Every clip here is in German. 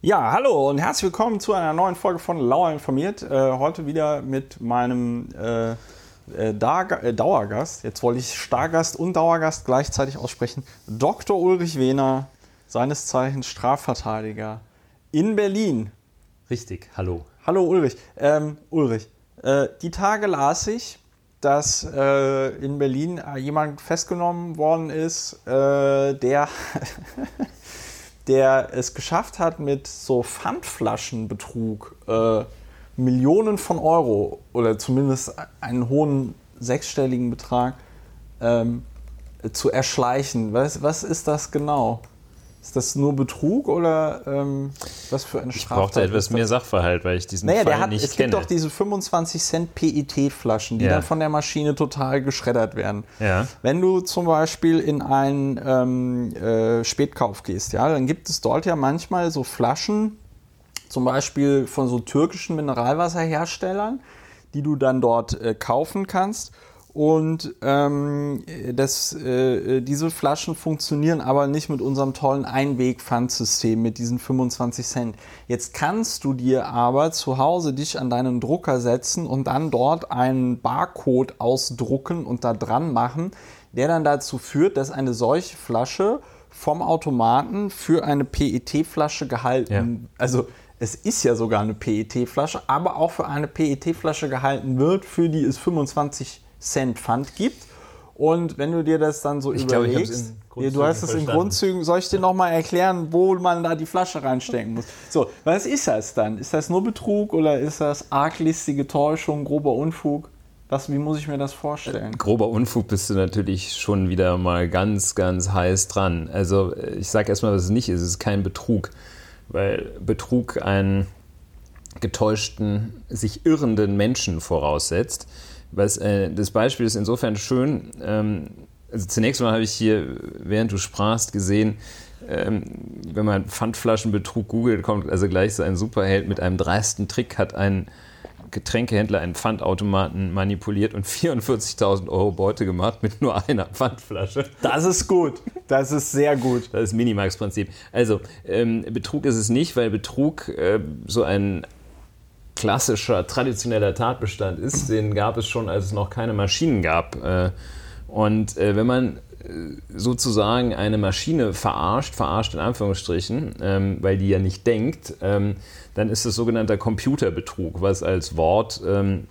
Ja, hallo und herzlich willkommen zu einer neuen Folge von Lauer informiert. Äh, heute wieder mit meinem äh, äh, äh, Dauergast, jetzt wollte ich Stargast und Dauergast gleichzeitig aussprechen, Dr. Ulrich Wehner, seines Zeichens Strafverteidiger in Berlin. Richtig, hallo. Hallo Ulrich. Ähm, Ulrich, äh, die Tage las ich, dass äh, in Berlin jemand festgenommen worden ist, der der es geschafft hat, mit so Pfandflaschenbetrug äh, Millionen von Euro oder zumindest einen hohen sechsstelligen Betrag ähm, zu erschleichen. Was, was ist das genau? Ist das nur Betrug oder ähm, was für eine Straftat? Ich brauchte etwas mehr Sachverhalt, weil ich diesen naja, Fall hat, nicht es kenne. Es gibt doch diese 25 Cent PET-Flaschen, die ja. dann von der Maschine total geschreddert werden. Ja. Wenn du zum Beispiel in einen ähm, äh, Spätkauf gehst, ja, dann gibt es dort ja manchmal so Flaschen, zum Beispiel von so türkischen Mineralwasserherstellern, die du dann dort äh, kaufen kannst. Und ähm, das, äh, diese Flaschen funktionieren aber nicht mit unserem tollen Einweg-Pfandsystem mit diesen 25 Cent. Jetzt kannst du dir aber zu Hause dich an deinen Drucker setzen und dann dort einen Barcode ausdrucken und da dran machen, der dann dazu führt, dass eine solche Flasche vom Automaten für eine PET-Flasche gehalten, ja. also es ist ja sogar eine PET-Flasche, aber auch für eine PET-Flasche gehalten wird, für die es 25 Cent Pfand gibt. Und wenn du dir das dann so ich überlegst, glaub, ich du hast es in Grundzügen, soll ich dir nochmal erklären, wo man da die Flasche reinstecken muss? So, was ist das dann? Ist das nur Betrug oder ist das arglistige Täuschung, grober Unfug? Was, wie muss ich mir das vorstellen? Grober Unfug bist du natürlich schon wieder mal ganz, ganz heiß dran. Also ich sage erstmal, was es nicht ist. Es ist kein Betrug, weil Betrug einen getäuschten, sich irrenden Menschen voraussetzt was, äh, das Beispiel ist insofern schön. Ähm, also zunächst mal habe ich hier, während du sprachst, gesehen, ähm, wenn man Pfandflaschenbetrug googelt, kommt also gleich so ein Superheld mit einem dreisten Trick, hat ein Getränkehändler einen Pfandautomaten manipuliert und 44.000 Euro Beute gemacht mit nur einer Pfandflasche. Das ist gut. Das ist sehr gut. Das ist Minimax-Prinzip. Also, ähm, Betrug ist es nicht, weil Betrug äh, so ein klassischer, traditioneller Tatbestand ist, den gab es schon, als es noch keine Maschinen gab. Äh, und äh, wenn man äh, sozusagen eine Maschine verarscht, verarscht in Anführungsstrichen, ähm, weil die ja nicht denkt, ähm, dann ist das sogenannter Computerbetrug, was als Wort, ähm,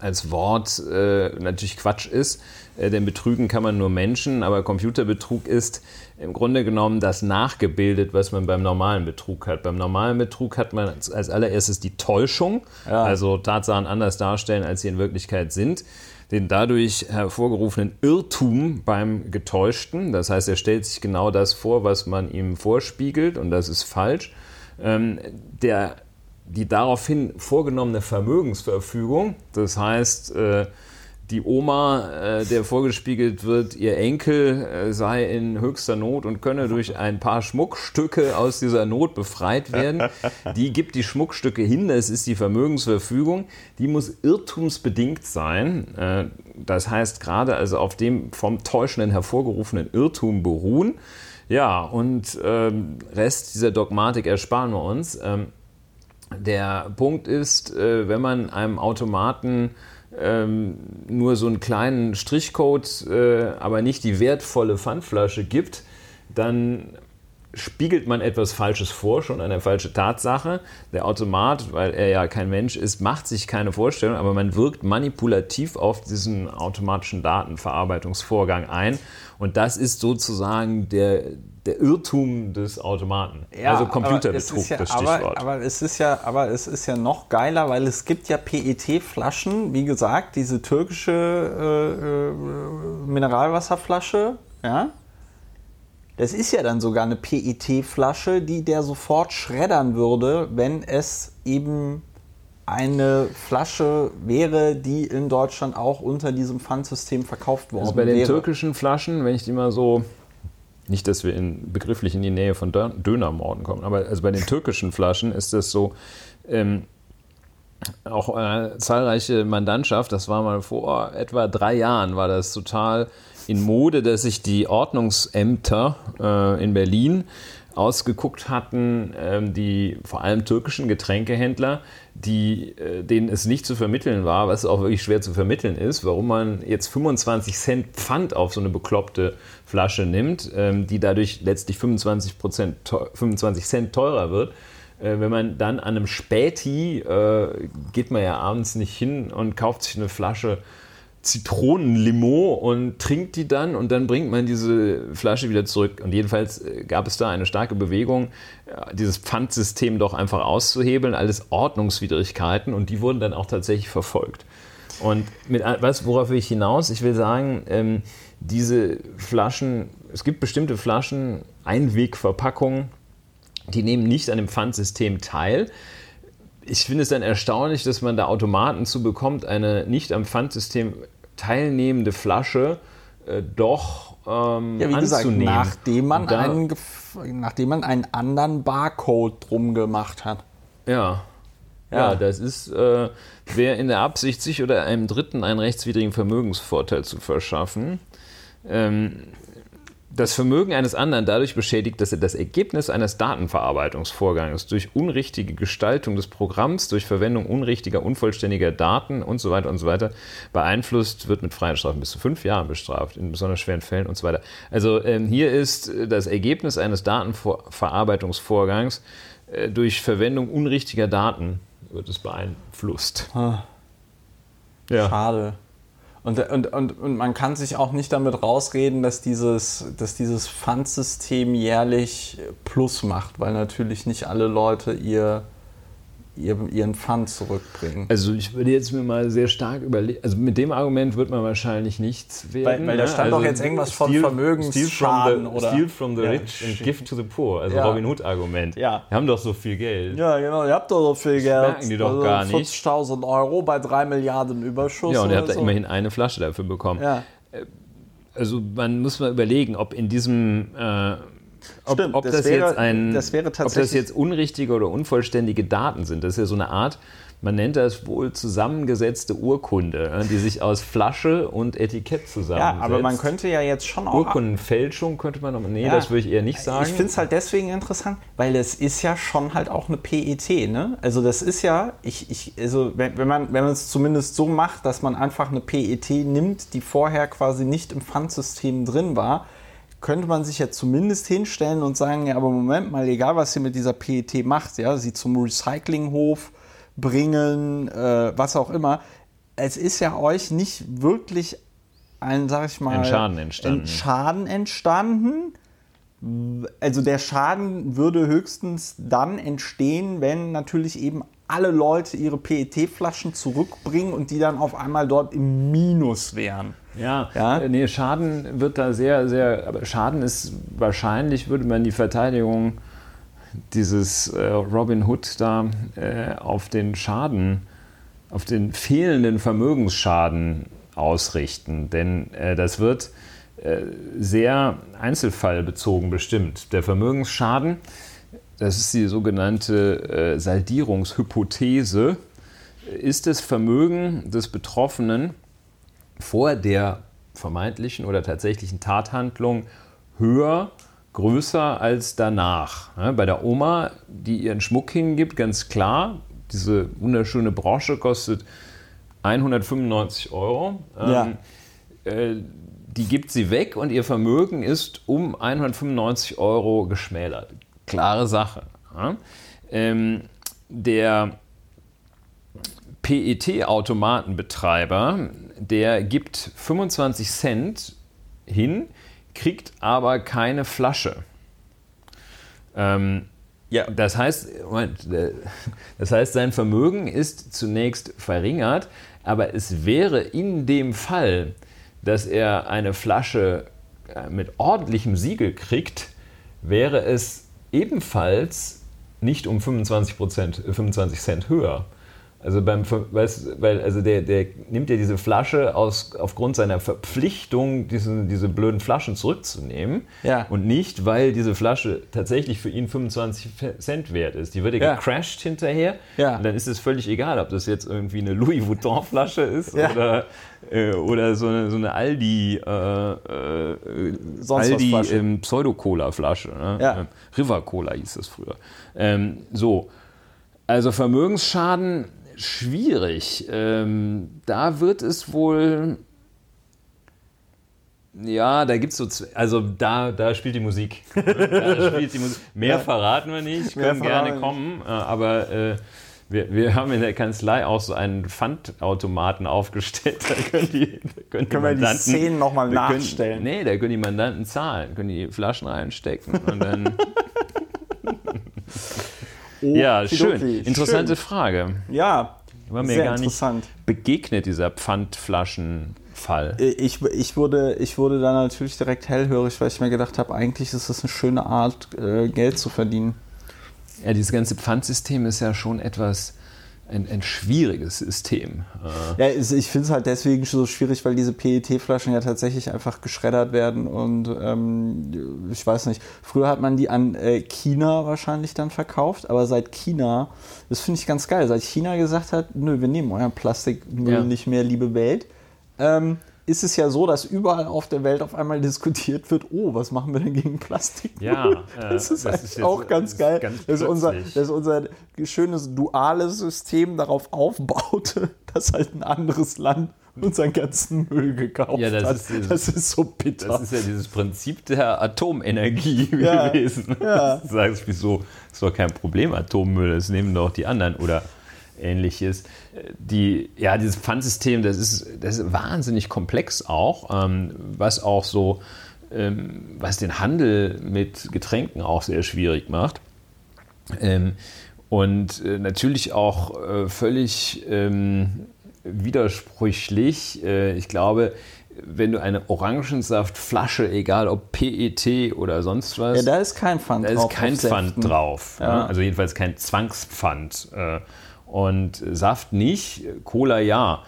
als Wort natürlich Quatsch ist, denn betrügen kann man nur Menschen, aber Computerbetrug ist, im Grunde genommen das nachgebildet, was man beim normalen Betrug hat. Beim normalen Betrug hat man als, allererstes die Täuschung, ja. also Tatsachen anders darstellen, als sie in Wirklichkeit sind. Den dadurch hervorgerufenen Irrtum beim Getäuschten. Das heißt, er stellt sich genau das vor, was man ihm vorspiegelt, und das ist falsch. Ähm, der, die daraufhin vorgenommene Vermögensverfügung, das heißt, äh, die Oma, äh, der vorgespiegelt wird, ihr Enkel äh, sei in höchster Not und könne durch ein paar Schmuckstücke aus dieser Not befreit werden. Die gibt die Schmuckstücke hin, das ist die Vermögensverfügung. Die muss irrtumsbedingt sein. Äh, das heißt, gerade also auf dem vom Täuschenden hervorgerufenen Irrtum beruhen. Ja, und ähm, Rest dieser Dogmatik ersparen wir uns. Ähm, der Punkt ist, äh, wenn man einem Automaten ähm, nur so einen kleinen Strichcode, äh, aber nicht die wertvolle Pfandflasche gibt, dann spiegelt man etwas Falsches vor, schon eine falsche Tatsache. Der Automat, weil er ja kein Mensch ist, macht sich keine Vorstellung, aber man wirkt manipulativ auf diesen automatischen Datenverarbeitungsvorgang ein. Und das ist sozusagen der, der Irrtum des Automaten. Ja, also Computerbetrug, ja, das Stichwort. Aber, aber, es ist ja, aber es ist ja noch geiler, weil es gibt ja PET-Flaschen, wie gesagt, diese türkische äh, äh, Mineralwasserflasche, ja. Das ist ja dann sogar eine PET-Flasche, die der sofort schreddern würde, wenn es eben eine Flasche wäre, die in Deutschland auch unter diesem Pfandsystem verkauft worden wäre. Also bei den wäre. türkischen Flaschen, wenn ich die mal so nicht, dass wir in, begrifflich in die Nähe von Dönermorden kommen, aber also bei den türkischen Flaschen ist es so, ähm, auch äh, zahlreiche Mandantschaft, das war mal vor etwa drei Jahren, war das total in Mode, dass sich die Ordnungsämter äh, in Berlin ausgeguckt hatten, ähm, die vor allem türkischen Getränkehändler, die, äh, denen es nicht zu vermitteln war, was auch wirklich schwer zu vermitteln ist, warum man jetzt 25 Cent Pfand auf so eine bekloppte Flasche nimmt, ähm, die dadurch letztlich 25, Prozent, 25 Cent teurer wird. Äh, wenn man dann an einem Späti, äh, geht man ja abends nicht hin und kauft sich eine Flasche Zitronenlimo und trinkt die dann und dann bringt man diese Flasche wieder zurück. Und jedenfalls äh, gab es da eine starke Bewegung, äh, dieses Pfandsystem doch einfach auszuhebeln, alles Ordnungswidrigkeiten und die wurden dann auch tatsächlich verfolgt. Und mit was, worauf will ich hinaus? Ich will sagen, ähm, diese Flaschen, es gibt bestimmte Flaschen, Einwegverpackungen, die nehmen nicht an dem Pfandsystem teil ich finde es dann erstaunlich, dass man da Automaten zu bekommt, eine nicht am Pfandsystem teilnehmende Flasche äh, doch ähm, ja, wie anzunehmen. Gesagt, nachdem man, da, einen, nachdem man einen anderen Barcode drum gemacht hat. Ja. Ja, ja das ist, äh, wer in der Absicht, sich oder einem Dritten einen rechtswidrigen Vermögensvorteil zu verschaffen, ähm, das Vermögen eines anderen dadurch beschädigt, dass er das Ergebnis eines Datenverarbeitungsvorgangs durch unrichtige Gestaltung des Programms, durch Verwendung unrichtiger, unvollständiger Daten und so weiter und so weiter beeinflusst, wird mit Freiheitsstrafen bis zu fünf Jahren bestraft, in besonders schweren Fällen und so weiter. Also ähm, hier ist das Ergebnis eines Datenverarbeitungsvorgangs äh, durch Verwendung unrichtiger Daten wird es beeinflusst. Ah. Ja. Schade. Und, und, und, und man kann sich auch nicht damit rausreden, dass dieses, dass dieses Pfandsystem jährlich Plus macht, weil natürlich nicht alle Leute ihr ihren Pfand zurückbringen. Also ich würde jetzt mir mal sehr stark überlegen, also mit dem Argument wird man wahrscheinlich nichts werden. Weil, weil da ne? stand also doch jetzt irgendwas von steal, Vermögensschaden oder... Steal from the rich and give to the poor, also ja. Robin Hood Argument. Ja. Wir haben doch so viel Geld. Ja genau, ihr habt doch so viel das Geld. merken die doch also gar nicht. 40.000 Euro bei 3 Milliarden Überschuss Ja und ihr habt so. da immerhin eine Flasche dafür bekommen. Ja. Äh, also man muss mal überlegen, ob in diesem... Äh, ob, Stimmt, ob das, das, wäre, jetzt ein, das wäre ob das jetzt unrichtige oder unvollständige Daten sind. Das ist ja so eine Art, man nennt das wohl zusammengesetzte Urkunde, die sich aus Flasche und Etikett zusammensetzt. Ja, aber man könnte ja jetzt schon auch... Urkundenfälschung könnte man noch... Nee, ja, das würde ich eher nicht sagen. Ich finde es halt deswegen interessant, weil es ist ja schon halt auch eine PET, ne? Also das ist ja, ich, ich, also wenn, wenn man wenn es zumindest so macht, dass man einfach eine PET nimmt, die vorher quasi nicht im Pfandsystem drin war, könnte man sich ja zumindest hinstellen und sagen, ja, aber Moment mal, egal was ihr mit dieser PET macht, ja, sie zum Recyclinghof bringen, äh, was auch immer, es ist ja euch nicht wirklich ein, sag ich mal, ein Schaden entstanden. Ein Schaden entstanden. Also der Schaden würde höchstens dann entstehen, wenn natürlich eben alle Leute ihre PET-Flaschen zurückbringen und die dann auf einmal dort im Minus wären. Ja, ja, äh, nee, Schaden wird da sehr, sehr, aber Schaden ist wahrscheinlich, würde man die Verteidigung dieses äh, Robin Hood da äh, auf den Schaden, auf den fehlenden Vermögensschaden ausrichten. Denn äh, das wird äh, sehr einzelfallbezogen bestimmt. Der Vermögensschaden, das ist die sogenannte äh, Saldierungshypothese, ist das Vermögen des Betroffenen vor der vermeintlichen oder tatsächlichen Tathandlung höher, größer als danach. Bei der Oma, die ihren Schmuck hingibt, ganz klar, diese wunderschöne Brosche kostet 195 Euro. Ja. Ähm, äh, die gibt sie weg und ihr Vermögen ist um 195 Euro geschmälert. Klare Sache. Ähm, der PET-Automatenbetreiber, der gibt 25 Cent hin, kriegt aber keine Flasche. Ähm, ja. Das heißt, Moment, das heißt, sein Vermögen ist zunächst verringert, aber es wäre in dem Fall, dass er eine Flasche äh, mit ordentlichem Siegel kriegt, wäre es ebenfalls nicht um 25, 25 Cent höher. Also beim, weißt, weil also der, der nimmt ja diese Flasche aus, aufgrund seiner Verpflichtung, diese, diese blöden Flaschen zurückzunehmen. Ja. Und nicht, weil diese Flasche tatsächlich für ihn 25 Cent wert ist. Die wird ja, ja. gecrashed hinterher. Ja. Und dann ist es völlig egal, ob das jetzt irgendwie eine Louis Vuitton-Flasche ist ja. oder äh, oder so eine, so eine Aldi, äh, äh, Aldi ähm, Pseudo-Cola-Flasche. Ne? Ja. Ähm, River Cola hieß das früher. Ähm, so, also Vermögensschaden schwierig. Ähm, da wird es wohl ja, da gibt es so, also da, da spielt die Musik. da spielt die Musik. Mehr ja. verraten wir nicht, können gerne kommen, äh, aber äh, wir, wir haben in der Kanzlei auch so einen Pfandautomaten aufgestellt. Da können die, da können, können wir die Szenen nochmal nachstellen. nee, da können die Mandanten zahlen, können die Flaschen reinstecken und dann. oh, ja, schön. Interessante schön. Frage. Ja, war mir gar nicht begegnet, dieser Pfandflaschen. Fall. Ich, ich, wurde, ich wurde da natürlich direkt hellhörig, weil ich mir gedacht habe, eigentlich ist das eine schöne Art, äh, Geld zu verdienen. Ja, dieses ganze Pfandsystem ist ja schon etwas ein, ein schwieriges System. Ja, ich finde es halt deswegen so schwierig, weil diese PET-Flaschen ja tatsächlich einfach geschreddert werden und ähm, ich weiß nicht, früher hat man die an äh, China wahrscheinlich dann verkauft, aber seit China, das finde ich ganz geil, seit China gesagt hat, nö, wir nehmen euren Plastikmüll ja. nicht mehr, liebe Welt, ähm, ist es ja so, dass überall auf der Welt auf einmal diskutiert wird, oh, was machen wir denn gegen Plastik? Ja, äh, das ist das ist auch ganz geil, ganz dass, unser, dass unser schönes duales System darauf aufbaute, dass halt ein anderes Land unseren ganzen Müll gekauft ja, das hat. Ist dieses, das ist so bitter. Das ist ja dieses Prinzip der Atomenergie ja, gewesen. Ja. Du sagst, wieso ist doch kein Problem, Atommüll, das nehmen doch die anderen. Oder ähnliches. Die, ja, dieses Pfandsystem, das ist, das ist wahnsinnig komplex auch, ähm, was auch so, ähm, was den Handel mit Getränken auch sehr schwierig macht. Ähm, und äh, natürlich auch äh, völlig ähm, widersprüchlich. Äh, ich glaube, wenn du eine Orangensaftflasche, egal ob PET oder sonst was. Ja, da ist kein Pfand drauf. Da ist kein Pfand drauf. Ja. Ja, also jedenfalls kein Zwangspfand. Äh, und Saft nicht, Cola ja.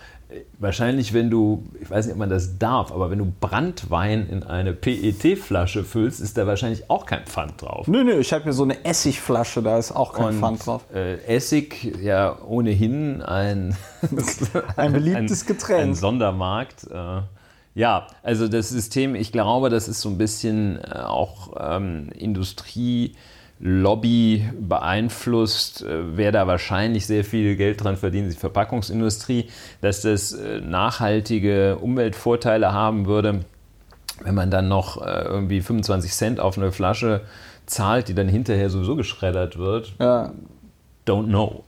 Wahrscheinlich, wenn du, ich weiß nicht, ob man das darf, aber wenn du Brandwein in eine PET-Flasche füllst, ist da wahrscheinlich auch kein Pfand drauf. Nö, nö, ich habe mir so eine Essigflasche, da ist auch kein Und, Pfand drauf. Äh, Essig, ja, ohnehin ein, ein beliebtes ein, Getränk. Ein Sondermarkt. Äh, ja, also das System, ich glaube, das ist so ein bisschen äh, auch ähm, Industrie Lobby beeinflusst, äh, wer da wahrscheinlich sehr viel Geld dran verdient, die Verpackungsindustrie, dass das äh, nachhaltige Umweltvorteile haben würde, wenn man dann noch äh, irgendwie 25 Cent auf eine Flasche zahlt, die dann hinterher sowieso geschreddert wird. Ja. Don't know.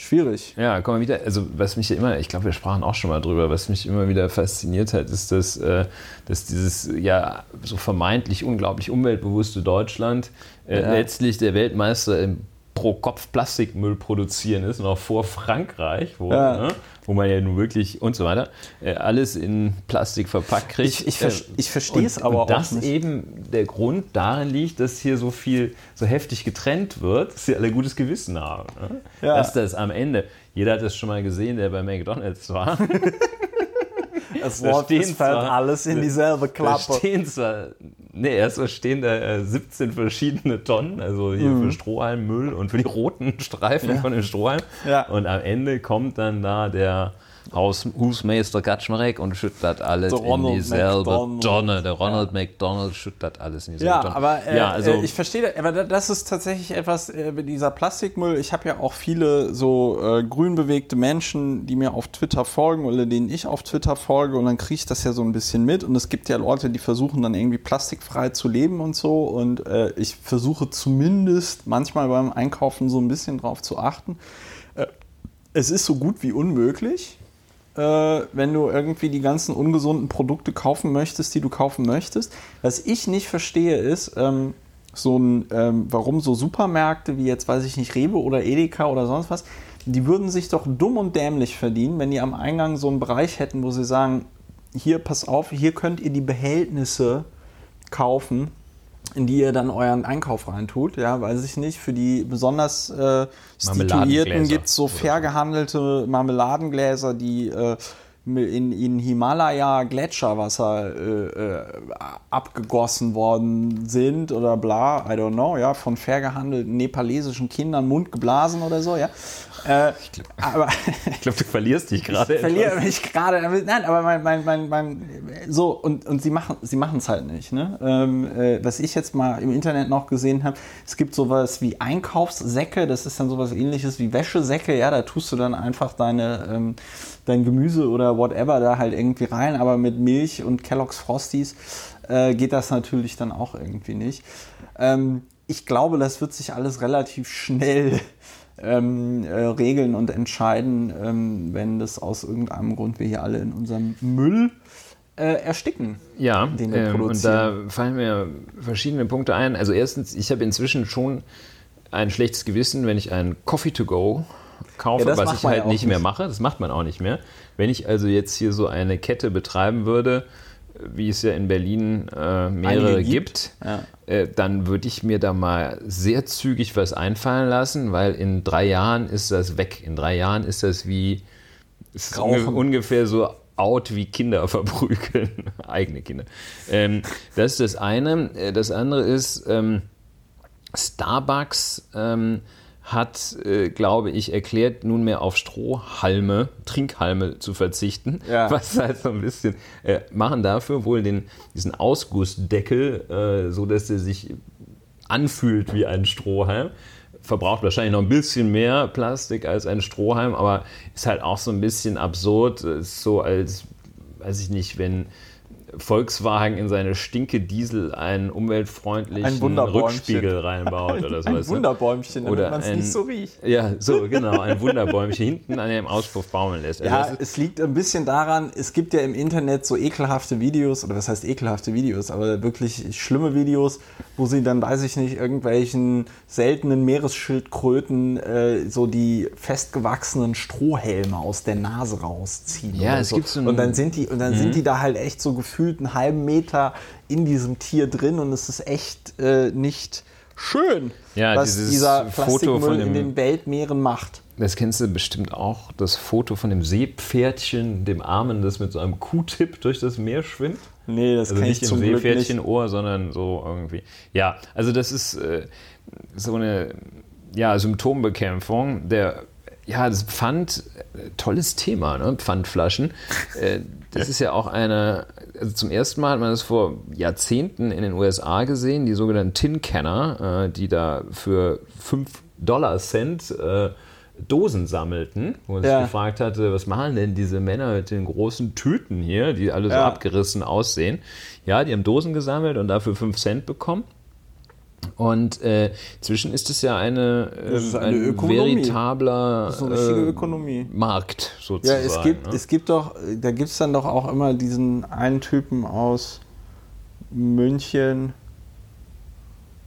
Schwierig. Ja, komm mal wieder. Also, was mich ja immer, ich glaube, wir sprachen auch schon mal drüber, was mich immer wieder fasziniert hat, ist, dass, äh, dass dieses ja so vermeintlich unglaublich umweltbewusste Deutschland äh, ja. letztlich der Weltmeister im pro Kopf Plastikmüll produzieren ist, noch vor Frankreich, wo, ja. ne, wo man ja nun wirklich und so weiter äh, alles in Plastik verpackt kriegt. Ich, ich, ver äh, ich verstehe es aber und das auch nicht. eben der Grund darin liegt, dass hier so viel, so heftig getrennt wird, dass sie alle gutes Gewissen haben. Ne? Ja. Dass das am Ende, jeder hat das schon mal gesehen, der bei McDonalds war. Das Wort fällt zwar, alles in dieselbe Klappe. Stehen zwar, nee, erstmal stehen da 17 äh, verschiedene Tonnen, also hier mhm. für Strohhalmmüll und für die roten Streifen ja. von den Strohhalmen. Ja. Und am Ende kommt dann da der Haus, Husmeister Kaczmarek und schüttet alles in dieselbe McDonald. Tonne. Der Ronald ja. McDonald schüttet alles in dieselbe ja, Tonne. Aber, äh, ja, also äh, ich verstehe, aber das ist tatsächlich etwas, äh, dieser Plastikmüll. Ich habe ja auch viele so äh, grün bewegte Menschen, die mir auf Twitter folgen oder denen ich auf Twitter folge und dann kriege ich das ja so ein bisschen mit. Und es gibt ja Leute, die versuchen dann irgendwie plastikfrei zu leben und so. Und äh, ich versuche zumindest manchmal beim Einkaufen so ein bisschen drauf zu achten. Äh, es ist so gut wie unmöglich wenn du irgendwie die ganzen ungesunden Produkte kaufen möchtest, die du kaufen möchtest. Was ich nicht verstehe, ist, ähm, so ein, ähm, warum so Supermärkte wie jetzt, weiß ich nicht, Rewe oder Edeka oder sonst was, die würden sich doch dumm und dämlich verdienen, wenn die am Eingang so einen Bereich hätten, wo sie sagen, hier, pass auf, hier könnt ihr die Behältnisse kaufen, in die ihr dann euren Einkauf reintut. Ja, weiß ich nicht. Für die besonders äh, Situierten gibt es so fair gehandelte Marmeladengläser, die äh, in, in Himalaya Gletscherwasser äh, äh, abgegossen worden sind oder bla, I don't know, ja, von fair gehandelten nepalesischen Kindern Mund geblasen oder so, ja. Äh, ich glaube, glaub, du verlierst dich gerade. Ich verliere mich gerade. Nein, aber mein, mein, mein, mein so und, und sie machen sie es halt nicht. Ne? Ähm, äh, was ich jetzt mal im Internet noch gesehen habe, es gibt sowas wie Einkaufssäcke. Das ist dann sowas Ähnliches wie Wäschesäcke. Ja, da tust du dann einfach deine ähm, dein Gemüse oder whatever da halt irgendwie rein. Aber mit Milch und Kellogg's Frosties äh, geht das natürlich dann auch irgendwie nicht. Ähm, ich glaube, das wird sich alles relativ schnell ähm, äh, regeln und entscheiden, ähm, wenn das aus irgendeinem Grund wir hier alle in unserem Müll äh, ersticken. Ja, den wir ähm, und da fallen mir verschiedene Punkte ein. Also erstens, ich habe inzwischen schon ein schlechtes Gewissen, wenn ich einen Coffee to go kaufe, ja, was ich halt nicht mehr mache. Das macht man auch nicht mehr. Wenn ich also jetzt hier so eine Kette betreiben würde, wie es ja in Berlin äh, mehrere gibt, gibt ja. äh, dann würde ich mir da mal sehr zügig was einfallen lassen, weil in drei Jahren ist das weg. In drei Jahren ist das wie ist ungefähr so out wie Kinder verprügeln, eigene Kinder. Ähm, das ist das eine. Äh, das andere ist ähm, Starbucks. Ähm, hat, äh, glaube ich, erklärt, nunmehr auf Strohhalme, Trinkhalme zu verzichten, ja. was halt so ein bisschen äh, machen dafür wohl den, diesen Ausgussdeckel, äh, so dass der sich anfühlt wie ein Strohhalm. Verbraucht wahrscheinlich noch ein bisschen mehr Plastik als ein Strohhalm, aber ist halt auch so ein bisschen absurd. Ist so als, weiß ich nicht, wenn Volkswagen in seine stinke Diesel einen umweltfreundlichen ein Rückspiegel reinbaut oder sowas. Ein Wunderbäumchen, damit man es nicht so riecht. Ja, so, genau, ein Wunderbäumchen hinten an dem Auspuff baumeln lässt. Also ja, es liegt ein bisschen daran, es gibt ja im Internet so ekelhafte Videos, oder was heißt ekelhafte Videos, aber wirklich schlimme Videos, wo sie dann, weiß ich nicht, irgendwelchen seltenen Meeresschildkröten äh, so die festgewachsenen Strohhelme aus der Nase rausziehen. Ja, es so. gibt so Und dann sind die, und dann mhm. sind die da halt echt so gefühlt gefühlt einen halben Meter in diesem Tier drin und es ist echt äh, nicht schön, ja, was dieser Plastikmüll in den Weltmeeren macht. Das kennst du bestimmt auch, das Foto von dem Seepferdchen, dem Armen, das mit so einem Q-Tip durch das Meer schwimmt. Nee, das also nicht ich im Seepferdchen-Ohr, sondern so irgendwie. Ja, also das ist äh, so eine ja, Symptombekämpfung. Der ja, das Pfand, äh, tolles Thema, ne? Pfandflaschen. Äh, das ist ja auch eine, also zum ersten Mal hat man das vor Jahrzehnten in den USA gesehen, die sogenannten Tin Canner, äh, die da für 5 Dollar Cent Dosen sammelten, wo man ja. sich gefragt hatte, was machen denn diese Männer mit den großen Tüten hier, die alle so ja. abgerissen aussehen. Ja, die haben Dosen gesammelt und dafür 5 Cent bekommen. Und äh, inzwischen ist es ja eine, äh, ist eine ein veritabler äh, Markt sozusagen. Ja, es gibt, ne? es gibt doch, da gibt es dann doch auch immer diesen einen Typen aus München,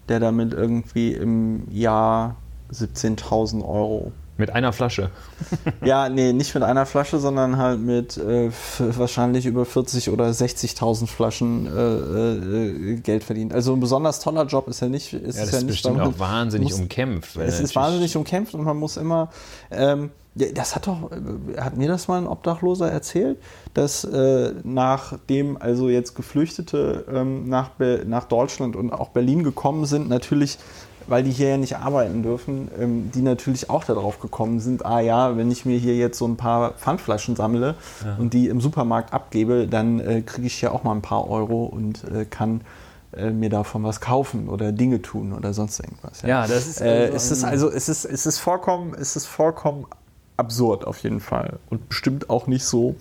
der damit irgendwie im Jahr 17.000 Euro mit einer Flasche. ja, nee, nicht mit einer Flasche, sondern halt mit äh, wahrscheinlich über 40 oder 60.000 Flaschen äh, äh, Geld verdient. Also ein besonders toller Job ist er nicht. Ist ja, das ja ist nicht, bestimmt auch wahnsinnig muss, umkämpft. Es ist wahnsinnig umkämpft und man muss immer. Ähm, das hat doch, hat mir das mal ein Obdachloser erzählt, dass äh, nachdem also jetzt Geflüchtete ähm, nach, nach Deutschland und auch Berlin gekommen sind, natürlich weil die hier ja nicht arbeiten dürfen, ähm, die natürlich auch darauf gekommen sind, ah ja, wenn ich mir hier jetzt so ein paar Pfandflaschen sammle ja. und die im Supermarkt abgebe, dann äh, kriege ich ja auch mal ein paar Euro und äh, kann äh, mir davon was kaufen oder Dinge tun oder sonst irgendwas. Ja, ja das ist äh, also es ist also es ist es ist vollkommen es ist vollkommen absurd auf jeden Fall und bestimmt auch nicht so,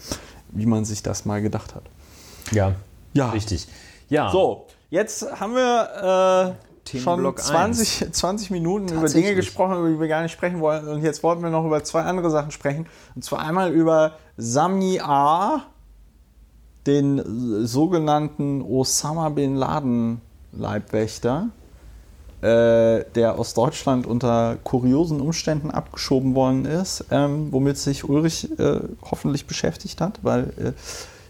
wie man sich das mal gedacht hat. Ja, ja, richtig. Ja. So, jetzt haben wir äh, schon 20, 20 Minuten über Dinge gesprochen, über die wir gar nicht sprechen wollen. Und jetzt wollten wir noch über zwei andere Sachen sprechen. Und zwar einmal über Sami A., den sogenannten Osama Bin Laden Leibwächter, äh, der aus Deutschland unter kuriosen Umständen abgeschoben worden ist, ähm, womit sich Ulrich äh, hoffentlich beschäftigt hat, weil äh,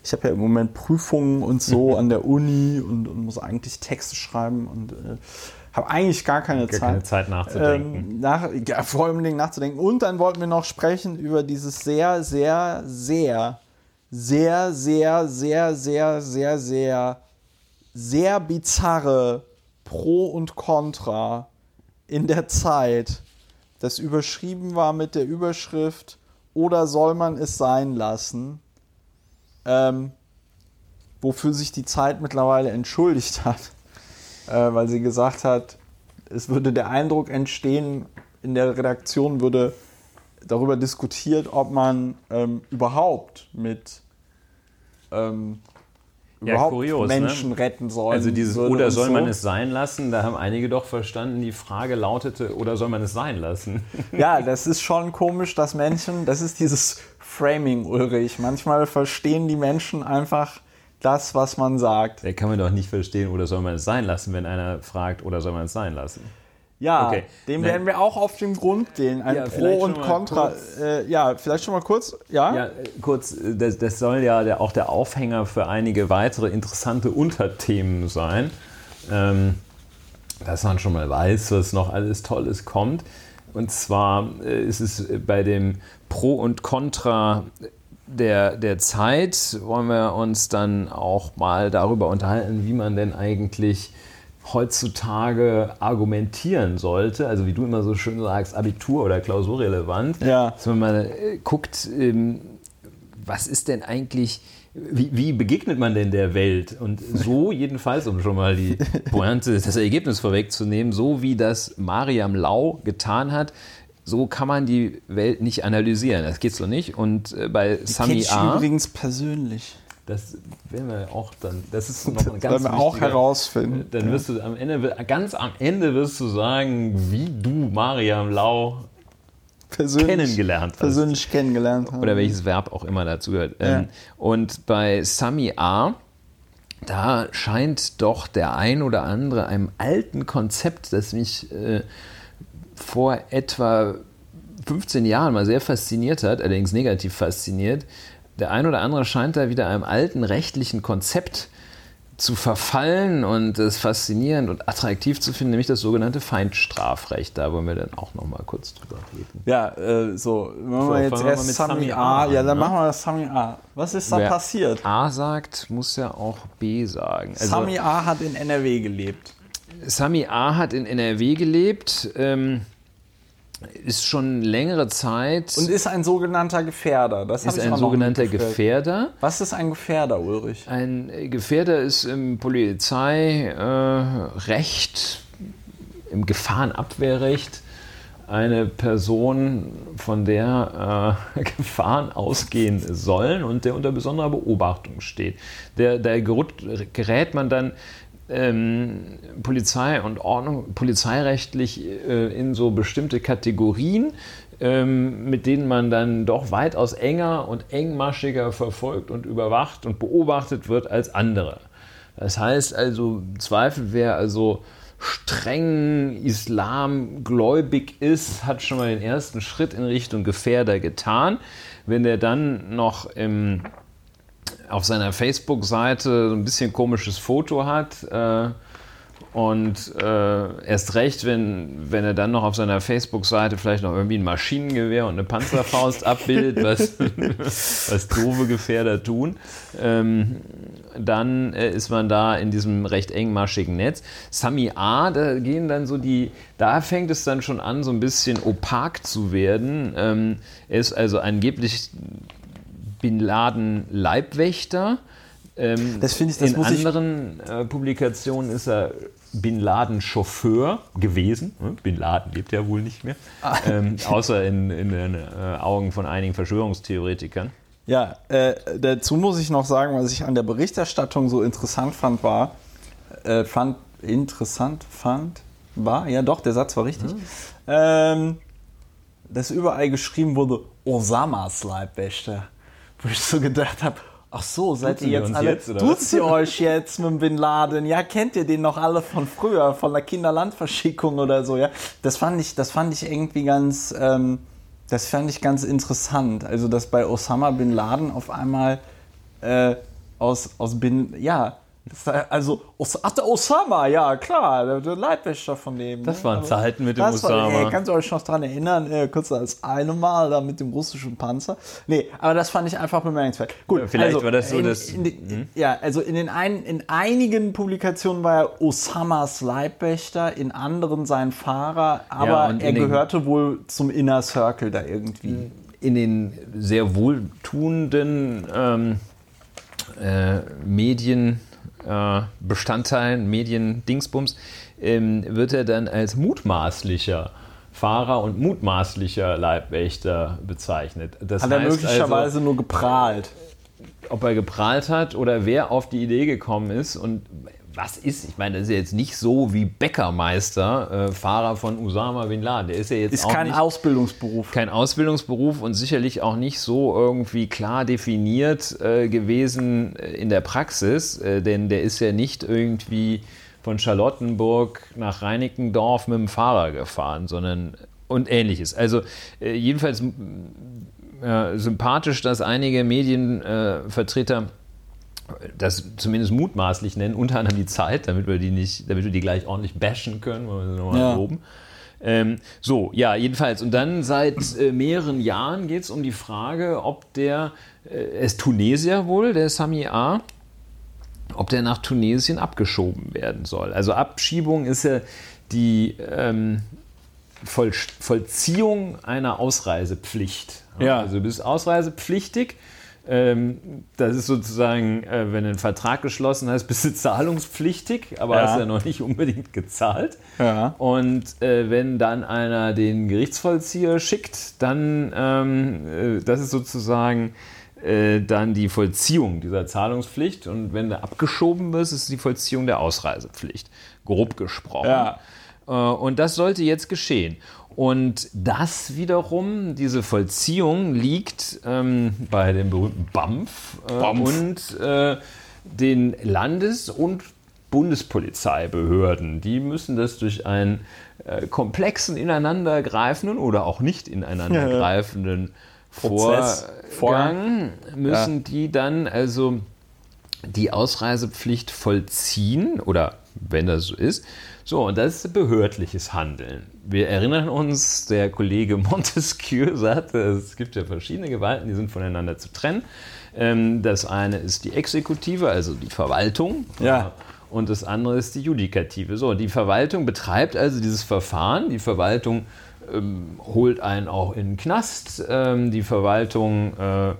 ich habe ja im Moment Prüfungen und so an der Uni und, und muss eigentlich Texte schreiben und äh, habe eigentlich gar keine gar Zeit. Keine Zeit nachzudenken. Ähm, nach, ja, vor allem nachzudenken. Und dann wollten wir noch sprechen über dieses sehr, sehr, sehr sehr, sehr, sehr, sehr, sehr, sehr, sehr bizarre Pro und Contra in der Zeit, das überschrieben war mit der Überschrift oder soll man es sein lassen, ähm, wofür sich die Zeit mittlerweile entschuldigt hat, äh, weil sie gesagt hat, es würde der Eindruck entstehen, in der Redaktion würde darüber diskutiert, ob man ähm, überhaupt mit ähm, Ja, überhaupt kurios, ne? Menschen retten soll. Also dieses oder soll so. man es sein lassen, da haben einige doch verstanden, die Frage lautete, oder soll man es sein lassen? Ja, das ist schon komisch, dass Menschen, das ist dieses Framing, Ulrich. Manchmal verstehen die Menschen einfach das, was man sagt. Da kann man doch nicht verstehen, oder soll man es sein lassen, wenn einer fragt, oder soll man es sein lassen? Ja, Okay. dem Nein. werden wir auch auf den Grund gehen. Ein Ja, Pro und Contra. kurz. Äh, ja, vielleicht schon mal kurz. Ja? Ja, äh, kurz, äh, das, das soll ja der, auch der Aufhänger für einige weitere interessante Unterthemen sein. Ähm, dass man schon mal weiß, was noch alles Tolles kommt. Und zwar äh, ist es bei dem Pro und Contra der, der Zeit, wollen wir uns dann auch mal darüber unterhalten, wie man denn eigentlich heutzutage argumentieren sollte. Also wie du immer so schön sagst, Abitur oder klausurrelevant. Ja. Dass man mal äh, guckt, ähm, was ist denn eigentlich, wie, wie begegnet man denn der Welt? Und so jedenfalls, um schon mal die Pointe, das Ergebnis vorwegzunehmen, so wie das Mariam Lau getan hat, so kann man die Welt nicht analysieren. Das geht so nicht. Und äh, bei Kenn Sami A, übrigens persönlich. das werden wir auch dann, das ist noch Das ein ganz werden wir auch herausfinden. Dann wirst du am Ende, ganz am Ende wirst du sagen, wie du Mariam Lau persönlich, kennengelernt hast. persönlich kennengelernt haben. oder welches Verb auch immer dazu gehört. Ja. Ähm, und bei Sami A, da scheint doch der ein oder andere einem alten Konzept, das mich äh, vor etwa 15 Jahren mal sehr fasziniert hat, allerdings negativ fasziniert, der ein oder andere scheint da wieder einem alten rechtlichen Konzept zu verfallen und es faszinierend und attraktiv zu finden, nämlich das sogenannte Feindstrafrecht. Da wollen wir dann auch noch mal kurz drüber reden. Ja, äh, so, machen So, wir jetzt wir erst mit Sami Sami A. A an, Ja, dann ne? machen wir das Sami A. Was ist da Wer passiert? A sagt, muss ja auch B sagen. Also, Sami A hat in NRW gelebt. Sami A hat in NRW gelebt, ähm, ist schon längere Zeit, Und ist ein sogenannter Gefährder. Das ist ein sogenannter. Gefährder. Was ist ein Gefährder, Ulrich? Ein Gefährder ist im Polizeirecht, äh, im Gefahrenabwehrrecht eine Person, von der äh, Gefahren ausgehen sollen und der unter besonderer Beobachtung steht. Der, da gerut- gerät man dann ähm, Polizei und Ordnung, polizeirechtlich äh, in so bestimmte Kategorien, ähm, mit denen man dann doch weitaus enger und engmaschiger verfolgt und überwacht und beobachtet wird als andere. Das heißt also, Zweifel, wer also streng islamgläubig ist, hat schon mal den ersten Schritt in Richtung Gefährder getan. Wenn der dann noch im auf seiner Facebook-Seite so ein bisschen komisches Foto hat. Äh, und äh, erst recht, wenn, wenn er dann noch auf seiner Facebook-Seite vielleicht noch irgendwie ein Maschinengewehr und eine Panzerfaust abbildet, was, was doofe Gefährder tun, ähm, dann äh, ist man da in diesem recht engmaschigen Netz. Sami A, da gehen dann so die, da fängt es dann schon an, so ein bisschen opak zu werden. Ähm, er ist also angeblich Bin Laden Leibwächter. Ähm, Das finde ich- das in muss ich- anderen äh, Publikationen ist er Bin Laden Chauffeur gewesen. Hm? Bin Laden lebt ja wohl nicht mehr. Ah. Ähm, außer in, in den äh, Augen von einigen Verschwörungstheoretikern. Ja, äh, dazu muss ich noch sagen, was ich an der Berichterstattung so interessant fand, war, äh, fand, interessant fand, war, ja doch, der Satz war richtig, ähm, dass überall geschrieben wurde, Osamas Leibwächter. Wo ich so gedacht habe, ach so, seid Duzen ihr jetzt alle, jetzt, duzt ihr euch jetzt mit Bin Laden? Ja, kennt ihr den noch alle von früher, von der Kinderlandverschickung oder so, ja? Das fand ich, das fand ich irgendwie ganz, ähm, das fand ich ganz interessant. Also, dass bei Osama Bin Laden auf einmal äh, aus, aus Bin, ja, Also, ach, der Osama, ja, klar, der, der Leibwächter von dem. Das ne? waren Zeiten mit dem das Osama. War, ey, kannst du euch noch daran erinnern, äh, kurz als eine Mal da mit dem russischen Panzer? Nee, aber das fand ich einfach bemerkenswert. Gut, ja, vielleicht also, war das so, in, dass. In, in, ja, also in, den ein, in einigen Publikationen war er Osamas Leibwächter, in anderen sein Fahrer, aber er gehörte wohl zum Inner Circle da irgendwie. In den sehr wohltuenden ähm, äh, Medien Bestandteilen, Medien, Dingsbums, ähm, wird er dann als mutmaßlicher Fahrer und mutmaßlicher Leibwächter bezeichnet. Das hat er möglicherweise also, nur geprahlt? Ob er geprahlt hat oder wer auf die Idee gekommen ist und was ist, ich meine, das ist ja jetzt nicht so wie Bäckermeister, äh, Fahrer von Usama Bin Laden. Der ist ja jetzt ist auch kein nicht, Ausbildungsberuf. Kein Ausbildungsberuf und sicherlich auch nicht so irgendwie klar definiert äh, gewesen äh, in der Praxis, äh, denn der ist ja nicht irgendwie von Charlottenburg nach Reinickendorf mit dem Fahrer gefahren, sondern und ähnliches. Also äh, jedenfalls sympathisch, dass einige Medienvertreter das zumindest mutmaßlich nennen, unter anderem die Zeit, damit wir die nicht, damit wir die gleich ordentlich bashen können, wollen wir sie nochmal ja. loben. Ähm, so, ja, jedenfalls. Und dann seit äh, mehreren Jahren geht es um die Frage, ob der, äh, ist Tunesier wohl, der Sami A., ob der nach Tunesien abgeschoben werden soll. Also Abschiebung ist ja die ähm, Voll, Vollziehung einer Ausreisepflicht. Ja. Also du bist ausreisepflichtig das ist sozusagen, äh, wenn du einen Vertrag geschlossen hast, bist du zahlungspflichtig, aber ja. hast ja noch nicht unbedingt gezahlt. Ja. Und äh, wenn dann einer den Gerichtsvollzieher schickt, dann, ähm, äh, das ist sozusagen dann die Vollziehung dieser Zahlungspflicht. Und wenn du abgeschoben wirst, ist es die Vollziehung der Ausreisepflicht, grob gesprochen. Ja. Und das sollte jetzt geschehen. Und das wiederum, diese Vollziehung, liegt ähm, bei dem berühmten BAMF, äh, BAMF. und äh, den Landes- und Bundespolizeibehörden. Die müssen das durch einen äh, komplexen, ineinandergreifenden oder auch nicht ineinandergreifenden Prozess, Vorgang, müssen ja. die dann also die Ausreisepflicht vollziehen oder wenn das so ist, so, und das ist behördliches Handeln. Wir erinnern uns, der Kollege Montesquieu sagte, es gibt ja verschiedene Gewalten, die sind voneinander zu trennen. Ähm, das eine ist die Exekutive, also die Verwaltung. Ja. Und das andere ist die Judikative. So, die Verwaltung betreibt also dieses Verfahren. Die Verwaltung ähm, holt einen auch in den Knast. Ähm, die Verwaltung äh,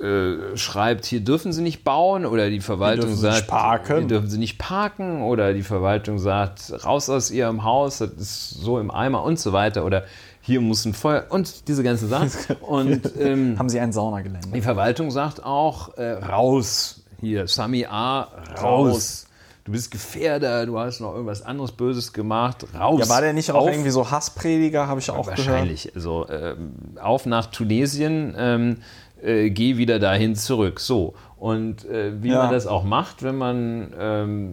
äh, schreibt, hier dürfen Sie nicht bauen oder die Verwaltung sagt, hier dürfen Sie nicht parken oder die Verwaltung sagt, raus aus Ihrem Haus, das ist so im Eimer und so weiter oder hier muss ein Feuer und diese ganze Sachen. Und, ähm, Haben Sie ein Saunagelände? Die Verwaltung sagt auch, äh, raus, hier, Sami A, raus. raus du bist Gefährder, du hast noch irgendwas anderes Böses gemacht, raus. Ja, war der nicht auch auf, irgendwie so Hassprediger, habe ich auch wahrscheinlich. gehört. Wahrscheinlich. Also ähm, auf nach Tunesien, ähm, äh, geh wieder dahin zurück. So. Und äh, wie ja. man das auch macht, wenn man, ähm,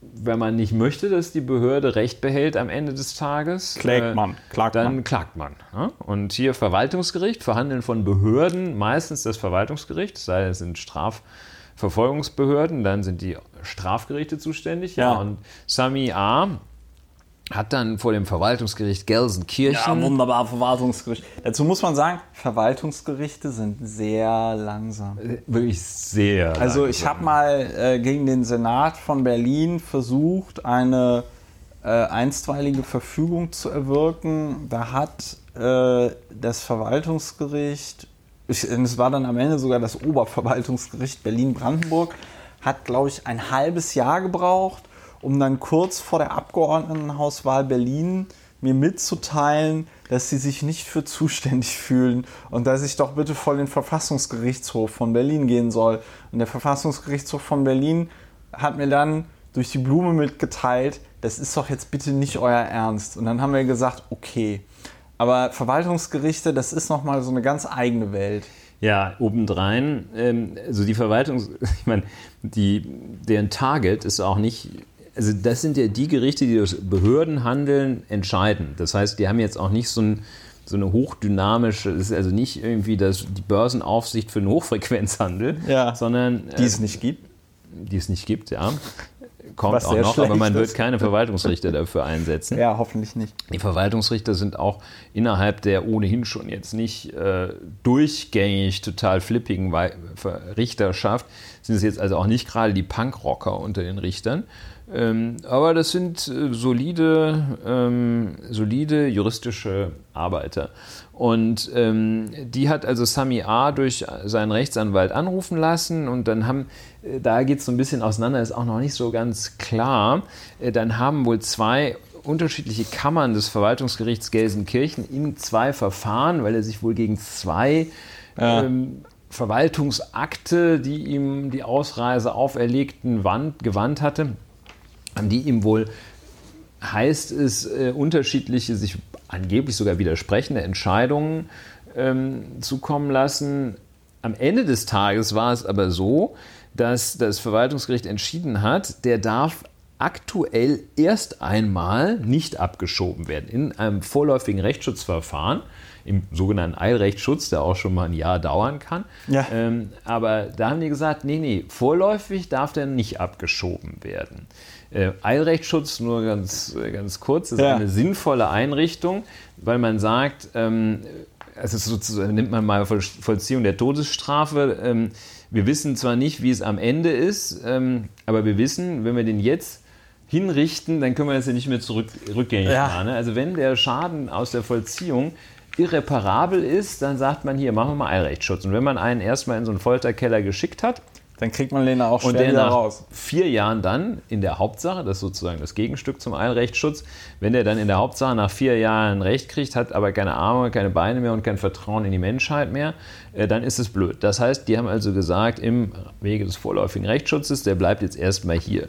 wenn man nicht möchte, dass die Behörde Recht behält am Ende des Tages, klagt äh, man. Klagt dann man. klagt man. Ja? Und hier Verwaltungsgericht, Verhandeln von Behörden, meistens das Verwaltungsgericht, sei es sind Strafverfolgungsbehörden, dann sind die Strafgerichte zuständig. Ja. ja. Und Sami A hat dann vor dem Verwaltungsgericht Gelsenkirchen. Ja, wunderbar, Verwaltungsgericht. Dazu muss man sagen, Verwaltungsgerichte sind sehr langsam. Äh, wirklich sehr. Also langsam. ich habe mal äh, gegen den Senat von Berlin versucht, eine äh, einstweilige Verfügung zu erwirken. Da hat äh, das Verwaltungsgericht, es war dann am Ende sogar das Oberverwaltungsgericht Berlin-Brandenburg, hat, glaube ich, ein halbes Jahr gebraucht um dann kurz vor der Abgeordnetenhauswahl Berlin mir mitzuteilen, dass sie sich nicht für zuständig fühlen und dass ich doch bitte vor den Verfassungsgerichtshof von Berlin gehen soll. Und der Verfassungsgerichtshof von Berlin hat mir dann durch die Blume mitgeteilt, das ist doch jetzt bitte nicht euer Ernst. Und dann haben wir gesagt, okay. Aber Verwaltungsgerichte, das ist nochmal so eine ganz eigene Welt. Ja, obendrein, ähm, also die Verwaltung, ich meine, deren Target ist auch nicht also das sind ja die Gerichte, die durch Behördenhandeln entscheiden. Das heißt, die haben jetzt auch nicht so, ein, so eine hochdynamische, das ist also nicht irgendwie das, die Börsenaufsicht für den Hochfrequenzhandel, ja, sondern. Die es äh, nicht gibt. die es nicht gibt, ja. Kommt Was auch noch, aber man wird keine Verwaltungsrichter dafür einsetzen. Ja, hoffentlich nicht. Die Verwaltungsrichter sind auch innerhalb der ohnehin schon jetzt nicht äh, durchgängig total flippigen Richterschaft, sind es jetzt also auch nicht gerade die Punkrocker unter den Richtern. Ähm, aber das sind äh, solide, ähm, solide juristische Arbeiter. Und ähm, die hat also Sami A. durch seinen Rechtsanwalt anrufen lassen und dann haben, äh, da geht es so ein bisschen auseinander, ist auch noch nicht so ganz klar. Äh, dann haben wohl zwei unterschiedliche Kammern des Verwaltungsgerichts Gelsenkirchen in zwei Verfahren, weil er sich wohl gegen zwei ähm, Verwaltungsakte, die ihm die Ausreise auferlegten, wand, gewandt hatte, die ihm wohl, heißt es, äh, unterschiedliche, sich angeblich sogar widersprechende Entscheidungen ähm, zukommen lassen. Am Ende des Tages war es aber so, dass das Verwaltungsgericht entschieden hat, der darf aktuell erst einmal nicht abgeschoben werden. In einem vorläufigen Rechtsschutzverfahren, im sogenannten Eilrechtsschutz, der auch schon mal ein Jahr dauern kann. Ja. Ähm, aber da haben die gesagt, nee, nee, vorläufig darf der nicht abgeschoben werden. Äh, Eilrechtsschutz, nur ganz, äh, ganz kurz, ist Ja. eine sinnvolle Einrichtung, weil man sagt, ähm, es ist sozusagen, nimmt man mal Voll- Vollziehung der Todesstrafe. Ähm, wir wissen zwar nicht, wie es am Ende ist, ähm, aber wir wissen, wenn wir den jetzt hinrichten, dann können wir das ja nicht mehr zurück, rückgängig Ja. machen. Ne? Also wenn der Schaden aus der Vollziehung irreparabel ist, dann sagt man hier, machen wir mal Eilrechtsschutz. Und wenn man einen erstmal in so einen Folterkeller geschickt hat, Dann kriegt man den auch und der wieder nach raus. vier Jahren dann in der Hauptsache, das ist sozusagen das Gegenstück zum Eilrechtsschutz, wenn der dann in der Hauptsache nach vier Jahren Recht kriegt, hat aber keine Arme, keine Beine mehr und kein Vertrauen in die Menschheit mehr, äh, dann ist es blöd. Das heißt, die haben also gesagt, im Wege des vorläufigen Rechtsschutzes, der bleibt jetzt erstmal hier.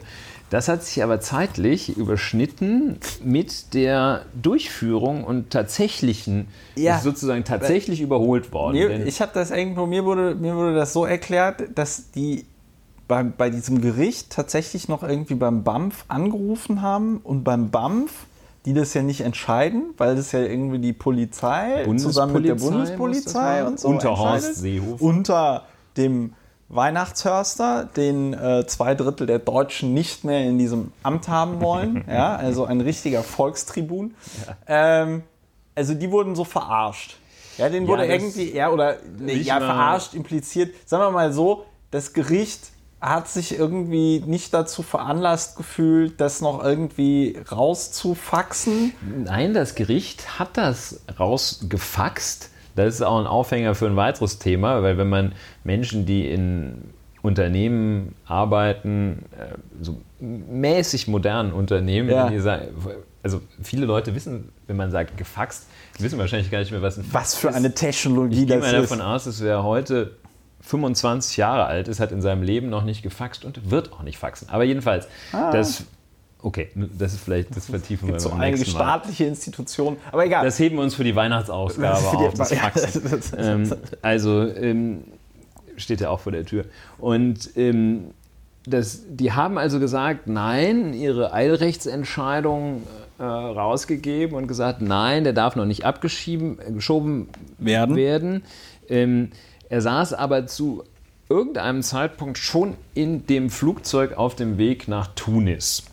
Das hat sich aber zeitlich überschnitten mit der Durchführung und tatsächlichen, Ja. ist sozusagen tatsächlich überholt worden. Mir, ich habe das irgendwo, mir wurde, mir wurde das so erklärt, dass die bei, bei diesem Gericht tatsächlich noch irgendwie beim BAMF angerufen haben und beim BAMF, die das ja nicht entscheiden, weil das ja irgendwie die Polizei zusammen mit der Bundespolizei und so Unter Horst. Seehofer. Unter dem Weihnachtshörster, den äh, zwei Drittel der Deutschen nicht mehr in diesem Amt haben wollen. ja, also ein richtiger Volkstribun. Ähm, also die wurden so verarscht. Ja, denen Ja, wurde irgendwie, ja, oder nee, ja, verarscht impliziert. Sagen wir mal so, das Gericht hat sich irgendwie nicht dazu veranlasst gefühlt, das noch irgendwie rauszufaxen. Nein, das Gericht hat das rausgefaxt. Das ist auch ein Aufhänger für ein weiteres Thema, weil wenn man Menschen, die in Unternehmen arbeiten, äh, so mäßig modernen Unternehmen, Ja. die sagen, also viele Leute wissen, wenn man sagt gefaxt, die wissen wahrscheinlich gar nicht mehr, was ein Was für ist. eine Technologie Ich gehe das mal ist. davon aus, dass wer heute 25 Jahre alt ist, hat in seinem Leben noch nicht gefaxt und wird auch nicht faxen. Aber jedenfalls, das, okay, das ist vielleicht, das vertiefen wir so beim einige nächsten Mal. staatliche Institutionen. Aber egal. Das heben wir uns für die Weihnachtsausgabe Für die- auf, das Faxen. ähm, also ähm, steht ja auch vor der Tür. Und ähm, das, die haben also gesagt, nein, ihre Eilrechtsentscheidung äh, rausgegeben und gesagt, nein, der darf noch nicht abgeschoben geschoben Werden. werden. Ähm, er saß aber zu irgendeinem Zeitpunkt schon in dem Flugzeug auf dem Weg nach Tunis.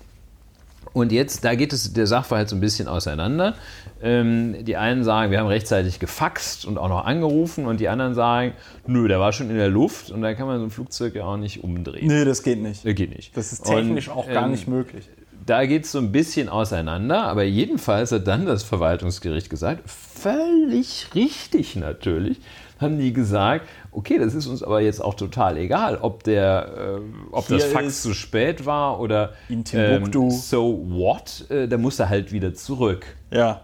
Und jetzt, da geht es der Sachverhalt so ein bisschen auseinander. Ähm, die einen sagen, wir haben rechtzeitig gefaxt und auch noch angerufen und die anderen sagen, nö, der war schon in der Luft und da kann man so ein Flugzeug ja auch nicht umdrehen. nee, das geht nicht. Äh, Geht nicht. Das ist technisch Und, auch gar ähm, nicht möglich. Da geht es so ein bisschen auseinander, aber jedenfalls hat dann das Verwaltungsgericht gesagt, völlig richtig natürlich, haben die gesagt, okay, das ist uns aber jetzt auch total egal, ob, der, äh, ob das Fax zu spät war oder in Timbuktu. so what, äh, da muss er halt wieder zurück. Ja.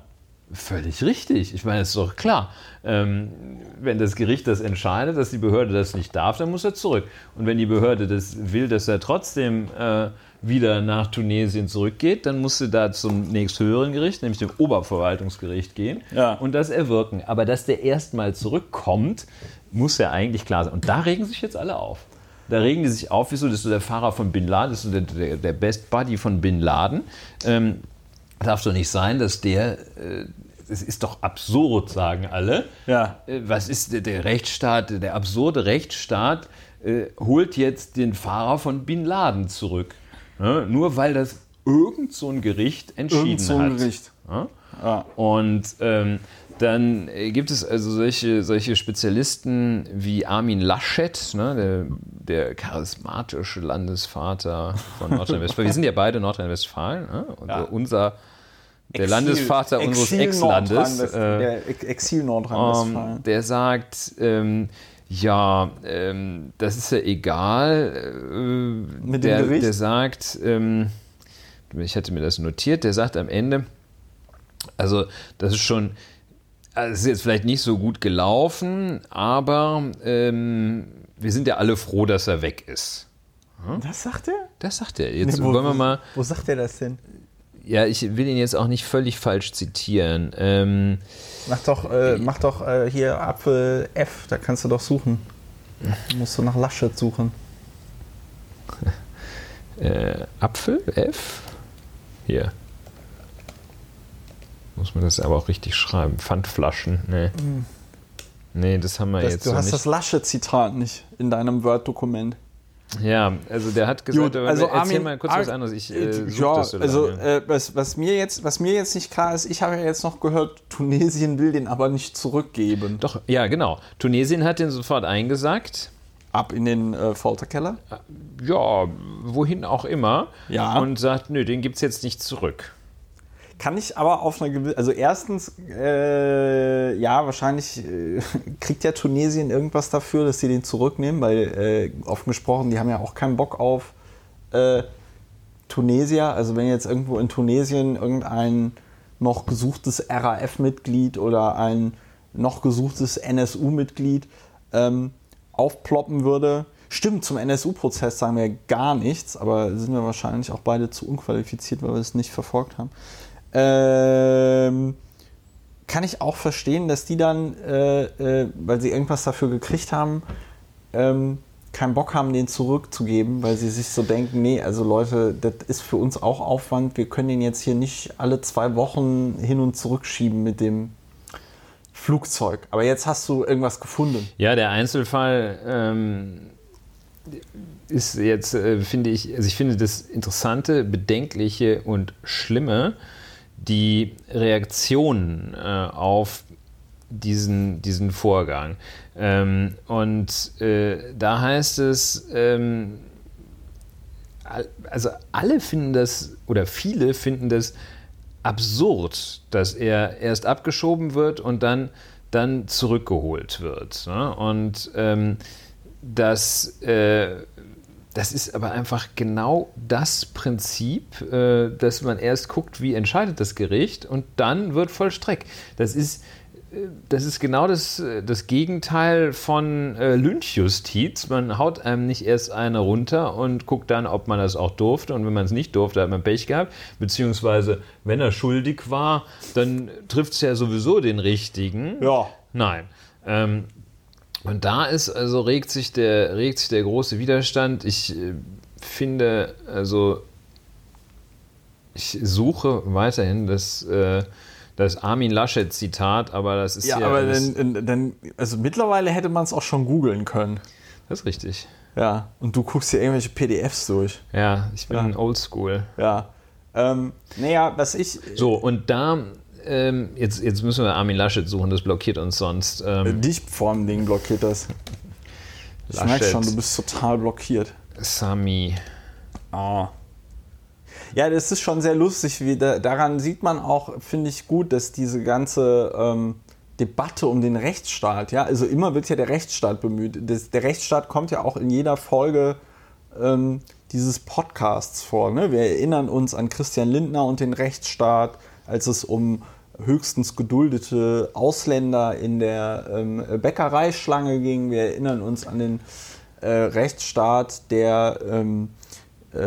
Völlig richtig. Ich meine, das ist doch klar. Ähm, wenn das Gericht das entscheidet, dass die Behörde das nicht darf, dann muss er zurück. Und wenn die Behörde das will, dass er trotzdem äh, wieder nach Tunesien zurückgeht, dann muss sie da zum nächsthöheren Gericht, nämlich dem Oberverwaltungsgericht gehen Ja. und das erwirken. Aber dass der erstmal zurückkommt, muss ja eigentlich klar sein. Und da regen sich jetzt alle auf. Da regen die sich auf, wieso? Das ist der Fahrer von Bin Laden, das ist der, der, der Best Buddy von Bin Laden. Ähm, darf doch nicht sein, dass der, äh, es ist doch absurd, sagen alle. Ja. Äh, was ist der, der Rechtsstaat, der absurde Rechtsstaat, äh, holt jetzt den Fahrer von Bin Laden zurück. Ne? Nur weil das irgend so ein Gericht entschieden Irgend so ein hat. Gericht. Ja? Ja. Und ähm, dann äh, gibt es also solche, solche Spezialisten wie Armin Laschet, ne, der, der charismatische Landesvater von Nordrhein-Westfalen. Wir sind ja beide Nordrhein-Westfalen. Ne? Und Ja. unser, der Exil- Landesvater unseres Ex-Landes. Äh, Exil Nordrhein-Westfalen. ähm, der sagt, ähm, ja, ähm, das ist ja egal. Äh, Mit dem der, Gericht? der sagt, ähm, ich hatte mir das notiert, der sagt am Ende, also das ist schon, also es ist jetzt vielleicht nicht so gut gelaufen, aber ähm, wir sind ja alle froh, dass er weg ist. das sagt er? Das sagt er. Jetzt Nee, wo, wollen wir mal. Wo sagt er das denn? Ja, ich will ihn jetzt auch nicht völlig falsch zitieren. Ähm, Mach doch, äh, mach doch äh, hier Apfel F, da kannst du doch suchen. Musst du nach Laschet suchen. äh, Apfel F? Hier. Muss man das aber auch richtig schreiben. Pfandflaschen. Nee. Nee, das haben wir Das, jetzt du hast nicht. das Laschet-Zitat nicht in deinem Word-Dokument. Ja, also der hat gesagt, Gut, also erzähl Armin- mal kurz Ar- was anderes. Ich äh, such ja, also lange. äh, was, was, mir jetzt, was mir jetzt nicht klar ist, ich habe ja jetzt noch gehört, Tunesien will den aber nicht zurückgeben. Doch, ja, genau. Tunesien hat den sofort eingesagt. Ab in den äh, Folterkeller. Ja, wohin auch immer. Ja. Und sagt, nö, den gibt es jetzt nicht zurück. Kann ich aber auf einer gewissen, also erstens, äh, ja, wahrscheinlich äh, kriegt ja Tunesien irgendwas dafür, dass sie den zurücknehmen, weil äh, offen gesprochen, die haben ja auch keinen Bock auf äh, Tunesier. Also wenn jetzt irgendwo in Tunesien irgendein noch gesuchtes RAF-Mitglied oder ein noch gesuchtes NSU-Mitglied ähm, aufploppen würde. Stimmt, zum NSU-Prozess sagen wir gar nichts, aber sind wir wahrscheinlich auch beide zu unqualifiziert, weil wir es nicht verfolgt haben. Ähm, kann ich auch verstehen, dass die dann, äh, äh, weil sie irgendwas dafür gekriegt haben, ähm, keinen Bock haben, den zurückzugeben, weil sie sich so denken, nee, also Leute, das ist für uns auch Aufwand, wir können den jetzt hier nicht alle zwei Wochen hin und zurück schieben mit dem Flugzeug. Aber jetzt hast du irgendwas gefunden. Ja, der Einzelfall ähm, ist jetzt, äh, finde ich, also ich finde das Interessante, Bedenkliche und Schlimme, die Reaktionen äh, auf diesen, diesen Vorgang. Ähm, und äh, da heißt es, ähm, also alle finden das, oder viele finden das absurd, dass er erst abgeschoben wird und dann, dann zurückgeholt wird. Ne? Und ähm, das, äh, das ist aber einfach genau das Prinzip, äh, dass man erst guckt, wie entscheidet das Gericht und dann wird vollstreckt. Das ist, äh, das ist genau das, äh, das Gegenteil von Lynchjustiz. Man haut einem nicht erst eine runter und guckt dann, ob man das auch durfte. Und wenn man es nicht durfte, hat man Pech gehabt. Beziehungsweise, wenn er schuldig war, dann trifft es ja sowieso den Richtigen. Ja. Nein. Ähm, und da ist also regt sich der, regt sich der große Widerstand. Ich äh, finde, also ich suche weiterhin das, äh, das Armin Laschet-Zitat, aber das ist Ja, ja, aber dann, dann, also mittlerweile hätte man es auch schon googeln können. das ist richtig. Ja, und du guckst hier irgendwelche PDFs durch. Ja, ich bin Ja. oldschool. Ja. Ähm, naja, was ich. So, und da, ähm, jetzt, jetzt müssen wir Armin Laschet suchen, das blockiert uns sonst. Ähm, Dich vor dem Ding blockiert das. Ich merke schon, du bist total blockiert. Sami. Ah. Ja, das ist schon sehr lustig. Wie da, daran sieht man auch, finde ich gut, dass diese ganze ähm, Debatte um den Rechtsstaat, ja, also immer wird ja der Rechtsstaat bemüht. Das, der Rechtsstaat kommt ja auch in jeder Folge ähm, dieses Podcasts vor. Ne? Wir erinnern uns an Christian Lindner und den Rechtsstaat, als es um höchstens geduldete Ausländer in der ähm, Bäckereischlange ging. Wir erinnern uns an den äh, Rechtsstaat, der, ähm, äh,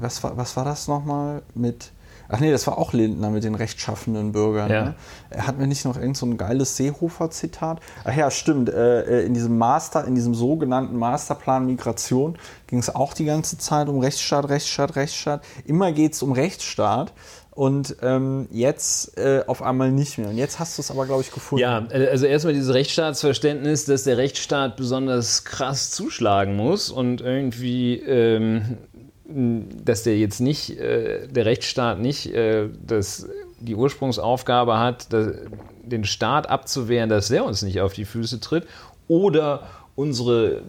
was, war, was war das nochmal mit, ach nee, das war auch Lindner mit den rechtschaffenden Bürgern. Ja. Ne? Er hat mir nicht noch irgend so ein geiles Seehofer-Zitat? Ach ja, stimmt, äh, äh, in diesem Master, in diesem sogenannten Masterplan Migration ging es auch die ganze Zeit um Rechtsstaat, Rechtsstaat, Rechtsstaat. Immer geht es um Rechtsstaat. Und ähm, jetzt äh, auf einmal nicht mehr. Und jetzt hast du es aber, glaube ich, gefunden. Ja, äh, also erstmal dieses Rechtsstaatsverständnis, dass der Rechtsstaat besonders krass zuschlagen muss und irgendwie, ähm, dass der jetzt nicht, äh, der Rechtsstaat nicht äh, das, die Ursprungsaufgabe hat, das, den Staat abzuwehren, dass der uns nicht auf die Füße tritt oder unsere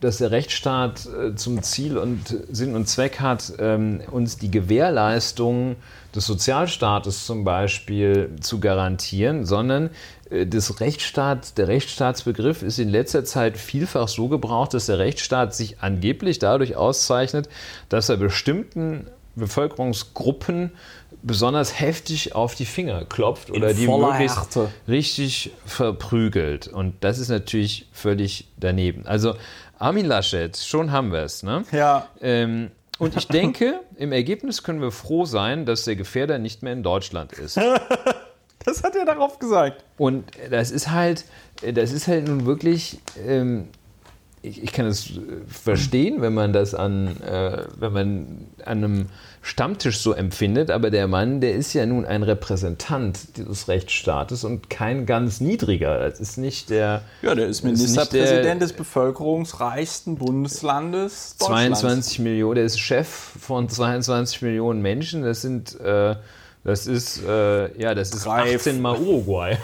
dass der Rechtsstaat äh, zum Ziel und Sinn und Zweck hat, ähm, uns die Gewährleistung des Sozialstaates zum Beispiel zu garantieren, sondern äh, des Rechtsstaat, der Rechtsstaatsbegriff ist in letzter Zeit vielfach so gebraucht, dass der Rechtsstaat sich angeblich dadurch auszeichnet, dass er bestimmten Bevölkerungsgruppen besonders heftig auf die Finger klopft oder die möglichst Härte. richtig verprügelt. Und das ist natürlich völlig daneben. Also Armin Laschet, schon haben wir es. Ne? Ja. Ähm, und ich denke, im Ergebnis können wir froh sein, dass der Gefährder nicht mehr in Deutschland ist. das hat er darauf gesagt. Und das ist halt, das ist halt nun wirklich. Ähm, ich, ich, kann es verstehen, wenn man das an, äh, wenn man an einem Stammtisch so empfindet, aber der Mann, der ist ja nun ein Repräsentant dieses Rechtsstaates und kein ganz niedriger. Das ist nicht der. Ja, der ist Ministerpräsident des bevölkerungsreichsten Bundeslandes. 22 Millionen, der ist Chef von 22 Millionen Menschen. Das sind. Äh, das ist, äh, ja, das ist 18 mal Uruguay.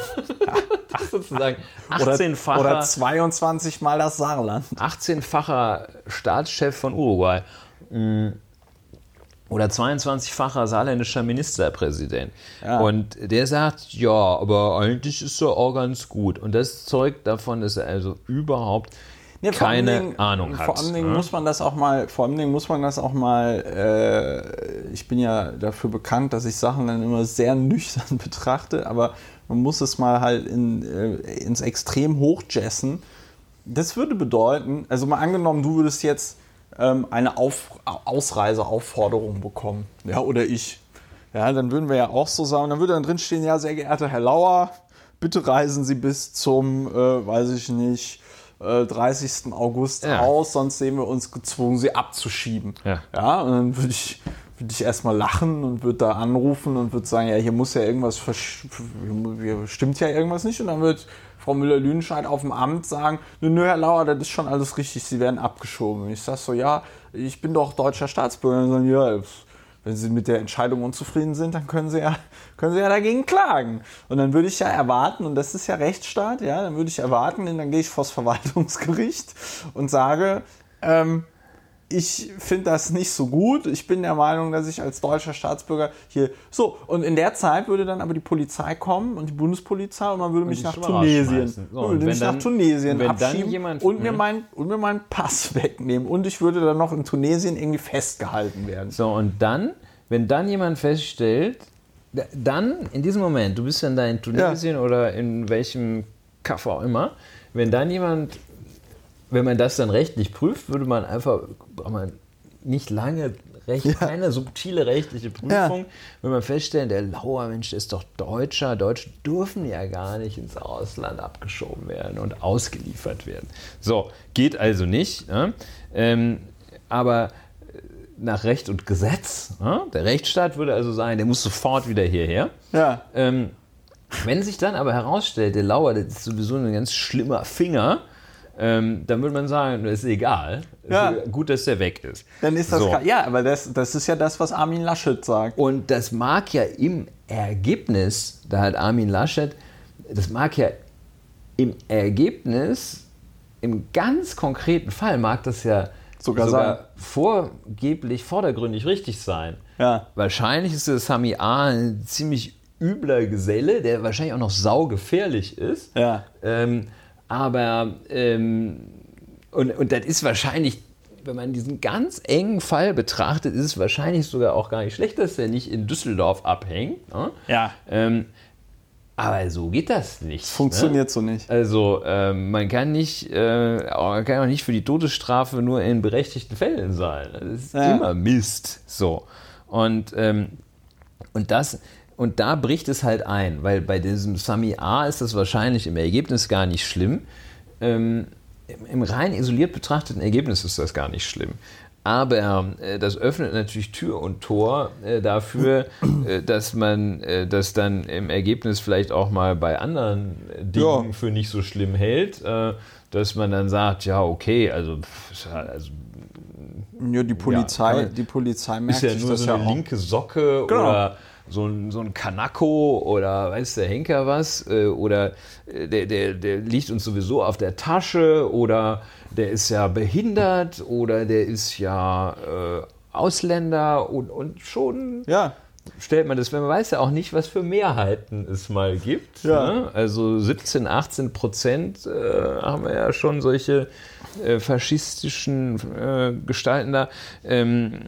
Sozusagen 18-facher. Oder, oder 22 mal das Saarland. 18-facher Staatschef von Uruguay. Mhm oder 22-facher saarländischer Ministerpräsident. Ja. Und der sagt, ja, aber eigentlich ist er auch ganz gut. Und das zeugt davon, dass er also überhaupt ja, keine Dingen, Ahnung hat. Vor allem ja? Ne? muss man das auch mal, vor allem muss man das auch mal, äh, ich bin ja dafür bekannt, dass ich Sachen dann immer sehr nüchtern betrachte, aber man muss es mal halt in, äh, ins Extrem hochjessen. Das würde bedeuten, also mal angenommen, du würdest jetzt ähm, eine Auf Ausreiseaufforderung bekommen. Ja, oder ich. Ja, dann würden wir ja auch so sagen, dann würde dann drinstehen, ja, sehr geehrter Herr Lauer, bitte reisen Sie bis zum, äh, weiß ich nicht, äh, 30. August ja. aus, sonst sehen wir uns gezwungen, Sie abzuschieben. Ja, ja und dann würde ich, würde ich erstmal lachen und würde da anrufen und würde sagen, ja, hier muss ja irgendwas, hier stimmt ja irgendwas nicht. Und dann wird Frau Müller-Lüdenscheid auf dem Amt sagen, nö, nö, Herr Lauer, das ist schon alles richtig, Sie werden abgeschoben. Und ich sage so, ja, ich bin doch deutscher Staatsbürger. Und dann sagen, ja, wenn Sie mit der Entscheidung unzufrieden sind, dann können Sie ja, können Sie ja dagegen klagen. Und dann würde ich ja erwarten, und das ist ja Rechtsstaat, ja, dann würde ich erwarten, dann gehe ich vors Verwaltungsgericht und sage, ähm, ich finde das nicht so gut. Ich bin der Meinung, dass ich als deutscher Staatsbürger hier. So, und in der Zeit würde dann aber die Polizei kommen und die Bundespolizei und man würde mich nach Tunesien, so, würde mich dann, nach Tunesien abschieben jemand, und, mir mein, und mir meinen Pass wegnehmen. Und ich würde dann noch in Tunesien irgendwie festgehalten werden. So, und dann, wenn dann jemand feststellt, dann in diesem Moment, du bist dann da in Tunesien ja. oder in welchem Kaff auch immer, wenn dann jemand wenn man das dann rechtlich prüft, würde man einfach, braucht man nicht lange recht, ja. keine subtile rechtliche Prüfung, ja. wenn man feststellen, der Lauer Mensch ist doch Deutscher, Deutsche dürfen ja gar nicht ins Ausland abgeschoben werden und ausgeliefert werden. So, geht also nicht. Ne? Ähm, aber nach Recht und Gesetz, ne? der Rechtsstaat würde also sagen, der muss sofort wieder hierher. Ja. Ähm, wenn sich dann aber herausstellt, der Lauer, das ist sowieso ein ganz schlimmer Finger, ähm, dann würde man sagen, das ist egal. Ja. Ist gut, dass der weg ist. Dann ist das so. ja, aber das, das ist ja das, was Armin Laschet sagt. Und das mag ja im Ergebnis, da hat Armin Laschet, das mag ja im Ergebnis, im ganz konkreten Fall mag das ja sogar, sogar vorgeblich, vordergründig richtig sein. Ja. Wahrscheinlich ist der Sami A ein ziemlich übler Geselle, der wahrscheinlich auch noch saugefährlich ist. Ja. Ähm, aber, ähm, und, und das ist wahrscheinlich, wenn man diesen ganz engen Fall betrachtet, ist es wahrscheinlich sogar auch gar nicht schlecht, dass er nicht in Düsseldorf abhängt. Ne? Ja. Ähm, aber so geht das nicht. Das funktioniert ne? so nicht. Also ähm, man kann nicht, äh, man kann auch nicht für die Todesstrafe nur in berechtigten Fällen sein. Das ist ja. immer Mist. So. Und, ähm, und das, und da bricht es halt ein, weil bei diesem Sami A ist das wahrscheinlich im Ergebnis gar nicht schlimm. Ähm, Im rein isoliert betrachteten Ergebnis ist das gar nicht schlimm. Aber äh, das öffnet natürlich Tür und Tor äh, dafür, äh, dass man äh, das dann im Ergebnis vielleicht auch mal bei anderen Dingen ja. für nicht so schlimm hält, äh, dass man dann sagt, ja, okay, also, also ja, die Polizei, ja, die Polizei merkt ist ja nur so eine ja linke Socke genau. oder so ein, so ein Kanako oder weiß der Henker was äh, oder der, der, der liegt uns sowieso auf der Tasche oder der ist ja behindert oder der ist ja äh, Ausländer und, und schon ja. stellt man das, man weiß ja auch nicht, was für Mehrheiten es mal gibt. Ja. Ne? Also 17, 18 Prozent äh, haben wir ja schon solche äh, faschistischen äh, Gestalten da. Ähm,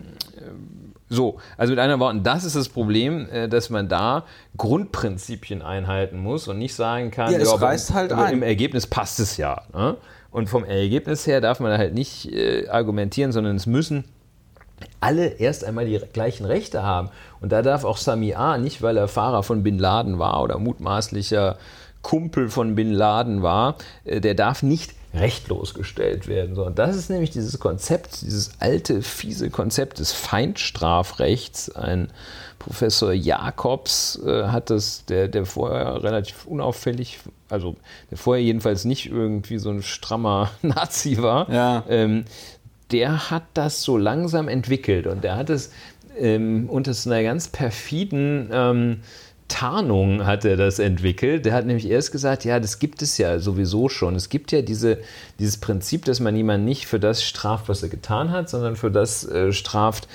so, also mit anderen Worten, das ist das Problem, äh, dass man da Grundprinzipien einhalten muss und nicht sagen kann, ja, es ja, reißt halt ein. im Ergebnis passt es ja. Ne? Und vom Ergebnis her darf man halt nicht äh, argumentieren, sondern es müssen alle erst einmal die gleichen Rechte haben. Und da darf auch Sami A. nicht, weil er Fahrer von Bin Laden war oder mutmaßlicher Kumpel von Bin Laden war, äh, der darf nicht rechtlos gestellt werden. So, und das ist nämlich dieses Konzept, dieses alte, fiese Konzept des Feindstrafrechts. Ein Professor Jakobs äh, hat das, der, der vorher relativ unauffällig, also der vorher jedenfalls nicht irgendwie so ein strammer Nazi war, ja. ähm, der hat das so langsam entwickelt und der hat es ähm, unter so einer ganz perfiden ähm, Tarnung hat er das entwickelt. Der hat nämlich erst gesagt, ja, das gibt es ja sowieso schon. Es gibt ja diese, dieses Prinzip, dass man jemanden nicht für das straft, was er getan hat, sondern für das äh, straft,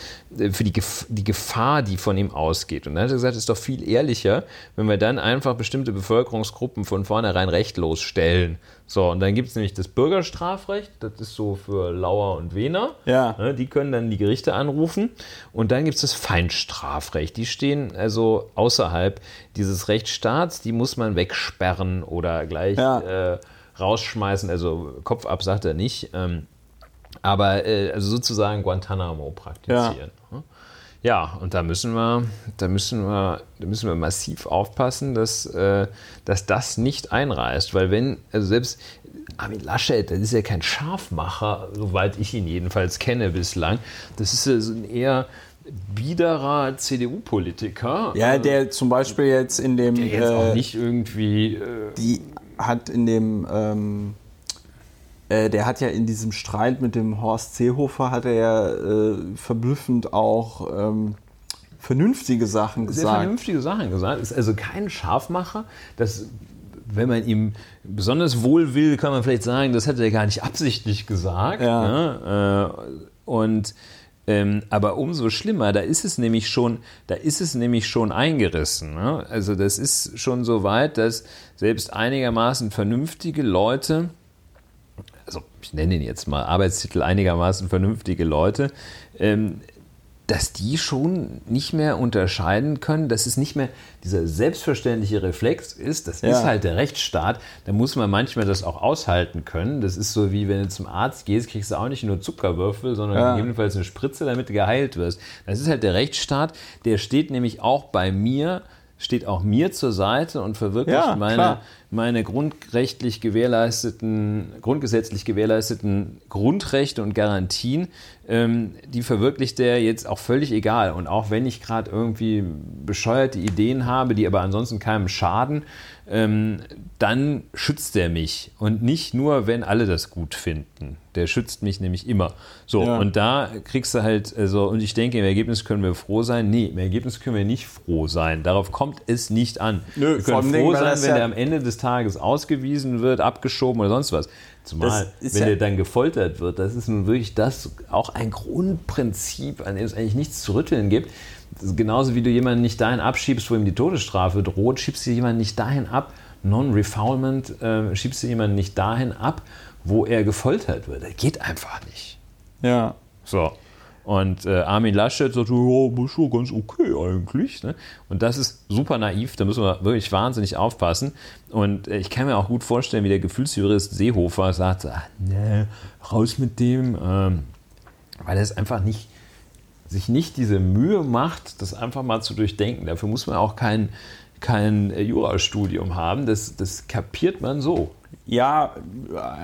für die, die Gefahr, die von ihm ausgeht. Und dann hat er gesagt, es ist doch viel ehrlicher, wenn wir dann einfach bestimmte Bevölkerungsgruppen von vornherein rechtlos stellen. So, und dann gibt es nämlich das Bürgerstrafrecht, das ist so für Lauer und Wehner. Ja. Ne, die können dann die Gerichte anrufen. Und dann gibt es das Feinstrafrecht. Die stehen also außerhalb dieses Rechtsstaats, die muss man wegsperren oder gleich ja. äh, rausschmeißen. Also Kopf ab sagt er nicht. Ähm, aber äh, also sozusagen Guantanamo praktizieren. Ja. Ja, und da müssen wir, da müssen wir, da müssen wir massiv aufpassen, dass, äh, dass das nicht einreißt. Weil wenn, also selbst Armin Laschet, das ist ja kein Scharfmacher, soweit ich ihn jedenfalls kenne bislang. Das ist ja so ein eher biederer CDU-Politiker. Ja, der zum Beispiel jetzt in dem. Der jetzt auch äh, nicht irgendwie. Äh, die hat in dem. Ähm, äh, der hat ja in diesem Streit mit dem Horst Seehofer hat er ja äh, verblüffend auch ähm, vernünftige Sachen gesagt. Sehr vernünftige Sachen gesagt. Ist also kein Scharfmacher. Das, wenn man ihm besonders wohl will, kann man vielleicht sagen, das hat er gar nicht absichtlich gesagt. Ja. Ne? Äh, und ähm, aber umso schlimmer, da ist es nämlich schon, da ist es nämlich schon eingerissen. Ne? Also das ist schon so weit, dass selbst einigermaßen vernünftige Leute also ich nenne ihn jetzt mal Arbeitstitel einigermaßen vernünftige Leute, ähm, dass die schon nicht mehr unterscheiden können, dass es nicht mehr dieser selbstverständliche Reflex ist, das ja. ist halt der Rechtsstaat, da muss man manchmal das auch aushalten können. Das ist so wie wenn du zum Arzt gehst, kriegst du auch nicht nur Zuckerwürfel, sondern ja. gegebenenfalls eine Spritze, damit du geheilt wirst. Das ist halt der Rechtsstaat, der steht nämlich auch bei mir steht auch mir zur Seite und verwirklicht ja, meine, meine grundrechtlich gewährleisteten, grundgesetzlich gewährleisteten Grundrechte und Garantien, ähm, die verwirklicht der jetzt auch völlig egal. Und auch wenn ich gerade irgendwie bescheuerte Ideen habe, die aber ansonsten keinem schaden, ähm, dann schützt er mich. Und nicht nur, wenn alle das gut finden. Der schützt mich nämlich immer. So, ja. und da kriegst du halt, also, und ich denke, im Ergebnis können wir froh sein. Nee, im Ergebnis können wir nicht froh sein. Darauf kommt es nicht an. Nö, wir können froh sein, wenn ja der am Ende des Tages ausgewiesen wird, abgeschoben oder sonst was. Zumal, wenn ja der dann gefoltert wird, das ist nun wirklich das auch ein Grundprinzip, an dem es eigentlich nichts zu rütteln gibt genauso wie du jemanden nicht dahin abschiebst, wo ihm die Todesstrafe droht, schiebst du jemanden nicht dahin ab, Non-Refoulement, äh, schiebst du jemanden nicht dahin ab, wo er gefoltert wird. Das geht einfach nicht. Ja. So. Und äh, Armin Laschet sagt, ja, ist schon ganz okay eigentlich. Ne? Und das ist super naiv, da müssen wir wirklich wahnsinnig aufpassen. Und äh, ich kann mir auch gut vorstellen, wie der Gefühlsjurist Seehofer sagt, ach, nee, raus mit dem, ähm, weil er es einfach nicht sich nicht diese Mühe macht, das einfach mal zu durchdenken. Dafür muss man auch kein, kein Jurastudium haben. Das, das kapiert man so. Ja,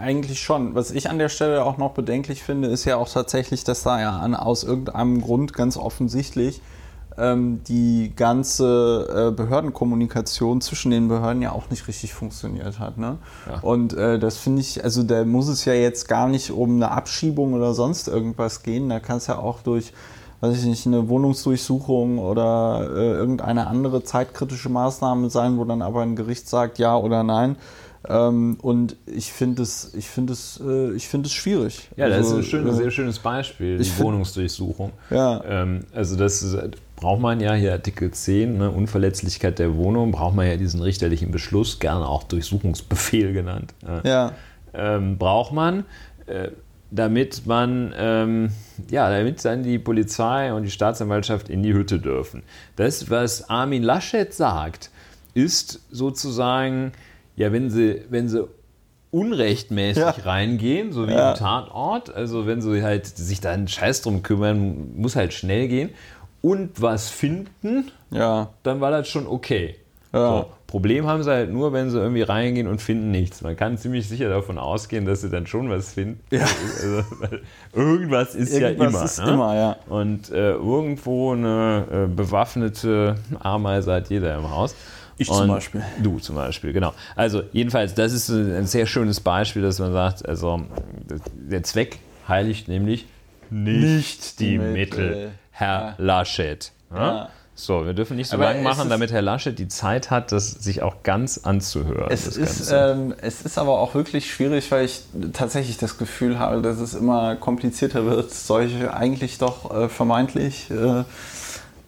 eigentlich schon. Was ich an der Stelle auch noch bedenklich finde, ist ja auch tatsächlich, dass da ja an, aus irgendeinem Grund ganz offensichtlich ähm, die ganze äh, Behördenkommunikation zwischen den Behörden ja auch nicht richtig funktioniert hat. Ne? Ja. Und äh, das finde ich, also da muss es ja jetzt gar nicht um eine Abschiebung oder sonst irgendwas gehen. Da kann es ja auch durch weiß ich nicht, eine Wohnungsdurchsuchung oder äh, irgendeine andere zeitkritische Maßnahme sein, wo dann aber ein Gericht sagt ja oder nein. Ähm, und ich finde es, ich finde es, äh, ich finde es schwierig. Ja, das also, ist ein schön, äh, sehr schönes Beispiel, die Wohnungsdurchsuchung. Ja. Ähm, also das ist, braucht man ja hier Artikel 10, ne, Unverletzlichkeit der Wohnung, braucht man ja diesen richterlichen Beschluss, gerne auch Durchsuchungsbefehl genannt. Ja. Ähm, braucht man. Äh, damit man, ähm, ja, damit dann die Polizei und die Staatsanwaltschaft in die Hütte dürfen. Das, was Armin Laschet sagt, ist sozusagen, ja, wenn sie, wenn sie unrechtmäßig ja. reingehen, so wie ja. im Tatort, also wenn sie halt sich da einen Scheiß drum kümmern, muss halt schnell gehen und was finden, ja. dann war das schon okay. Ja. So, Problem haben sie halt nur, wenn sie irgendwie reingehen und finden nichts. Man kann ziemlich sicher davon ausgehen, dass sie dann schon was finden. Ja. Also, irgendwas ist irgendwas ja immer. Ist ne? immer ja. Und äh, irgendwo eine äh, bewaffnete Ameise hat jeder im Haus. Ich und zum Beispiel. Du zum Beispiel, genau. Also jedenfalls, das ist ein sehr schönes Beispiel, dass man sagt, also der Zweck heiligt nämlich nicht, nicht die, die Mittel. Mittel. Herr ja. Laschet. Ja? So, wir dürfen nicht so lange machen, damit Herr Laschet die Zeit hat, das sich auch ganz anzuhören. Es ist, ähm, es ist aber auch wirklich schwierig, weil ich tatsächlich das Gefühl habe, dass es immer komplizierter wird, solche eigentlich doch äh, vermeintlich äh,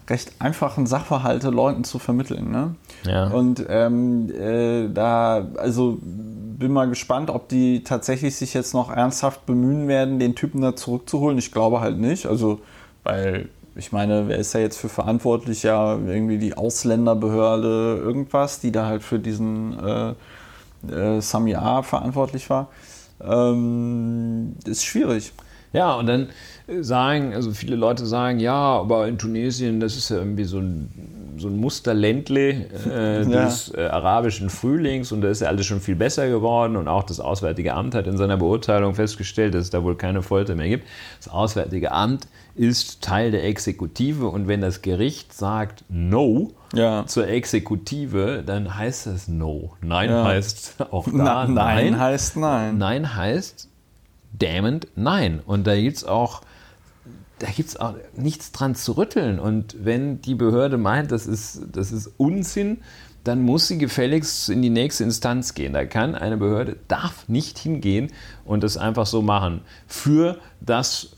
recht einfachen Sachverhalte Leuten zu vermitteln. Ne? Ja. Und ähm, äh, da, also bin mal gespannt, ob die tatsächlich sich jetzt noch ernsthaft bemühen werden, den Typen da zurückzuholen. Ich glaube halt nicht. Also, weil ich meine, wer ist da jetzt für verantwortlich? Ja, irgendwie die Ausländerbehörde, irgendwas, die da halt für diesen äh, äh, Sami A verantwortlich war. Ähm, ist schwierig. Ja, und dann sagen, also viele Leute sagen, ja, aber in Tunesien, das ist ja irgendwie so ein, so ein Musterländle äh, ja. des äh, arabischen Frühlings und da ist ja alles schon viel besser geworden und auch das Auswärtige Amt hat in seiner Beurteilung festgestellt, dass es da wohl keine Folter mehr gibt. Das Auswärtige Amt ist Teil der Exekutive und wenn das Gericht sagt No ja. zur Exekutive, dann heißt das No. Nein ja. heißt auch da Na, nein. Nein heißt Nein. Nein heißt damned Nein. Und da gibt es auch da auch nichts dran zu rütteln. Und wenn die Behörde meint, das ist, das ist Unsinn, dann muss sie gefälligst in die nächste Instanz gehen. Da kann eine Behörde, darf nicht hingehen und das einfach so machen. Für das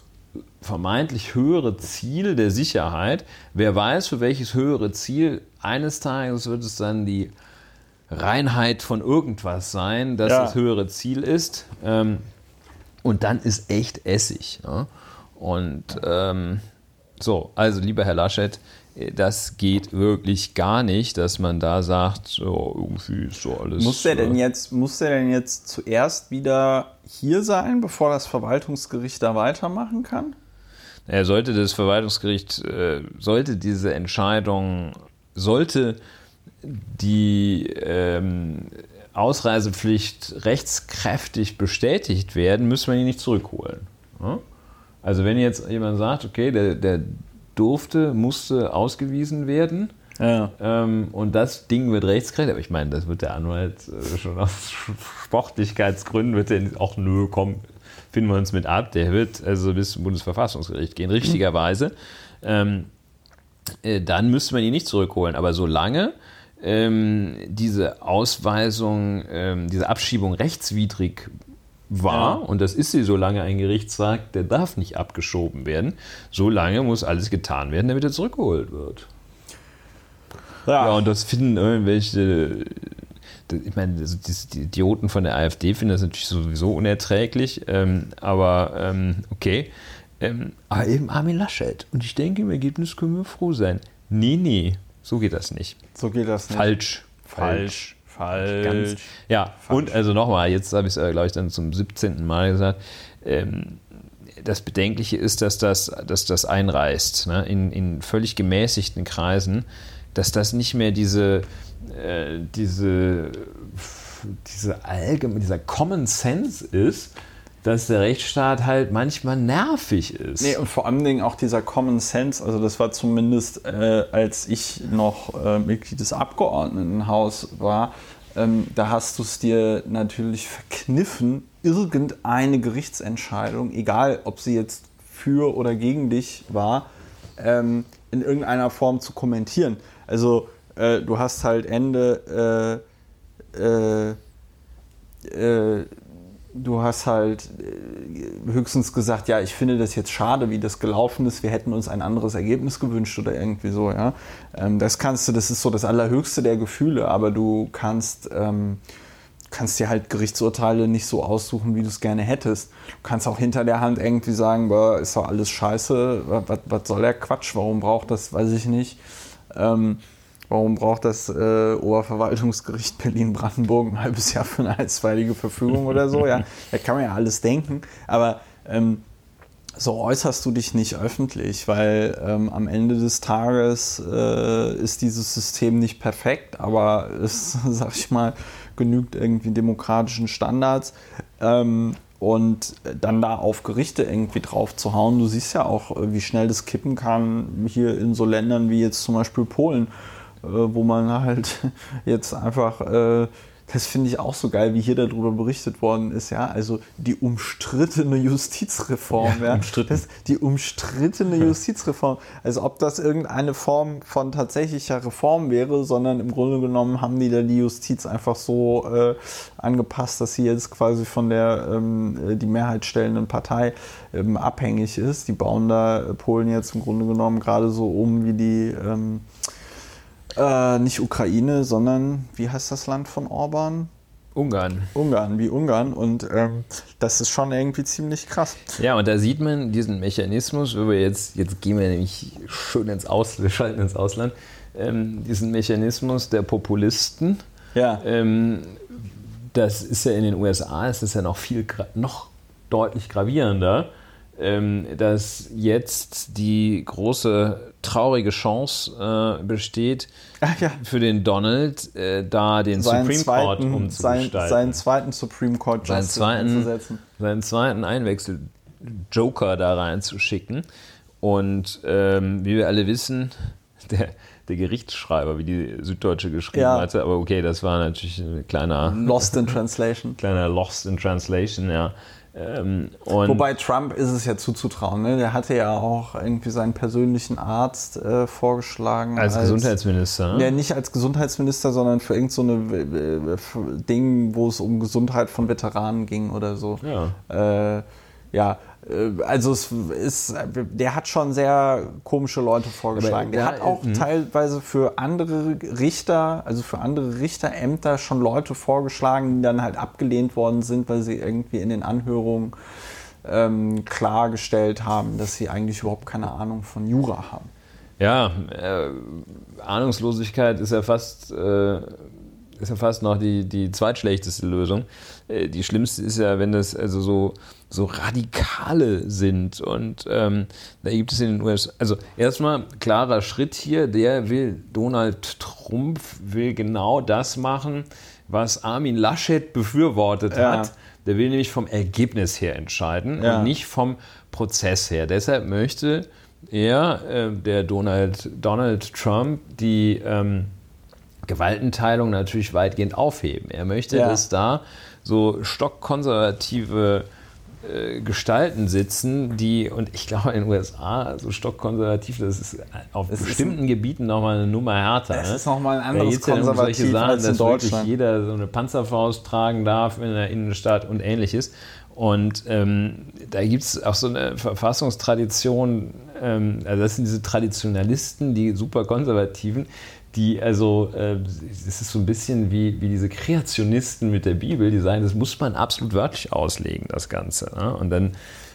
vermeintlich höhere Ziel der Sicherheit. Wer weiß, für welches höhere Ziel eines Tages wird es dann die Reinheit von irgendwas sein, dass ja. das höhere Ziel ist. Ähm, und dann ist echt Essig. Und ähm, so, also lieber Herr Laschet, das geht wirklich gar nicht, dass man da sagt, so irgendwie ist so alles. Muss der denn äh, jetzt, muss der denn jetzt zuerst wieder hier sein, bevor das Verwaltungsgericht da weitermachen kann? Er sollte das Verwaltungsgericht, äh, sollte diese Entscheidung, sollte die ähm, Ausreisepflicht rechtskräftig bestätigt werden, müsste man ihn nicht zurückholen. Ja? Also wenn jetzt jemand sagt, okay, der, der durfte, musste ausgewiesen werden, ja. Ähm, und das Ding wird rechtskräftig. Aber ich meine, das wird der Anwalt äh, schon aus Sportlichkeitsgründen wird er auch, nö, komm, finden wir uns mit ab. Der wird also bis zum Bundesverfassungsgericht gehen, richtigerweise. Ähm, äh, dann müsste man ihn nicht zurückholen. Aber solange ähm, diese Ausweisung, ähm, diese Abschiebung rechtswidrig war, ja. und das ist sie, solange ein Gericht sagt, der darf nicht abgeschoben werden, solange muss alles getan werden, damit er zurückgeholt wird. Ja, ja und das finden irgendwelche, ich meine, die Idioten von der AfD finden das natürlich sowieso unerträglich, ähm, aber ähm, okay. Ähm, aber eben Armin Laschet. Und ich denke, im Ergebnis können wir froh sein. Nee, nee, so geht das nicht. So geht das nicht. Falsch. Falsch. Falsch. Ganz, ja, falsch. und also nochmal, jetzt habe ich es, äh, glaube ich, dann zum 17. Mal gesagt. Ähm, das Bedenkliche ist, dass das, dass das einreißt ne? in, in völlig gemäßigten Kreisen, dass das nicht mehr diese, äh, diese diese allgemein, dieser Common Sense ist, dass der Rechtsstaat halt manchmal nervig ist. Nee, und vor allen Dingen auch dieser Common Sense, also das war zumindest, äh, als ich noch äh, Mitglied des Abgeordnetenhaus war, ähm, da hast du es dir natürlich verkniffen, irgendeine Gerichtsentscheidung, egal ob sie jetzt für oder gegen dich war, ähm, in irgendeiner Form zu kommentieren. Also äh, du hast halt Ende äh, äh, äh du hast halt äh, höchstens gesagt, ja, ich finde das jetzt schade, wie das gelaufen ist, wir hätten uns ein anderes Ergebnis gewünscht oder irgendwie so, ja. Ähm, das kannst du, das ist so das Allerhöchste der Gefühle, aber du kannst, ähm, kannst dir halt Gerichtsurteile nicht so aussuchen, wie du es gerne hättest. Du kannst auch hinter der Hand irgendwie sagen, boah, ist doch alles scheiße, was, was soll der Quatsch, warum braucht das, weiß ich nicht. Ähm, Warum braucht das äh, Oberverwaltungsgericht Berlin-Brandenburg ein halbes Jahr für eine einstweilige Verfügung oder so? Ja, da kann man ja alles denken. Aber ähm, so äußerst du dich nicht öffentlich, weil ähm, am Ende des Tages äh, ist dieses System nicht perfekt, aber es, sag ich mal, genügt irgendwie demokratischen Standards. Ähm, und dann da auf Gerichte irgendwie drauf zu hauen. Du siehst ja auch, wie schnell das kippen kann hier in so Ländern wie jetzt zum Beispiel Polen äh, wo man halt jetzt einfach, äh, das finde ich auch so geil, wie hier darüber berichtet worden ist, ja, also die umstrittene Justizreform, ja, ja. Umstritten. Das, die umstrittene Justizreform, also ob das irgendeine Form von tatsächlicher Reform wäre, sondern im Grunde genommen haben die da die Justiz einfach so äh, angepasst, dass sie jetzt quasi von der ähm, die Mehrheit stellenden Partei ähm, abhängig ist. Die bauen da Polen jetzt im Grunde genommen gerade so um wie die ähm, äh, nicht Ukraine, sondern wie heißt das Land von Orban? Ungarn. Ungarn, wie Ungarn. Und ähm, das ist schon irgendwie ziemlich krass. Ja, und da sieht man diesen Mechanismus, wo wir jetzt, jetzt gehen wir nämlich schön ins Ausland, wir schalten ins Ausland, ähm, diesen Mechanismus der Populisten. Ja. Ähm, das ist ja in den USA, ist das ja noch viel, noch deutlich gravierender dass jetzt die große traurige Chance äh, besteht, ja. für den Donald da den seinen Supreme zweiten, Court umzugestalten. Sein, seinen zweiten Supreme Court Justice seinen zweiten, Seinen zweiten Einwechsel Joker da reinzuschicken. Und ähm, wie wir alle wissen, der, der Gerichtsschreiber, wie die Süddeutsche geschrieben ja. hatte, aber okay, das war natürlich ein kleiner Lost in Translation. kleiner Lost in Translation, ja. Ähm, Wobei Trump ist es ja zuzutrauen. Ne? Der hatte ja auch irgendwie seinen persönlichen Arzt äh, vorgeschlagen. Als, als Gesundheitsminister? Ne? Ja, nicht als Gesundheitsminister, sondern für irgendein so äh, Ding, wo es um Gesundheit von Veteranen ging oder so. Ja. Äh, ja, äh, also es ist, der hat schon sehr komische Leute vorgeschlagen. Der hat auch mh. teilweise für andere Richter, also für andere Richterämter schon Leute vorgeschlagen, die dann halt abgelehnt worden sind, weil sie irgendwie in den Anhörungen ähm, klargestellt haben, dass sie eigentlich überhaupt keine Ahnung von Jura haben. Ja, äh, Ahnungslosigkeit ist ja fast, äh, ist ja fast noch die, die zweitschlechteste Lösung. Äh, die schlimmste ist ja, wenn das also so so Radikale sind. Und ähm, da gibt es in den USA, also erstmal klarer Schritt hier, der will, Donald Trump will genau das machen, was Armin Laschet befürwortet ja. hat. Der will nämlich vom Ergebnis her entscheiden ja. und nicht vom Prozess her. Deshalb möchte er, äh, der Donald, Donald Trump, die ähm, Gewaltenteilung natürlich weitgehend aufheben. Er möchte, ja. dass da so stockkonservative äh, Gestalten sitzen, die, und ich glaube in den USA, so stockkonservativ, das ist auf es bestimmten ist, Gebieten nochmal eine Nummer härter. Es ne? ist nochmal ein anderes Konservativ ja Sachen, als in dass Deutschland. jeder so eine Panzerfaust tragen darf in der Innenstadt und ähnliches. Und ähm, da gibt es auch so eine Verfassungstradition, ähm, also das sind diese Traditionalisten, die super Konservativen, die also, äh, es ist so ein bisschen wie, wie diese Kreationisten mit der Bibel, die sagen, das muss man absolut wörtlich auslegen, das Ganze. Ne? Und dann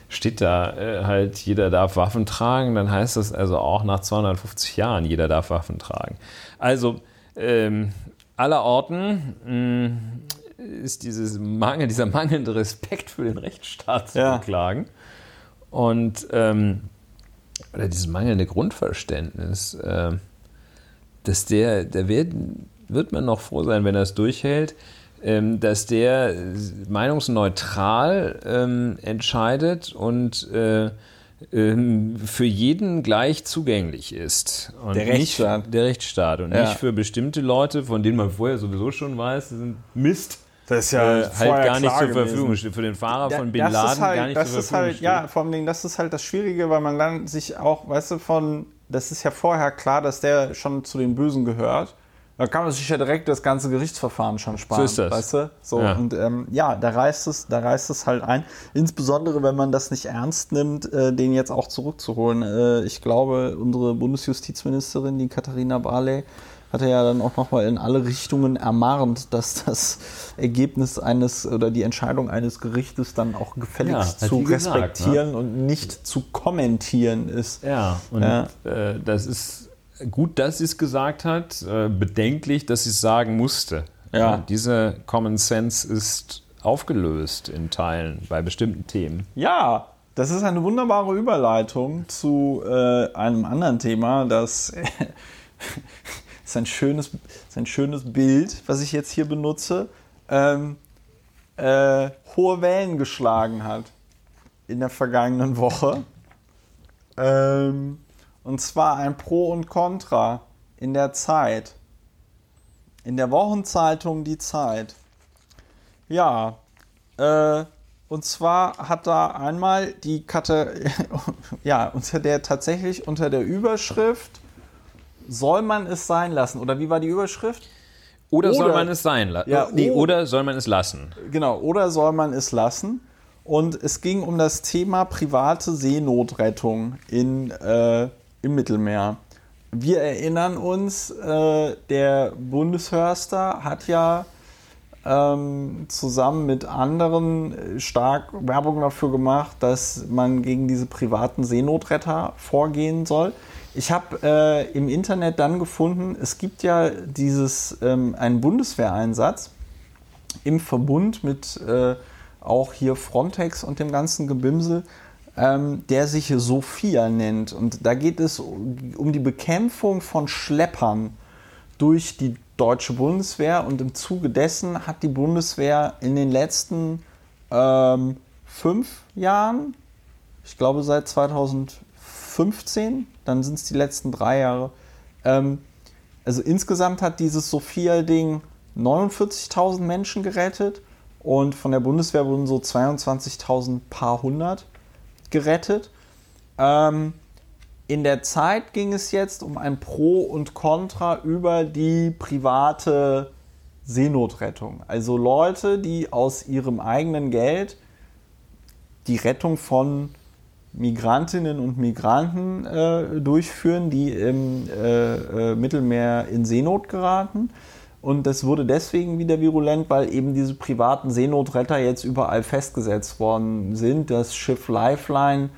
steht da äh, halt, jeder darf Waffen tragen, dann heißt das also auch nach 250 Jahren, jeder darf Waffen tragen. Also, ähm, aller Orten mh, mm, ist dieses Mangel, dieser mangelnde Respekt für den Rechtsstaat zu ja. beklagen. Und ähm, oder dieses mangelnde Grundverständnis. Äh, dass der, der wird, wird man noch froh sein, wenn er es durchhält, ähm, dass der meinungsneutral ähm, entscheidet und äh, ähm, für jeden gleich zugänglich ist. Und der Rechtsstaat. Nicht, der Rechtsstaat und ja. nicht für bestimmte Leute, von denen man vorher sowieso schon weiß, sie sind Mist. Das ist ja äh, halt gar nicht zur Verfügung steht. Für den Fahrer ja, von Bin Laden halt, gar nicht das zur ist Verfügung halt. Ja, vor allem, das ist halt das Schwierige, weil man dann sich auch, weißt du, von, das ist ja vorher klar, dass der schon zu den Bösen gehört. Da kann man sich ja direkt das ganze Gerichtsverfahren schon sparen. So ist das. Weißt du? So, Ja. Und ähm, ja, da reißt, es, da reißt es halt ein. Insbesondere, wenn man das nicht ernst nimmt, äh, den jetzt auch zurückzuholen. Äh, ich glaube, unsere Bundesjustizministerin, die Katharina Barley, hatte ja dann auch nochmal in alle Richtungen ermahnt, dass das Ergebnis eines oder die Entscheidung eines Gerichtes dann auch gefälligst Ja, hat zu gesagt, ne? respektieren und nicht zu kommentieren ist. Ja, und Ja. Äh, das ist gut, dass sie es gesagt hat, äh, bedenklich, dass sie es sagen musste. Ja. Dieser Common Sense ist aufgelöst in Teilen bei bestimmten Themen. Ja, das ist eine wunderbare Überleitung zu äh, einem anderen Thema, das ist, ein schönes, ist ein schönes Bild, was ich jetzt hier benutze, ähm, äh, hohe Wellen geschlagen hat in der vergangenen Woche. Ähm, und zwar ein Pro und Contra in der Zeit. In der Wochenzeitung Die Zeit. Ja, äh, und zwar hat da einmal die Karte, ja, unter der tatsächlich unter der Überschrift soll man es sein lassen? Oder wie war die Überschrift? Oder, soll Oder- man es sein lassen? Ja, nee, oder- soll man es lassen? Genau, oder soll man es lassen? Und es ging um das Thema private Seenotrettung in, äh, im Mittelmeer. Wir erinnern uns, äh, der Bundesförster hat ja ähm, zusammen mit anderen äh, stark Werbung dafür gemacht, dass man gegen diese privaten Seenotretter vorgehen soll. Ich habe äh, im Internet dann gefunden, es gibt ja dieses ähm, einen Bundeswehreinsatz im Verbund mit äh, auch hier Frontex und dem ganzen Gebimsel, ähm, der sich Sophia nennt. Und da geht es um die Bekämpfung von Schleppern durch die deutsche Bundeswehr. Und im Zuge dessen hat die Bundeswehr in den letzten ähm, fünf Jahren, ich glaube seit 2015, dann sind es die letzten drei Jahre, ähm, also insgesamt hat dieses Sophia-Ding 49.000 Menschen gerettet und von der Bundeswehr wurden so 22.000 paar hundert gerettet. Ähm, in der Zeit ging es jetzt um ein Pro und Contra über die private Seenotrettung. Also Leute, die aus ihrem eigenen Geld die Rettung von Migrantinnen und Migranten äh, durchführen, die im äh, äh, Mittelmeer in Seenot geraten. Und das wurde deswegen wieder virulent, weil eben diese privaten Seenotretter jetzt überall festgesetzt worden sind. Das Schiff Lifeline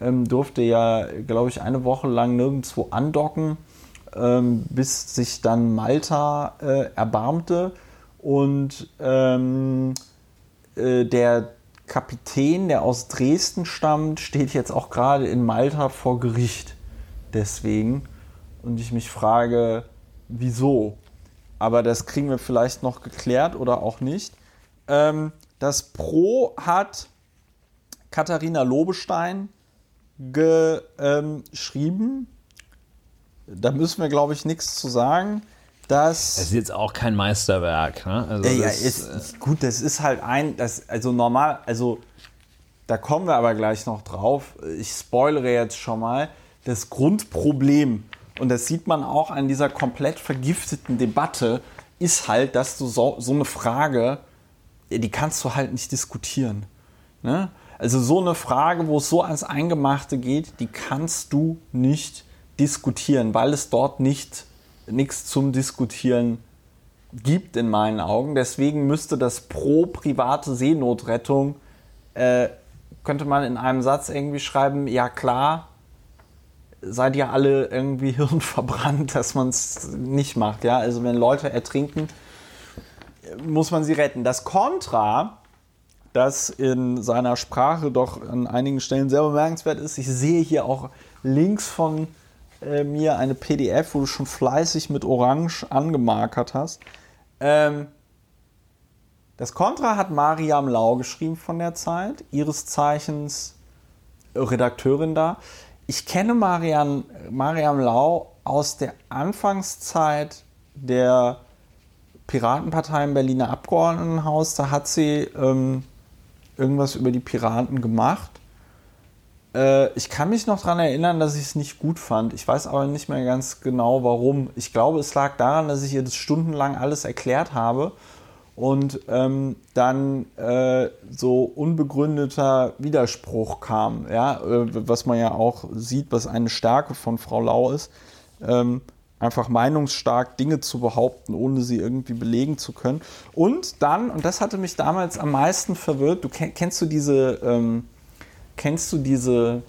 ähm, durfte ja, glaube ich, eine Woche lang nirgendwo andocken, ähm, bis sich dann Malta äh, erbarmte. Und ähm, äh, der Kapitän, der aus Dresden stammt, steht jetzt auch gerade in Malta vor Gericht. Deswegen. Und ich mich frage, wieso? Aber das kriegen wir vielleicht noch geklärt oder auch nicht. Ähm, das Pro hat Katharina Lobestein geschrieben. Da müssen wir, glaube ich, nichts zu sagen. Das ist jetzt auch kein Meisterwerk. Ne? Also ja, das, ist, ist gut, das ist halt ein, das, also normal, also da kommen wir aber gleich noch drauf. Ich spoilere jetzt schon mal. Das Grundproblem, und das sieht man auch an dieser komplett vergifteten Debatte, ist halt, dass du so, so eine Frage, die kannst du halt nicht diskutieren. Ne? Also so eine Frage, wo es so ans Eingemachte geht, die kannst du nicht diskutieren, weil es dort nicht nichts zum Diskutieren gibt in meinen Augen. Deswegen müsste das pro private Seenotrettung, äh, könnte man in einem Satz irgendwie schreiben, ja klar, seid ihr alle irgendwie hirnverbrannt, dass man es nicht macht. Ja? Also wenn Leute ertrinken, muss man sie retten. Das Kontra, das in seiner Sprache doch an einigen Stellen sehr bemerkenswert ist, ich sehe hier auch links von äh, mir eine PDF, wo du schon fleißig mit Orange angemarkert hast. Ähm, Das Contra hat Mariam Lau geschrieben von der Zeit, ihres Zeichens Redakteurin da. Ich kenne Mariam, Mariam Lau aus der Anfangszeit der Piratenpartei im Berliner Abgeordnetenhaus. Da hat sie ähm, irgendwas über die Piraten gemacht. Äh, ich kann mich noch daran erinnern, dass ich es nicht gut fand. Ich weiß aber nicht mehr ganz genau warum. Ich glaube, es lag daran, dass ich ihr das stundenlang alles erklärt habe und ähm, dann äh, so unbegründeter Widerspruch kam, ja, äh, was man ja auch sieht, was eine Stärke von Frau Lau ist, ähm, einfach meinungsstark Dinge zu behaupten, ohne sie irgendwie belegen zu können. Und dann, und das hatte mich damals am meisten verwirrt, du kennst du diese, ähm, kennst du diese,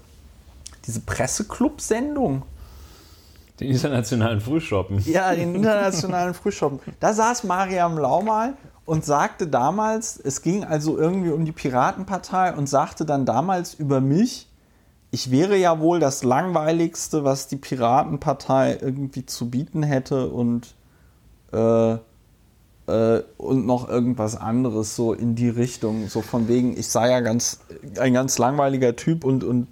diese Presseclub-Sendung? Den internationalen Frühschoppen. Ja, den internationalen Frühschoppen. Da saß Mariam Lau mal und sagte damals, es ging also irgendwie um die Piratenpartei und sagte dann damals über mich, ich wäre ja wohl das langweiligste, was die Piratenpartei irgendwie zu bieten hätte und, äh, äh, und noch irgendwas anderes so in die Richtung. So von wegen, ich sei ja ganz, ein ganz langweiliger Typ und, und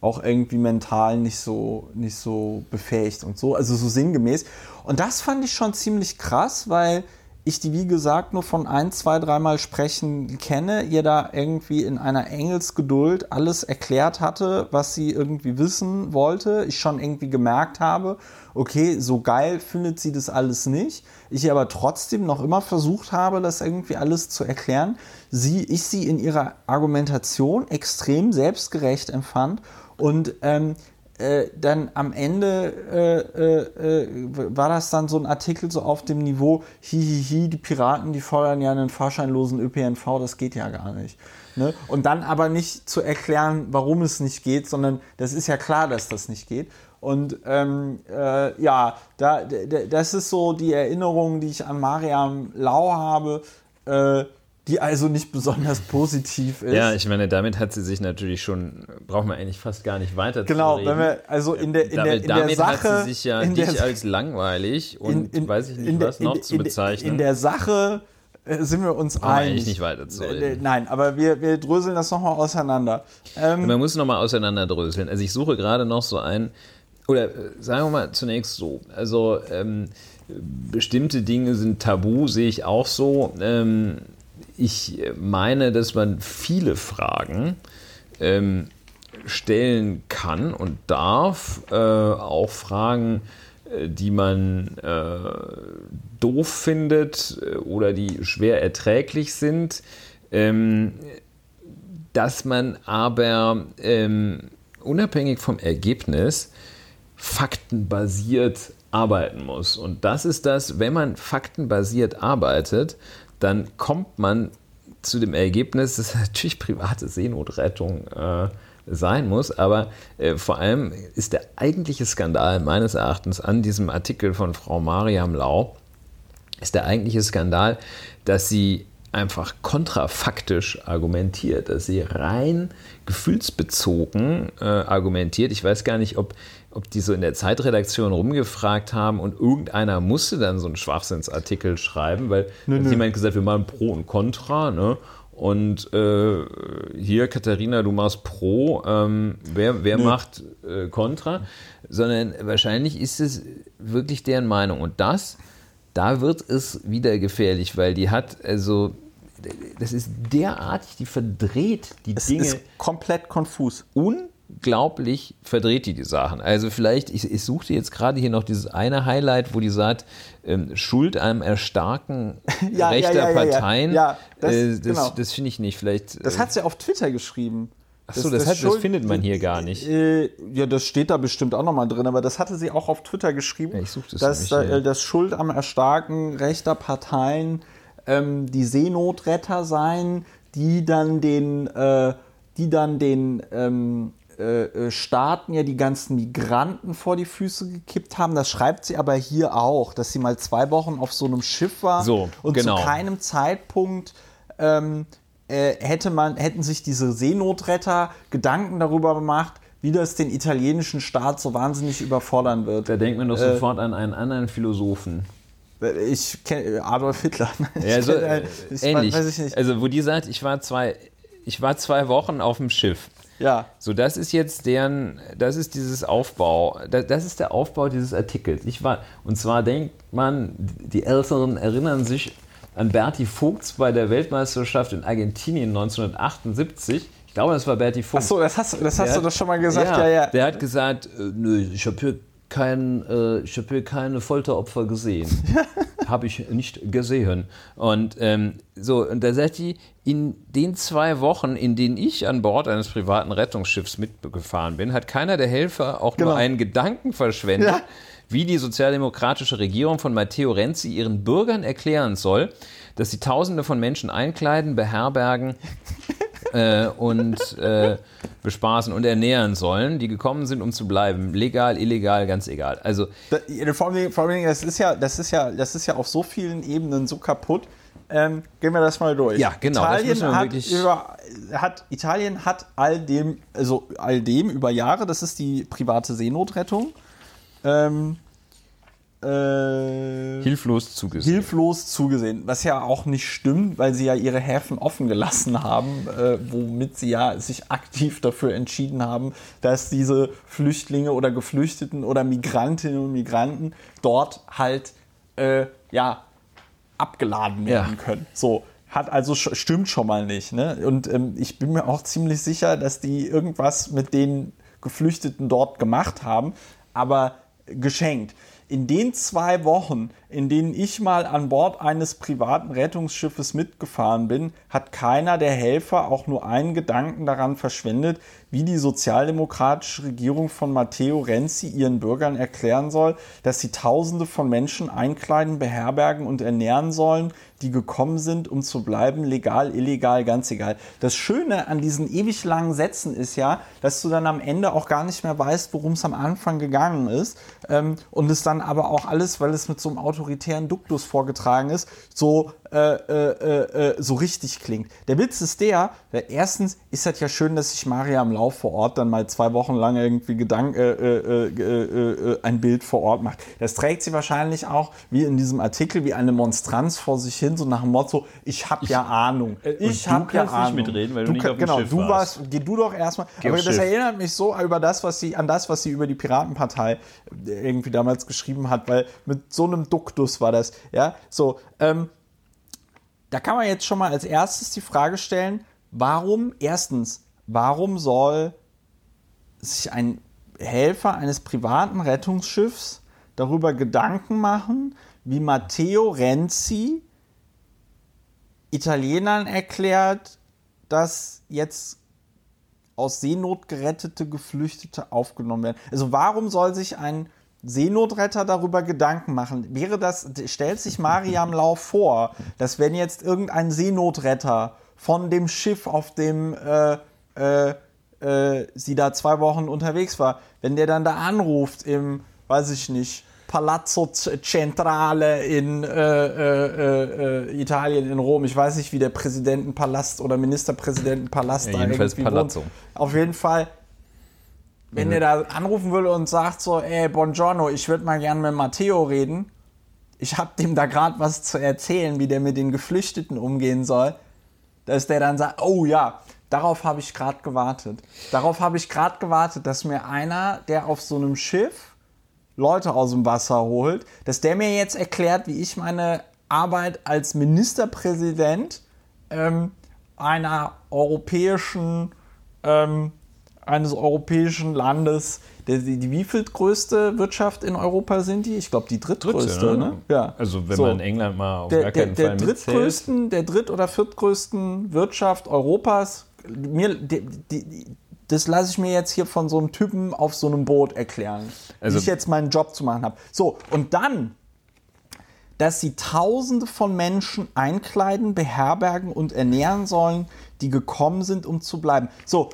auch irgendwie mental nicht so, nicht so befähigt und so, also so sinngemäß. Und das fand ich schon ziemlich krass, weil ich die, wie gesagt, nur von ein, zwei, dreimal sprechen kenne, ihr da irgendwie in einer Engelsgeduld alles erklärt hatte, was sie irgendwie wissen wollte. Ich schon irgendwie gemerkt habe, okay, so geil findet sie das alles nicht. Ich aber trotzdem noch immer versucht habe, das irgendwie alles zu erklären. Sie, ich sie in ihrer Argumentation extrem selbstgerecht empfand und ähm, äh, dann am Ende äh, äh, äh, war das dann so ein Artikel so auf dem Niveau, hihihi, die Piraten, die fordern ja einen fahrscheinlosen ÖPNV, das geht ja gar nicht. Ne? Und dann aber nicht zu erklären, warum es nicht geht, sondern das ist ja klar, dass das nicht geht. Und ähm, äh, ja, da, das ist so die Erinnerung, die ich an Mariam Lau habe. Äh, die also nicht besonders positiv ist. Ja, ich meine, damit hat sie sich natürlich schon, braucht man eigentlich fast gar nicht weiter genau, wenn wir, also in der, in damit, der, in damit der Sache. hat sie sich ja nicht als langweilig und in, in, weiß ich nicht, was noch zu bezeichnen. In der Sache äh, sind wir uns Brauchen einig. eigentlich nicht weiter zu reden. Nein, aber wir, wir dröseln das nochmal auseinander. Ähm, man muss nochmal auseinanderdröseln. Also ich suche gerade noch so ein, oder äh, sagen wir mal zunächst so, also ähm, bestimmte Dinge sind tabu, sehe ich auch so. Ähm, ich meine, dass man viele Fragen ähm, stellen kann und darf, äh, auch Fragen, äh, die man äh, doof findet äh, oder die schwer erträglich sind, ähm, dass man aber ähm, unabhängig vom Ergebnis faktenbasiert arbeiten muss. Und das ist das, wenn man faktenbasiert arbeitet, dann kommt man zu dem Ergebnis, dass natürlich private Seenotrettung äh, sein muss, aber äh, vor allem ist der eigentliche Skandal meines Erachtens an diesem Artikel von Frau Mariam Lau, ist der eigentliche Skandal, dass sie einfach kontrafaktisch argumentiert, dass sie rein gefühlsbezogen äh, argumentiert. Ich weiß gar nicht, ob, ob die so in der Zeitredaktion rumgefragt haben und irgendeiner musste dann so einen Schwachsinnsartikel schreiben, weil nö, nö. jemand gesagt, wir machen Pro und Contra, ne? Und äh, hier, Katharina, du machst Pro, ähm, wer, wer macht äh, Contra? Sondern wahrscheinlich ist es wirklich deren Meinung. Und das, da wird es wieder gefährlich, weil die hat, also das ist derartig, die verdreht die es Dinge. Ist komplett konfus. Unglaublich verdreht die die Sachen. Also vielleicht, ich, ich suchte jetzt gerade hier noch dieses eine Highlight, wo die sagt, ähm, Schuld einem Erstarken ja, rechter ja, ja, Parteien. Ja, das, äh, das, genau. das finde ich nicht. Vielleicht, das hat sie auf Twitter geschrieben. Achso, das, das, das, findet man hier gar nicht. Äh, ja, das steht da bestimmt auch nochmal drin, aber das hatte sie auch auf Twitter geschrieben, ja, ich such das dass nicht, äh, das Schuld am Erstarken rechter Parteien ähm, die Seenotretter sein, die dann den, äh, die dann den ähm, äh, äh, Staaten ja die ganzen Migranten vor die Füße gekippt haben. Das schreibt sie aber hier auch, dass sie mal zwei Wochen auf so einem Schiff war so, und genau. zu keinem Zeitpunkt ähm, äh, hätte man, hätten sich diese Seenotretter Gedanken darüber gemacht, wie das den italienischen Staat so wahnsinnig überfordern wird. Da denkt man doch äh, sofort an einen anderen Philosophen. Ich kenne Adolf Hitler. Ja, so, kenn, äh, ich ähnlich. weiß ich nicht. Also, wo die sagt, ich war zwei, ich war zwei Wochen auf dem Schiff. Ja. So, das ist jetzt deren, das ist dieses Aufbau, das, das ist der Aufbau dieses Artikels. Ich war, und zwar denkt man, die Älteren erinnern sich an Berti Vogts bei der Weltmeisterschaft in Argentinien 1978. Ich glaube, das war Berti Vogt. Achso, das hast, das hast Der du doch schon mal gesagt. ja, Ja, ja. Der hat gesagt, äh, nö, ich habe hier, kein, äh, ich hab hier keine Folteropfer gesehen. habe ich nicht gesehen. Und ähm, so, und da sagt die, in den zwei Wochen, in denen ich an Bord eines privaten Rettungsschiffs mitgefahren bin, hat keiner der Helfer auch Genau. nur einen Gedanken verschwendet, Ja. wie die sozialdemokratische Regierung von Matteo Renzi ihren Bürgern erklären soll, dass sie Tausende von Menschen einkleiden, beherbergen äh, und äh, bespaßen und ernähren sollen, die gekommen sind, um zu bleiben. Legal, illegal, ganz egal. Also, Vor allem, das, ist ja, das, ist ja, das ist ja auf so vielen Ebenen so kaputt. Ähm, gehen wir das mal durch. Ja, genau, Italien, hat über, hat, Italien hat all dem, also all dem über Jahre, das ist die private Seenotrettung, ähm, äh, hilflos zugesehen. hilflos zugesehen, was ja auch nicht stimmt, weil sie ja ihre Häfen offen gelassen haben, äh, womit sie ja sich aktiv dafür entschieden haben, dass diese Flüchtlinge oder Geflüchteten oder Migrantinnen und Migranten dort halt äh, ja abgeladen werden Ja. können. So hat also stimmt schon mal nicht. Ne? Und ähm, ich bin mir auch ziemlich sicher, dass die irgendwas mit den Geflüchteten dort gemacht haben, aber geschenkt. In den zwei Wochen, in denen ich mal an Bord eines privaten Rettungsschiffes mitgefahren bin, hat keiner der Helfer auch nur einen Gedanken daran verschwendet, wie die sozialdemokratische Regierung von Matteo Renzi ihren Bürgern erklären soll, dass sie Tausende von Menschen einkleiden, beherbergen und ernähren sollen, die gekommen sind, um zu bleiben, legal, illegal, ganz egal. Das Schöne an diesen ewig langen Sätzen ist ja, dass du dann am Ende auch gar nicht mehr weißt, worum es am Anfang gegangen ist. Ähm, und es dann aber auch alles, weil es mit so einem autoritären Duktus vorgetragen ist, so, äh, äh, äh, äh, so richtig klingt. Der Witz ist der, erstens ist das ja schön, dass sich Mariam Lau vor Ort dann mal zwei Wochen lang irgendwie Gedank, ein Bild vor Ort macht. Das trägt sie wahrscheinlich auch, wie in diesem Artikel, wie eine Monstranz vor sich hin, so nach dem Motto, ich habe ja Ahnung. Ich du habe ja kannst nicht Ahnung. mitreden, weil du nicht kann- auf dem Genau, Schiff du warst. geh du doch erstmal. Geh Aber das Schiff. erinnert mich so über das, was sie, an das, was sie über die Piratenpartei irgendwie damals geschrieben hat, weil mit so einem Duktus war das. Ja, so, ähm, da kann man jetzt schon mal als erstes die Frage stellen, warum, erstens, warum soll sich ein Helfer eines privaten Rettungsschiffs darüber Gedanken machen, wie Matteo Renzi Italienern erklärt, dass jetzt aus Seenot gerettete Geflüchtete aufgenommen werden. Also warum soll sich ein Seenotretter darüber Gedanken machen? Wäre das, stellt sich Mariam Lau vor, dass wenn jetzt irgendein Seenotretter von dem Schiff, auf dem äh, äh, äh, sie da zwei Wochen unterwegs war, wenn der dann da anruft im, weiß ich nicht, Palazzo Centrale in äh, äh, äh, Italien, in Rom. Ich weiß nicht, wie der Präsidentenpalast oder Ministerpräsidentenpalast Ja, da irgendwie Palazzo. wohnt. Auf jeden Fall, wenn der da anrufen würde und sagt so, ey, buongiorno, ich würde mal gerne mit Matteo reden. Ich habe dem da gerade was zu erzählen, wie der mit den Geflüchteten umgehen soll. Dass der dann sagt, oh ja, darauf habe ich gerade gewartet. Darauf habe ich gerade gewartet, dass mir einer, der auf so einem Schiff Leute aus dem Wasser holt, dass der mir jetzt erklärt, wie ich meine Arbeit als Ministerpräsident ähm, einer europäischen, ähm, eines europäischen Landes, der, die, die wievieltgrößte Wirtschaft in Europa sind die? Ich glaube, die drittgrößte, Dritte, ne? Ja. Also wenn So. man England mal auf der, gar der, keinen der Fall mitzählt. drittgrößten, der dritt- oder viertgrößten Wirtschaft Europas. Mir, die, die, das lasse ich mir jetzt hier von so einem Typen auf so einem Boot erklären, Also- wie ich jetzt meinen Job zu machen habe. So, und dann, dass sie Tausende von Menschen einkleiden, beherbergen und ernähren sollen, die gekommen sind, um zu bleiben. So,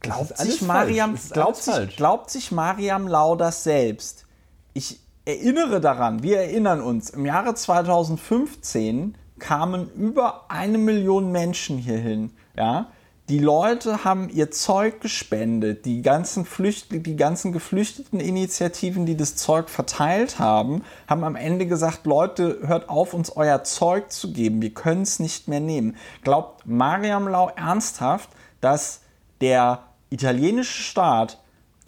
glaubt sich Mariam, glaubt sich, glaubt sich Mariam Lau das selbst? Ich erinnere daran, wir erinnern uns, im Jahre 2015 kamen über eine Million Menschen hierhin, ja, Die Leute haben ihr Zeug gespendet. Die ganzen, Flücht die ganzen geflüchteten Initiativen, die das Zeug verteilt haben, haben am Ende gesagt, Leute, hört auf, uns euer Zeug zu geben. Wir können es nicht mehr nehmen. Glaubt Mariam Lau ernsthaft, dass der italienische Staat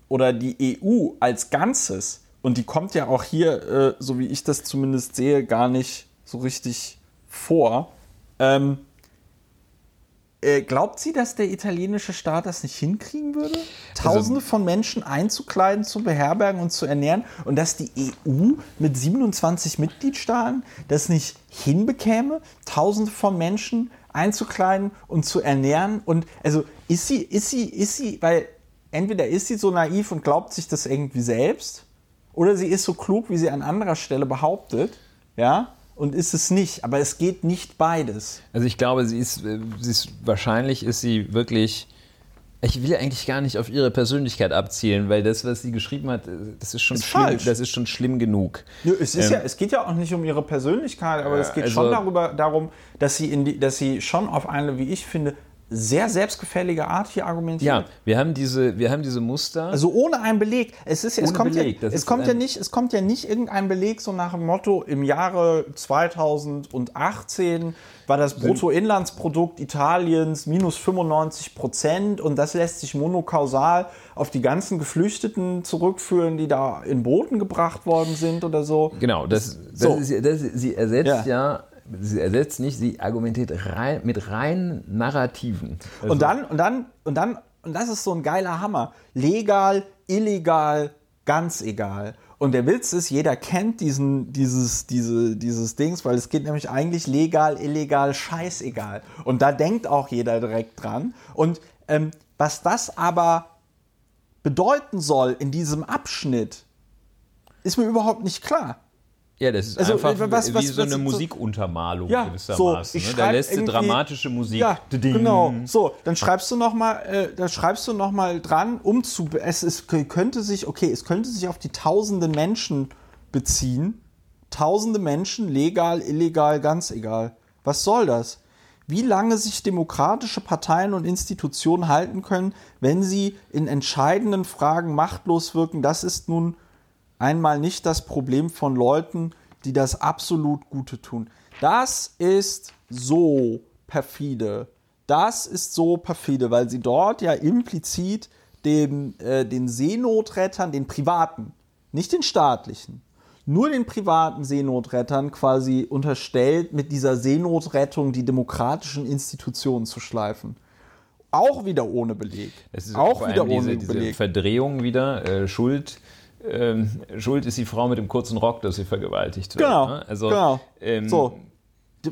oder die EU als Ganzes, und die kommt ja auch hier, äh, so wie ich das zumindest sehe, gar nicht so richtig vor, ähm, äh, glaubt sie, dass der italienische Staat das nicht hinkriegen würde? Tausende also, von Menschen einzukleiden, zu beherbergen und zu ernähren und dass die EU mit 27 Mitgliedstaaten das nicht hinbekäme, Tausende von Menschen einzukleiden und zu ernähren? Und also ist sie, ist sie, ist sie, weil entweder ist sie so naiv und glaubt sich das irgendwie selbst, oder sie ist so klug, wie sie an anderer Stelle behauptet, ja, und ist es nicht. Aber es geht nicht beides. Also ich glaube, sie ist, äh, sie ist wahrscheinlich ist sie wirklich. Ich will eigentlich gar nicht auf ihre Persönlichkeit abzielen, weil das, was sie geschrieben hat, äh, das ist schon, ist schlimm, das ist schon schlimm genug. Ja, es, ist ähm, ja, es geht ja auch nicht um ihre Persönlichkeit, aber es geht also, schon darüber, darum, dass sie, in die, dass sie schon auf eine, wie ich finde, sehr selbstgefällige Art hier argumentiert. Ja, wir haben diese, wir haben diese Muster. Also ohne einen Beleg. Es ist es kommt Beleg. ja, es kommt ja nicht, es kommt ja nicht irgendein Beleg so nach dem Motto im Jahre 2018 war das Bruttoinlandsprodukt Italiens minus 95 Prozent und das lässt sich monokausal auf die ganzen Geflüchteten zurückführen, die da in Booten gebracht worden sind oder so. Genau, das, das, so. ist, das sie ersetzt ja, ja sie ersetzt nicht, sie argumentiert rein, mit reinen Narrativen. Also und dann, und dann, und dann, und das ist so ein geiler Hammer. Legal, illegal, ganz egal. Und der Witz ist, jeder kennt diesen, dieses, diese, dieses Dings, weil es geht nämlich eigentlich legal, illegal, scheißegal. Und da denkt auch jeder direkt dran. Und ähm, was das aber bedeuten soll in diesem Abschnitt, ist mir überhaupt nicht klar. Ja, das ist also, einfach was, was, wie so eine Musikuntermalung ja, gewissermaßen. So, ne? Da lässt du dramatische Musik. Ja, genau. So, dann schreibst du noch mal, äh, dann schreibst du noch mal dran, um zu, es ist, könnte sich, okay, es könnte sich auf die tausenden Menschen beziehen. Tausende Menschen, legal, illegal, ganz egal. Was soll das? Wie lange sich demokratische Parteien und Institutionen halten können, wenn sie in entscheidenden Fragen machtlos wirken, das ist nun einmal nicht das Problem von Leuten, die das absolut Gute tun. Das ist so perfide. Das ist so perfide, weil sie dort ja implizit den, äh, den Seenotrettern, den privaten, nicht den staatlichen, nur den privaten Seenotrettern quasi unterstellt, mit dieser Seenotrettung die demokratischen Institutionen zu schleifen. Auch wieder ohne Beleg. Es ist auch wieder ohne diese, Beleg. Diese Verdrehung wieder, äh, Schuld ähm, schuld ist die Frau mit dem kurzen Rock, dass sie vergewaltigt wird. Genau. Ne? Also, genau. Ähm, so.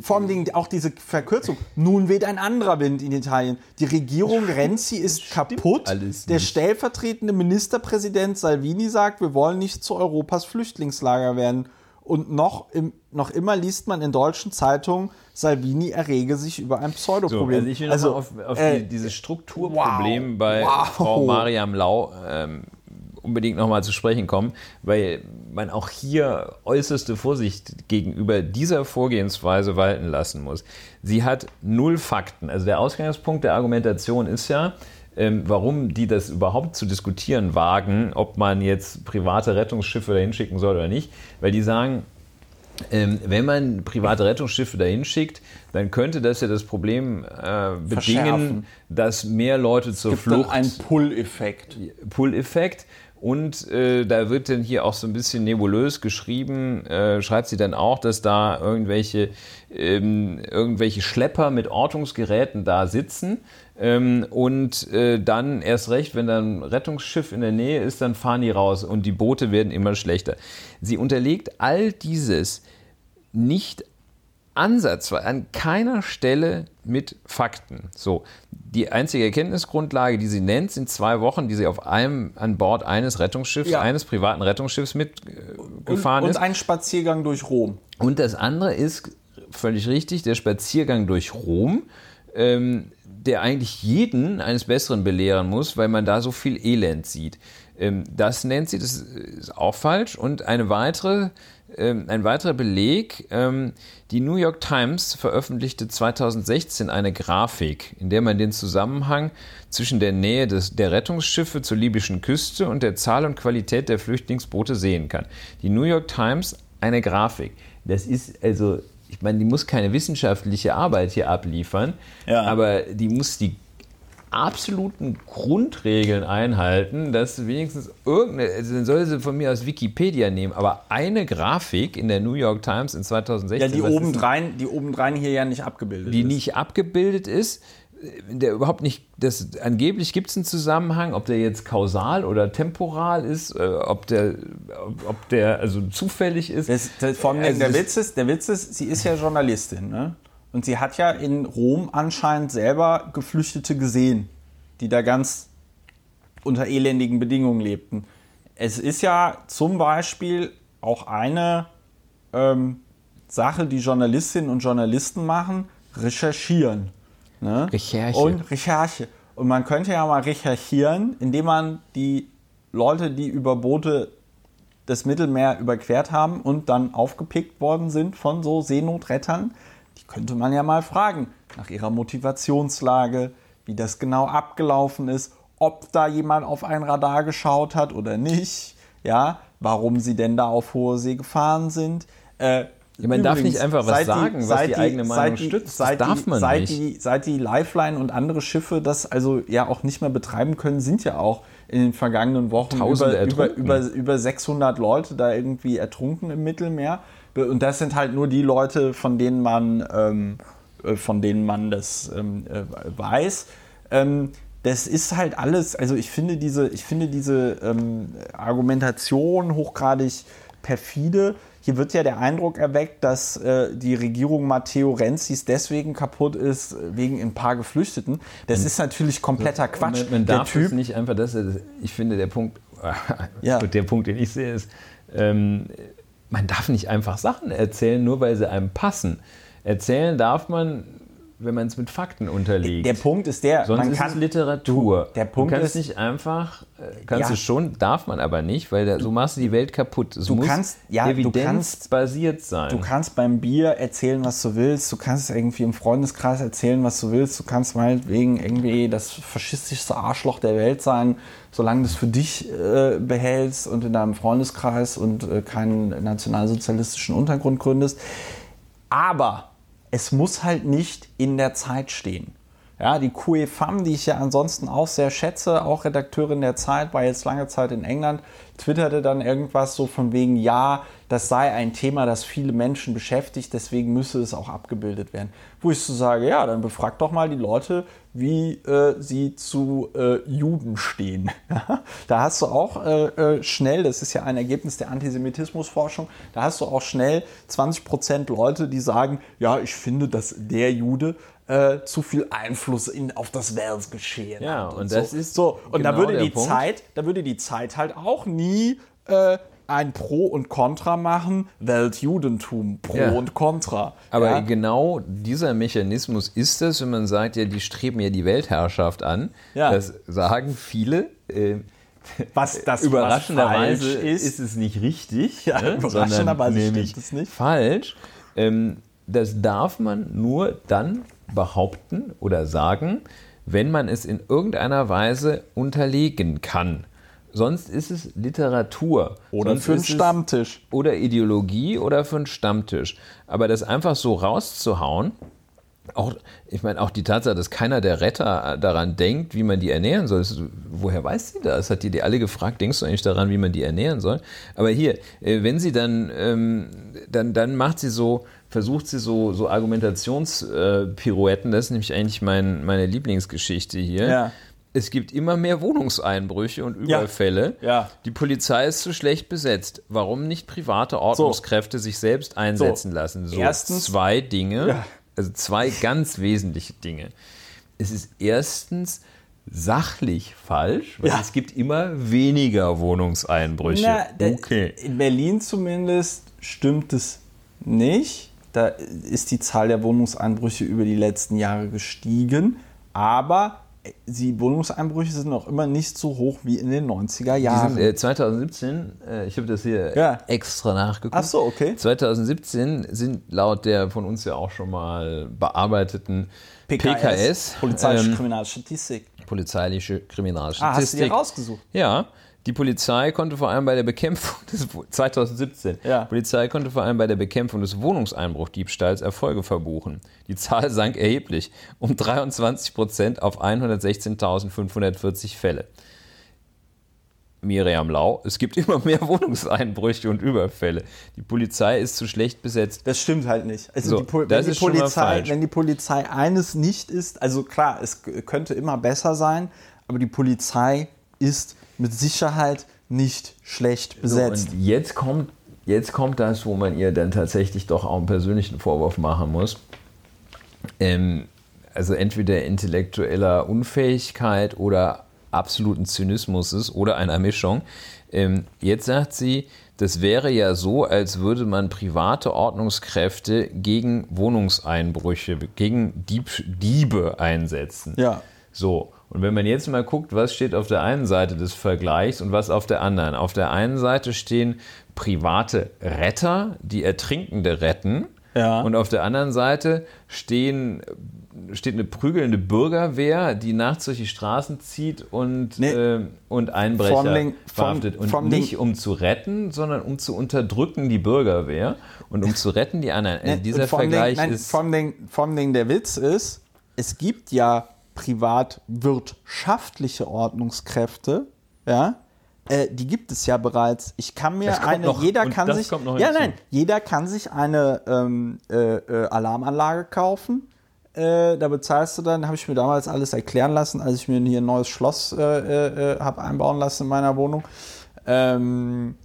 Vor allem Dingen auch diese Verkürzung. Nun weht ein anderer Wind in Italien. Die Regierung Renzi ist kaputt. Der stellvertretende Ministerpräsident Salvini sagt, wir wollen nicht zu Europas Flüchtlingslager werden. Und noch, im, noch immer liest man in deutschen Zeitungen, Salvini errege sich über ein Pseudoproblem. So, also ich will also, auf, auf äh, die, dieses Strukturproblem wow, bei wow. Frau Mariam Lau ähm, unbedingt nochmal zu sprechen kommen, weil man auch hier äußerste Vorsicht gegenüber dieser Vorgehensweise walten lassen muss. Sie hat null Fakten. Also der Ausgangspunkt der Argumentation ist ja, ähm, warum die das überhaupt zu diskutieren wagen, ob man jetzt private Rettungsschiffe dahin schicken soll oder nicht, weil die sagen, ähm, wenn man private Rettungsschiffe dahin schickt, dann könnte das ja das Problem äh, bedingen, dass mehr Leute zur Gibt Flucht. Ein Pull-Effekt. Pull-Effekt. Und äh, da wird dann hier auch so ein bisschen nebulös geschrieben, äh, schreibt sie dann auch, dass da irgendwelche, ähm, irgendwelche Schlepper mit Ortungsgeräten da sitzen. Ähm, und äh, dann erst recht, wenn dann ein Rettungsschiff in der Nähe ist, dann fahren die raus und die Boote werden immer schlechter. Sie unterlegt all dieses nicht ansatzweise an keiner Stelle mit Fakten. So, die einzige Erkenntnisgrundlage, die sie nennt, sind zwei Wochen, die sie auf einem an Bord eines Rettungsschiffs, ja. eines privaten Rettungsschiffs mitgefahren und, ist. Und ein Spaziergang durch Rom. Und das andere ist völlig richtig, der Spaziergang durch Rom. Ähm, der eigentlich jeden eines Besseren belehren muss, weil man da so viel Elend sieht. Ähm, das nennt sie, das ist auch falsch. Und eine weitere ein weiterer Beleg. Ähm, die New York Times veröffentlichte 2016 eine Grafik, in der man den Zusammenhang zwischen der Nähe des, der Rettungsschiffe zur libyschen Küste und der Zahl und Qualität der Flüchtlingsboote sehen kann. Die New York Times eine Grafik. Das ist also, ich meine, die muss keine wissenschaftliche Arbeit hier abliefern, Ja. aber die muss die absoluten Grundregeln einhalten, dass wenigstens irgendeine, also dann soll sie von mir aus Wikipedia nehmen, aber eine Grafik in der New York Times in 2016, Ja, die obendrein, die obendrein hier ja nicht abgebildet die ist. nicht abgebildet ist, der überhaupt nicht, das, angeblich gibt es einen Zusammenhang, ob der jetzt kausal oder temporal ist, äh, ob der, ob der also zufällig ist. Das, das, vor allem Also der, Witz ist, der Witz ist, sie ist ja Journalistin, ne? Und sie hat ja in Rom anscheinend selber Geflüchtete gesehen, die da ganz unter elendigen Bedingungen lebten. Es ist ja zum Beispiel auch eine ähm, Sache, die Journalistinnen und Journalisten machen, recherchieren. Ne? Recherche. Und Recherche. Und man könnte ja mal recherchieren, indem man die Leute, die über Boote das Mittelmeer überquert haben und dann aufgepickt worden sind von so Seenotrettern, könnte man ja mal fragen nach ihrer Motivationslage, wie das genau abgelaufen ist, ob da jemand auf ein Radar geschaut hat oder nicht, ja, warum sie denn da auf hoher See gefahren sind. Äh, Ja, man darf nicht einfach was sagen, was seit die eigene Meinung seit stützt. Das Seit darf die, man seit nicht. Die, seit die Lifeline und andere Schiffe das also ja auch nicht mehr betreiben können, sind ja auch in den vergangenen Wochen Tausende über, über, über, über 600 Leute da irgendwie ertrunken im Mittelmeer. Und das sind halt nur die Leute, von denen man, ähm, äh, von denen man das ähm, äh, weiß. Ähm, das ist halt alles, also ich finde diese, ich finde diese ähm, Argumentation hochgradig perfide. Hier wird ja der Eindruck erweckt, dass äh, die Regierung Matteo Renzis deswegen kaputt ist, wegen ein paar Geflüchteten. Das ist natürlich kompletter Quatsch. Man, man der darf Typ, es nicht einfach, das, ich finde, der Punkt, Ja. der Punkt, den ich sehe, ist, ähm, man darf nicht einfach Sachen erzählen, nur weil sie einem passen. Erzählen darf man, wenn man es mit Fakten unterlegt. der Punkt ist der, Sonst man ist kann, es Literatur. der Punkt du kannst ist- nicht einfach, äh, kannst Ja. du schon, darf man aber nicht, weil da, so machst du die Welt kaputt. Es Du muss kannst- ja, du evidenzbasiert sein. Du kannst beim Bier erzählen, was du willst. Du kannst irgendwie im Freundeskreis erzählen, was du willst. Du kannst meinetwegen irgendwie das faschistischste Arschloch der Welt sein, solange du es für dich äh, behältst und in deinem Freundeskreis und äh, keinen nationalsozialistischen Untergrund gründest. Aber es muss halt nicht in der Zeit stehen. Ja, die Kue Pham, die ich ja ansonsten auch sehr schätze, auch Redakteurin der Zeit, war jetzt lange Zeit in England, twitterte dann irgendwas so von wegen, ja, das sei ein Thema, das viele Menschen beschäftigt, deswegen müsse es auch abgebildet werden. Wo ich so sage, ja, dann befragt doch mal die Leute, wie äh, sie zu äh, Juden stehen. da hast du auch äh, äh, schnell, das ist ja ein Ergebnis der Antisemitismusforschung, da hast du auch schnell 20% Leute, die sagen, ja, ich finde, dass der Jude äh, zu viel Einfluss in, auf das Weltgeschehen Ja, hat. und so. das ist so. Und da genau würde der die Punkt. Zeit, da würde die Zeit halt auch nie äh, ein Pro und Contra machen, Weltjudentum, Pro Ja. und Contra. Aber ja? genau dieser Mechanismus ist es, wenn man sagt, ja, die streben ja die Weltherrschaft an. Ja. Das sagen viele. Äh, was das überraschenderweise ist, ist, es nicht richtig. Ja, ne, überraschenderweise stimmt es nicht. Falsch. Ähm, das darf man nur dann behaupten oder sagen, wenn man es in irgendeiner Weise unterlegen kann. Sonst ist es Literatur. oder Sonst für einen ist Stammtisch. oder Ideologie oder für einen Stammtisch. Aber das einfach so rauszuhauen, auch, ich meine, auch die Tatsache, dass keiner der Retter daran denkt, wie man die ernähren soll. Das, woher weiß sie das? Hat die die alle gefragt, denkst du eigentlich daran, wie man die ernähren soll? Aber hier, äh, wenn sie dann, ähm, dann, dann macht sie so, versucht sie so, so Argumentationspirouetten, das ist nämlich eigentlich mein, meine Lieblingsgeschichte hier. Ja. Es gibt immer mehr Wohnungseinbrüche und Ja. Überfälle. Ja. Die Polizei ist zu schlecht besetzt. Warum nicht private Ordnungskräfte sich selbst einsetzen So. lassen? So Erstens- zwei Dinge, Ja. also zwei ganz wesentliche Dinge. Es ist erstens sachlich falsch, weil Ja. es gibt immer weniger Wohnungseinbrüche. Na, okay. In Berlin zumindest stimmt es nicht. Da ist die Zahl der Wohnungseinbrüche über die letzten Jahre gestiegen. Aber die Wohnungseinbrüche sind noch immer nicht so hoch wie in den 90er Jahren. Sind, äh, 2017, äh, ich habe das hier Ja. extra nachgeguckt. Ach so, okay. 2017 sind laut der von uns ja auch schon mal bearbeiteten PKS, Polizeiliche ähm, Kriminalstatistik. polizeiliche Ah, hast du Kriminalstatistik. dir rausgesucht? Ja, die Polizei konnte vor allem bei der Bekämpfung des 2017. Ja. Polizei konnte vor allem bei der Bekämpfung des Wohnungseinbruchdiebstahls Erfolge verbuchen. Die Zahl sank erheblich um 23 Prozent auf 116.540 Fälle. Miriam Lau, es gibt immer mehr Wohnungseinbrüche und Überfälle. Die Polizei ist zu schlecht besetzt. Das stimmt halt nicht. Also So, die das wenn, die ist schon mal Polizei, falsch. wenn die Polizei eines nicht ist, also klar, es könnte immer besser sein, aber die Polizei ist mit Sicherheit nicht schlecht besetzt. So, und jetzt kommt, jetzt kommt das, wo man ihr dann tatsächlich doch auch einen persönlichen Vorwurf machen muss. Ähm, also entweder intellektueller Unfähigkeit oder absoluten Zynismus ist oder einer Mischung. Ähm, jetzt sagt sie, das wäre ja so, als würde man private Ordnungskräfte gegen Wohnungseinbrüche, gegen Dieb, Diebe einsetzen. ja. So, und wenn man jetzt mal guckt, was steht auf der einen Seite des Vergleichs und was auf der anderen. Auf der einen Seite stehen private Retter, die Ertrinkende retten. Ja. Und auf der anderen Seite stehen, steht eine prügelnde Bürgerwehr, die nachts durch die Straßen zieht und, Nee. äh, und Einbrecher Vom vom- verhaftet. Und vom nicht um zu retten, sondern um zu unterdrücken die Bürgerwehr und um zu retten die anderen. Also Ne, dieser und vor allem Vergleich Ding, nein, ist... Allem Ding der Witz ist, es gibt ja privatwirtschaftliche Ordnungskräfte, ja, äh, die gibt es ja bereits. Ich kann mir eine, noch. jeder kann sich, ja hinzu. nein, jeder kann sich eine ähm, äh, äh, Alarmanlage kaufen. Äh, da bezahlst du dann, habe ich mir damals alles erklären lassen, als ich mir hier ein neues Schloss äh, äh, habe einbauen lassen in meiner Wohnung. Ähm,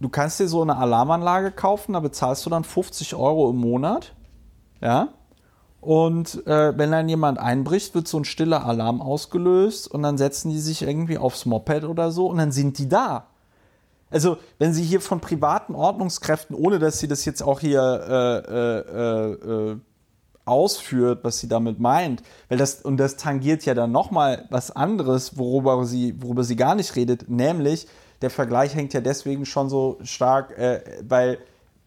du kannst dir so eine Alarmanlage kaufen, da bezahlst du dann 50 Euro im Monat. Ja. Und äh, wenn dann jemand einbricht, wird so ein stiller Alarm ausgelöst und dann setzen die sich irgendwie aufs Moped oder so und dann sind die da. Also, wenn sie hier von privaten Ordnungskräften, ohne dass sie das jetzt auch hier äh, äh, äh, äh, ausführt, was sie damit meint, weil das und das tangiert ja dann nochmal was anderes, worüber sie, worüber sie gar nicht redet, nämlich der Vergleich hängt ja deswegen schon so stark, äh, weil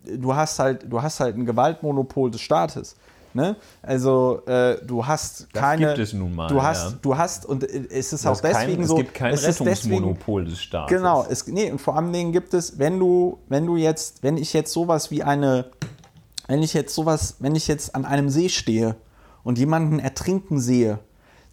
du hast halt, du hast halt ein Gewaltmonopol des Staates. Ne? Also äh, du hast Das keine. gibt es nun mal, Du hast, ja. du hast und es ist Du auch hast kein- deswegen es so. gibt kein es ist deswegen- Rettungsmonopol des Staates. Genau, es, nee, und vor allen Dingen gibt es, wenn du, wenn du jetzt, wenn ich jetzt sowas wie eine, wenn ich jetzt sowas, wenn ich jetzt an einem See stehe und jemanden ertrinken sehe,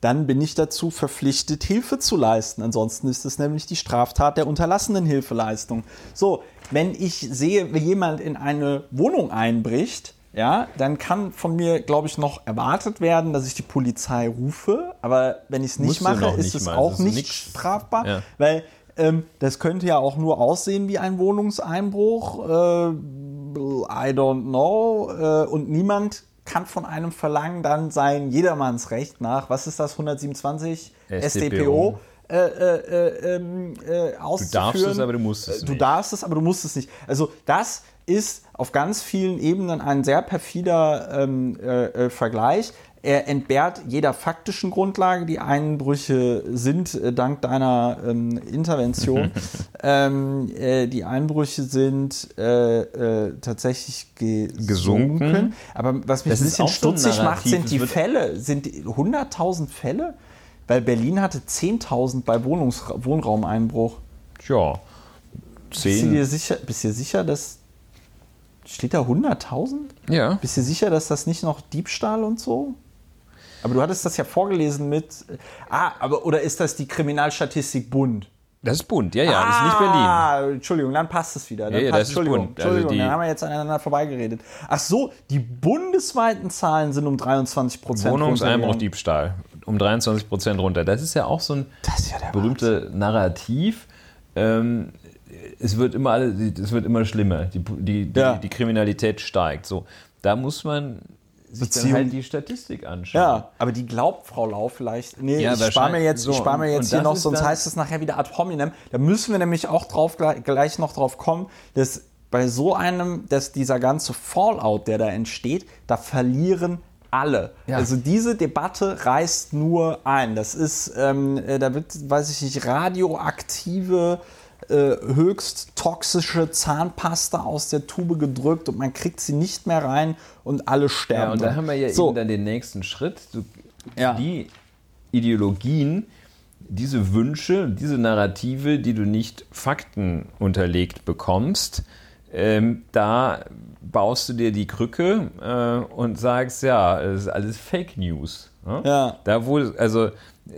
dann bin ich dazu verpflichtet, Hilfe zu leisten. Ansonsten ist es nämlich die Straftat der unterlassenen Hilfeleistung. So, wenn ich sehe, wie jemand in eine Wohnung einbricht, ja, dann kann von mir, glaube ich, noch erwartet werden, dass ich die Polizei rufe. Aber wenn ich es nicht Musst du mache, ist nicht es mal. auch ist nicht nix. strafbar, Ja. weil ähm, das könnte ja auch nur aussehen wie ein Wohnungseinbruch. Äh, I don't know. Äh, und niemand kann von einem verlangen, dann sein Jedermannsrecht nach, was ist das, 127 StPO, StPO. äh, äh, äh, ähm, äh, auszuführen. es, aber du musst es Äh, Du nicht. darfst es, aber du musst es nicht. Also das ist auf ganz vielen Ebenen ein sehr perfider ähm, äh, äh, Vergleich. Er entbehrt jeder faktischen Grundlage. Die Einbrüche sind äh, dank deiner ähm, Intervention. ähm, äh, die Einbrüche sind äh, äh, tatsächlich gesunken. Gesunken. Aber was mich Das ein bisschen auch so ein stutzig macht, sind die Fälle. Sind die 100.000 Fälle? Weil Berlin hatte 10.000 bei Wohnungs Wohnraumeinbruch. Tja, Bist du dir sicher, bist du dir sicher, dass. Steht da 100.000? Ja. Bist du sicher, dass das nicht noch Diebstahl und so? Aber du hattest das ja vorgelesen mit. Ah, aber oder ist das die Kriminalstatistik Bund? Das ist bunt, ja, ja, das ist nicht Berlin. Ah, Entschuldigung, dann passt es wieder. Dann Ja, ja, passt, das ist Entschuldigung, Bund. Also Entschuldigung, die- dann haben wir jetzt aneinander vorbeigeredet. Ach so, die bundesweiten Zahlen sind um 23 Prozent. Wohnungseinbruch, Diebstahl. Um 23 Prozent runter. Das ist ja auch so ein ist ja der berühmte Narrativ. Ähm, es wird immer alle, es wird immer schlimmer. Die, die, die, Ja. die Kriminalität steigt. So, da muss man sich dann Beziehung- halt die Statistik anschauen. Ja, aber die glaubt Frau Lau vielleicht. Nee, Ja, ich spare mir jetzt, So, ich spar mir jetzt hier noch, sonst dann- heißt es nachher wieder ad hominem. Da müssen wir nämlich auch drauf, gleich, noch drauf kommen, dass bei so einem, dass dieser ganze Fallout, der da entsteht, da verlieren alle. Ja. Also diese Debatte reißt nur ein. Das ist, ähm, äh, da wird, weiß ich nicht, radioaktive, höchst toxische Zahnpasta aus der Tube gedrückt und man kriegt sie nicht mehr rein und alle sterben. Ja, und da haben wir ja so. eben dann den nächsten Schritt. Du, Ja. Die Ideologien, diese Wünsche, diese Narrative, die du nicht Fakten unterlegt bekommst, ähm, da baust du dir die Krücke äh, und sagst, ja, es ist alles Fake News. ne? Ja. Da, wo, also,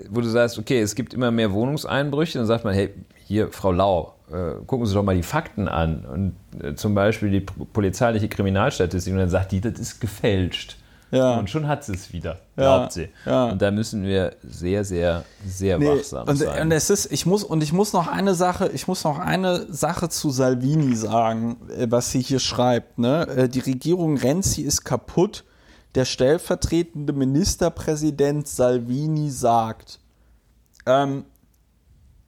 wo du sagst, okay, es gibt immer mehr Wohnungseinbrüche, dann sagt man, hey, hier, Frau Lau, äh, gucken Sie doch mal die Fakten an. Und äh, zum Beispiel die polizeiliche Kriminalstatistik, und dann sagt die, das ist gefälscht. Ja. Und schon hat sie es wieder, Ja, glaubt sie. ja. Und da müssen wir sehr, sehr, sehr Nee, wachsam und, sein. und es ist, ich muss, und ich muss noch eine Sache, ich muss noch eine Sache zu Salvini sagen, äh, was sie hier schreibt. Ne? Äh, Die Regierung Renzi ist kaputt. Der stellvertretende Ministerpräsident Salvini sagt, ähm,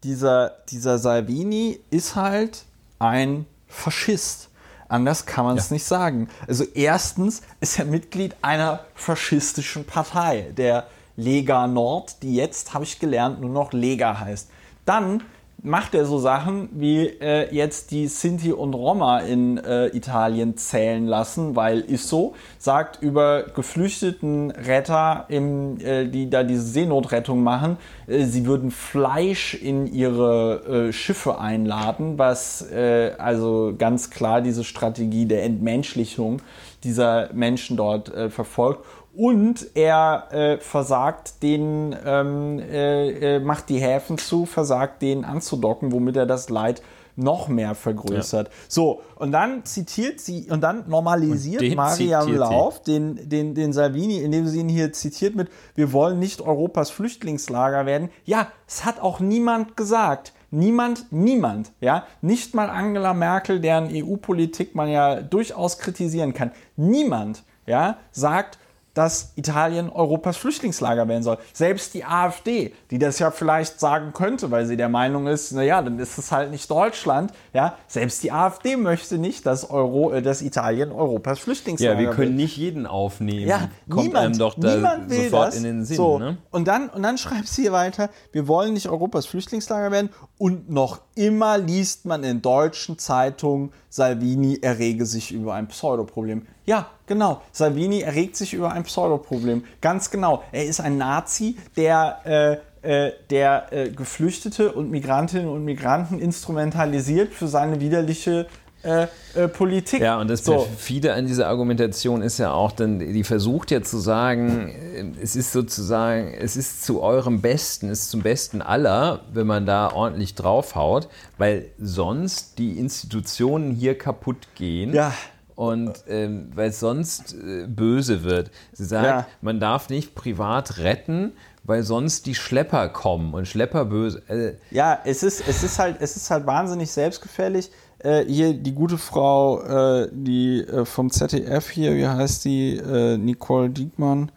dieser, dieser Salvini ist halt ein Faschist. Anders kann man es nicht sagen. Also erstens ist er Mitglied einer faschistischen Partei, der Lega Nord, die jetzt, habe ich gelernt, nur noch Lega heißt. Dann macht er so Sachen wie äh, jetzt die Sinti und Roma in äh, Italien zählen lassen, weil ist so, sagt über geflüchteten Retter, im, äh, die da diese Seenotrettung machen, äh, sie würden Fleisch in ihre äh, Schiffe einladen, was äh, also ganz klar diese Strategie der Entmenschlichung dieser Menschen dort äh, verfolgt. Und er äh, versagt den, ähm, äh, äh, macht die Häfen zu, versagt den anzudocken, womit er das Leid noch mehr vergrößert. So, und dann zitiert sie, und dann normalisiert Und Mariam. Lauf den, den, den Salvini, indem sie ihn hier zitiert mit, wir wollen nicht Europas Flüchtlingslager werden. Ja, es hat auch niemand gesagt. Niemand, niemand, ja, nicht mal Angela Merkel, deren EU-Politik man ja durchaus kritisieren kann. Niemand, ja, sagt, dass Italien Europas Flüchtlingslager werden soll. Selbst die AfD, die das ja vielleicht sagen könnte, weil sie der Meinung ist, naja, dann ist es halt nicht Deutschland, ja, selbst die AfD möchte nicht, dass, Euro, äh, dass Italien Europas Flüchtlingslager ja, wir können wird. nicht jeden aufnehmen. Ja, Kommt niemand, einem doch da niemand will sofort das. in den Sinn. So, Ne? und, dann, und dann schreibt sie hier weiter, wir wollen nicht Europas Flüchtlingslager werden und noch immer liest man in deutschen Zeitungen, Salvini errege sich über ein Pseudoproblem. Ja, genau, Salvini erregt sich über ein Pseudoproblem. Ganz genau, er ist ein Nazi, der... Äh, äh, der äh, Geflüchtete und Migrantinnen und Migranten instrumentalisiert für seine widerliche äh, äh, Politik. Ja, und das so. Perfide an dieser Argumentation ist ja auch, dann, die versucht ja zu sagen, äh, es ist sozusagen, es ist zu eurem Besten, es ist zum Besten aller, wenn man da ordentlich draufhaut, weil sonst die Institutionen hier kaputt gehen. Ja. Und ähm, weil es sonst äh, böse wird. Sie sagt, Ja. man darf nicht privat retten, weil sonst die Schlepper kommen und Schlepper böse. Äh, Ja, es ist, es ist halt, es ist halt wahnsinnig selbstgefällig. Äh, hier die gute Frau, äh, die äh, vom ZDF hier, wie heißt die, äh, Nicole Diekmann,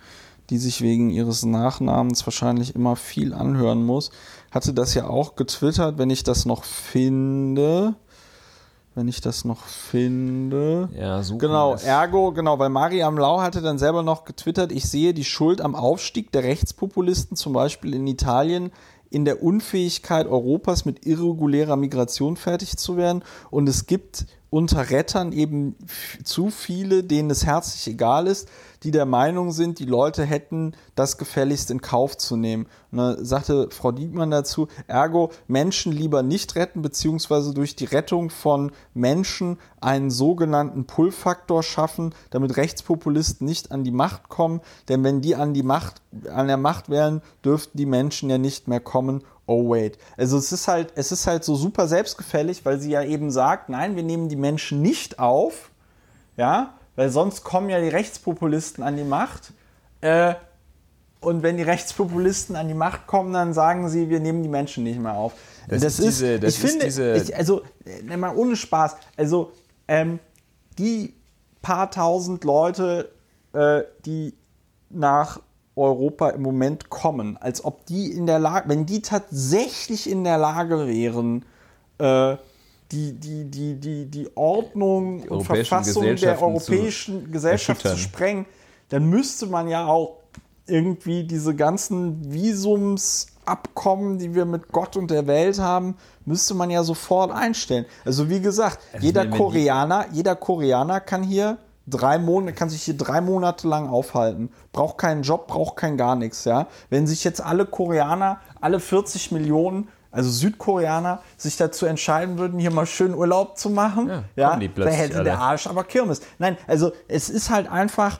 die sich wegen ihres Nachnamens wahrscheinlich immer viel anhören muss, hatte das ja auch getwittert, wenn ich das noch finde. Wenn ich das noch finde. ja, suchen Genau, ist- ergo, genau, weil Mariam Lau hatte dann selber noch getwittert, ich sehe die Schuld am Aufstieg der Rechtspopulisten, zum Beispiel in Italien, in der Unfähigkeit Europas mit irregulärer Migration fertig zu werden. Und es gibt unter Rettern eben zu viele, denen es herzlich egal ist, die der Meinung sind, die Leute hätten das gefälligst in Kauf zu nehmen. Und da sagte Frau Diekmann dazu, ergo Menschen lieber nicht retten, beziehungsweise durch die Rettung von Menschen einen sogenannten Pull-Faktor schaffen, damit Rechtspopulisten nicht an die Macht kommen. Denn wenn die an die Macht, an der Macht wären, dürften die Menschen ja nicht mehr kommen. Oh wait. Also es ist halt, es ist halt so super selbstgefällig, weil sie ja eben sagt, nein, wir nehmen die Menschen nicht auf, ja, weil sonst kommen ja die Rechtspopulisten an die Macht. Äh, und wenn die Rechtspopulisten an die Macht kommen, dann sagen sie, wir nehmen die Menschen nicht mehr auf. Das ist diese- das ich ist finde, diese- ich, also, äh, mal ohne Spaß, also ähm, die paar tausend Leute, äh, die nach Europa im Moment kommen, als ob die in der Lage, wenn die tatsächlich in der Lage wären, äh, die, die, die, die, die Ordnung und europäischen Verfassung der europäischen zu Gesellschaft zu erschüttern. sprengen, dann müsste man ja auch irgendwie diese ganzen Visumsabkommen, die wir mit Gott und der Welt haben, müsste man ja sofort einstellen. Also wie gesagt, Also jeder Koreaner, jeder Koreaner kann hier drei Monate, kann sich hier drei Monate lang aufhalten. Braucht keinen Job, braucht kein gar nichts, ja. Wenn sich jetzt alle Koreaner, alle 40 Millionen, also Südkoreaner, sich dazu entscheiden würden, hier mal schön Urlaub zu machen, Ja, ja, die da hätte alle. der Arsch aber Kirmes. Nein, also es ist halt einfach,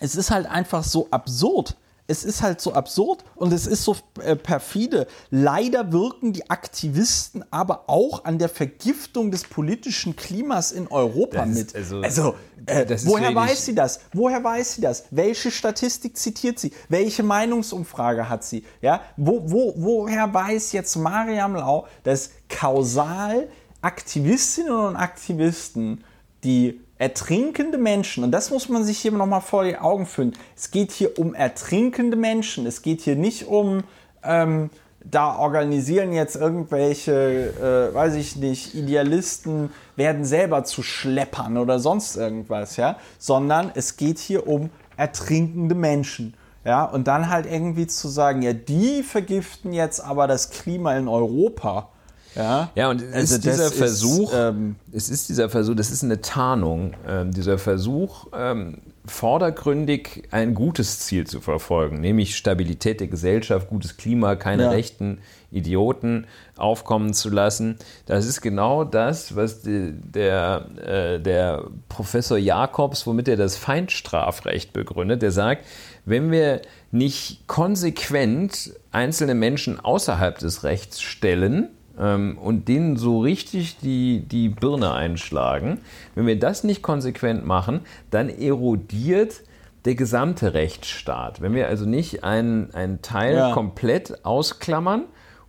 es ist halt einfach so absurd. Es ist halt so absurd und es ist so äh, perfide. Leider wirken die Aktivisten aber auch an der Vergiftung des politischen Klimas in Europa Das mit. also- Also, äh, woher weiß sie das? Woher weiß sie das? Welche Statistik zitiert sie? Welche Meinungsumfrage hat sie? Ja, wo, wo, woher weiß jetzt Mariam Lau, dass kausal Aktivistinnen und Aktivisten, die ertrinkende Menschen, und das muss man sich hier nochmal vor die Augen führen, es geht hier um ertrinkende Menschen, es geht hier nicht um, ähm, da organisieren jetzt irgendwelche, äh, weiß ich nicht, Idealisten, werden selber zu Schleppern oder sonst irgendwas, ja, sondern es geht hier um ertrinkende Menschen. Ja, und dann halt irgendwie zu sagen, ja, die vergiften jetzt aber das Klima in Europa. Ja, Ja, und es Also ist dieser das ist, Versuch, ähm, es ist dieser Versuch, das ist eine Tarnung, ähm, dieser Versuch, ähm, vordergründig ein gutes Ziel zu verfolgen, nämlich Stabilität der Gesellschaft, gutes Klima, keine Ja. rechten Idioten aufkommen zu lassen. Das ist genau das, was die, der, äh, der Professor Jakobs, womit er das Feindstrafrecht begründet, der sagt, wenn wir nicht konsequent einzelne Menschen außerhalb des Rechts stellen, ähm, und denen so richtig die, die Birne einschlagen. Wenn wir das nicht konsequent machen, dann erodiert der gesamte Rechtsstaat. Wenn wir also nicht einen, einen Teil Ja. komplett ausklammern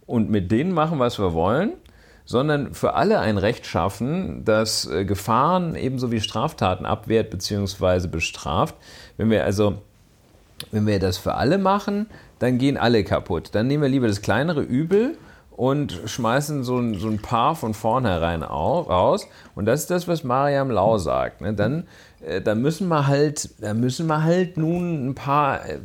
und mit denen machen, was wir wollen, sondern für alle ein Recht schaffen, das äh, Gefahren ebenso wie Straftaten abwehrt bzw. bestraft. Wenn wir also wenn wir das für alle machen, dann gehen alle kaputt. Dann nehmen wir lieber das kleinere Übel und schmeißen so ein, so ein paar von vornherein au- raus. Und das ist das, was Mariam Lau sagt. Ne? Dann, äh, dann müssen wir halt, dann müssen wir halt nun ein paar äh,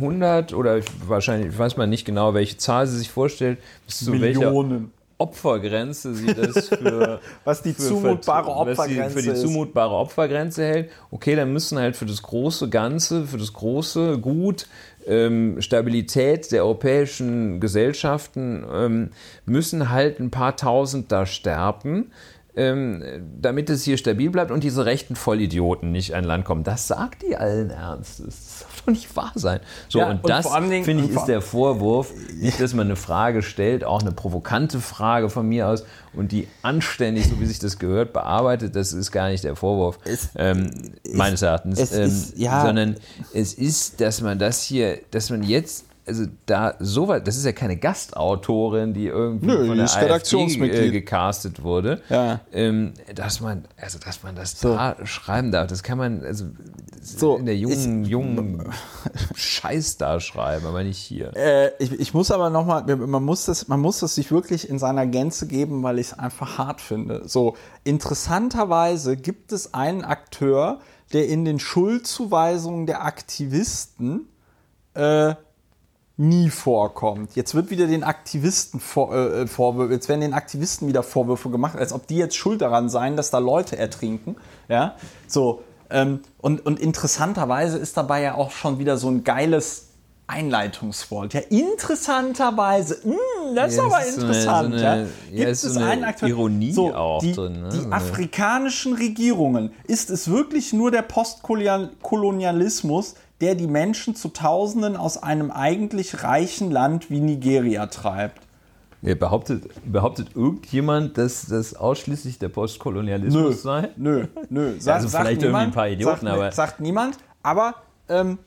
hundert oder ich- wahrscheinlich, ich weiß mal nicht genau, welche Zahl sie sich vorstellt, bis zu welcher Millionen. Opfergrenze sie das für Was die für- zumutbare sie Opfergrenze für die zumutbare Opfergrenze hält. Okay, dann müssen halt für das große Ganze, für das große Gut, ähm, Stabilität der europäischen Gesellschaften ähm, müssen halt ein paar Tausend da sterben. Ähm, damit es hier stabil bleibt und diese rechten Vollidioten nicht ein Land kommen. Das sagt die allen Ernstes. Doch nicht wahr sein. So, Ja, und und das, finde ich, ist der Vorwurf, nicht, dass man eine Frage stellt, auch eine provokante Frage von mir aus und die anständig, so wie sich das gehört, bearbeitet, das ist gar nicht der Vorwurf, ähm, meines Erachtens, es ähm, ist- ja. sondern es ist, dass man das hier, dass man jetzt, also da so weit, das ist ja keine Gastautorin, die irgendwie Nö, von der ist AfD äh, gecastet wurde, Ja. ähm, dass man, also dass man das So. da schreiben darf, das kann man, also So, in der jungen, jungen Scheiß da schreiben, aber nicht hier. Äh, ich, ich muss aber nochmal, man muss das, man muss das sich wirklich in seiner Gänze geben, weil ich es einfach hart finde. So, interessanterweise gibt es einen Akteur, der in den Schuldzuweisungen der Aktivisten äh, nie vorkommt. Jetzt wird wieder den Aktivisten vor, äh, Vorwürfe, jetzt werden den Aktivisten wieder Vorwürfe gemacht, als ob die jetzt schuld daran seien, dass da Leute ertrinken. Ja, so. Ähm, und, und interessanterweise ist dabei ja auch schon wieder so ein geiles Einleitungswort. Ja, interessanterweise. Mm, das ist Ja, aber das ist so eine- interessant. so eine- ja. ja, Gibt ist so es eine einen Akteur? Ironie auch die, drin, ne? Die So afrikanischen Regierungen, ist es wirklich nur der Postkolonialismus, der die Menschen zu Tausenden aus einem eigentlich reichen Land wie Nigeria treibt? Ja, behauptet, behauptet irgendjemand, dass das ausschließlich der Postkolonialismus sei? Nö, nö. Sa also vielleicht irgendwie ein paar Idioten, sagt, aber- Sagt niemand, aber ähm,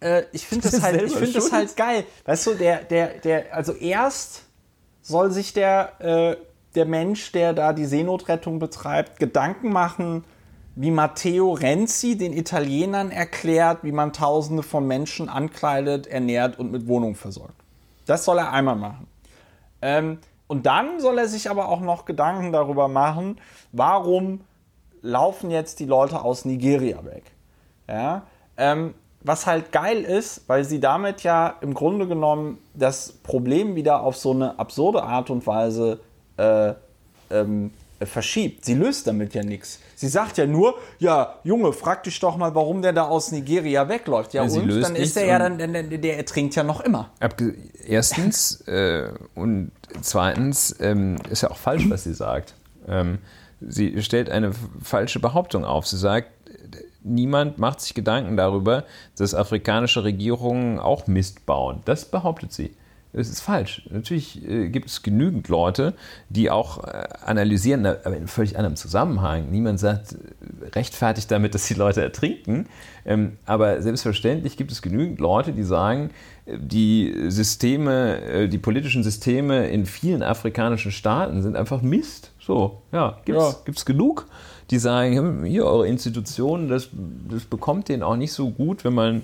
äh, ich finde das, halt, ich find das halt geil. Weißt du, der, der, der, also erst soll sich der, äh, der Mensch, der da die Seenotrettung betreibt, Gedanken machen, wie Matteo Renzi den Italienern erklärt, wie man Tausende von Menschen ankleidet, ernährt und mit Wohnung versorgt. Das soll er einmal machen. Ähm, und dann soll er sich aber auch noch Gedanken darüber machen, warum laufen jetzt die Leute aus Nigeria weg. Ja? Äh, Ähm, was halt geil ist, weil sie damit ja im Grunde genommen das Problem wieder auf so eine absurde Art und Weise äh, ähm, verschiebt. Sie löst damit ja nichts. Sie sagt ja nur, ja, Junge, frag dich doch mal, warum der da aus Nigeria wegläuft. Ja, Ja, und dann ist der ja dann, der, der ertrinkt ja noch immer. Erstens äh, und zweitens ähm, ist ja auch falsch, was sie sagt. Ähm, sie stellt eine falsche Behauptung auf. Sie sagt, äh, niemand macht sich Gedanken darüber, dass afrikanische Regierungen auch Mist bauen. Das behauptet sie. Das ist falsch. Natürlich äh, gibt es genügend Leute, die auch äh, analysieren, na, aber in völlig anderem Zusammenhang. Niemand sagt, äh, rechtfertigt damit, dass die Leute ertrinken. Ähm, aber selbstverständlich gibt es genügend Leute, die sagen, äh, die Systeme, äh, die politischen Systeme in vielen afrikanischen Staaten sind einfach Mist. So, ja, gibt's, Ja. gibt's genug, die sagen, hier eure Institutionen, das, das bekommt denen auch nicht so gut, wenn man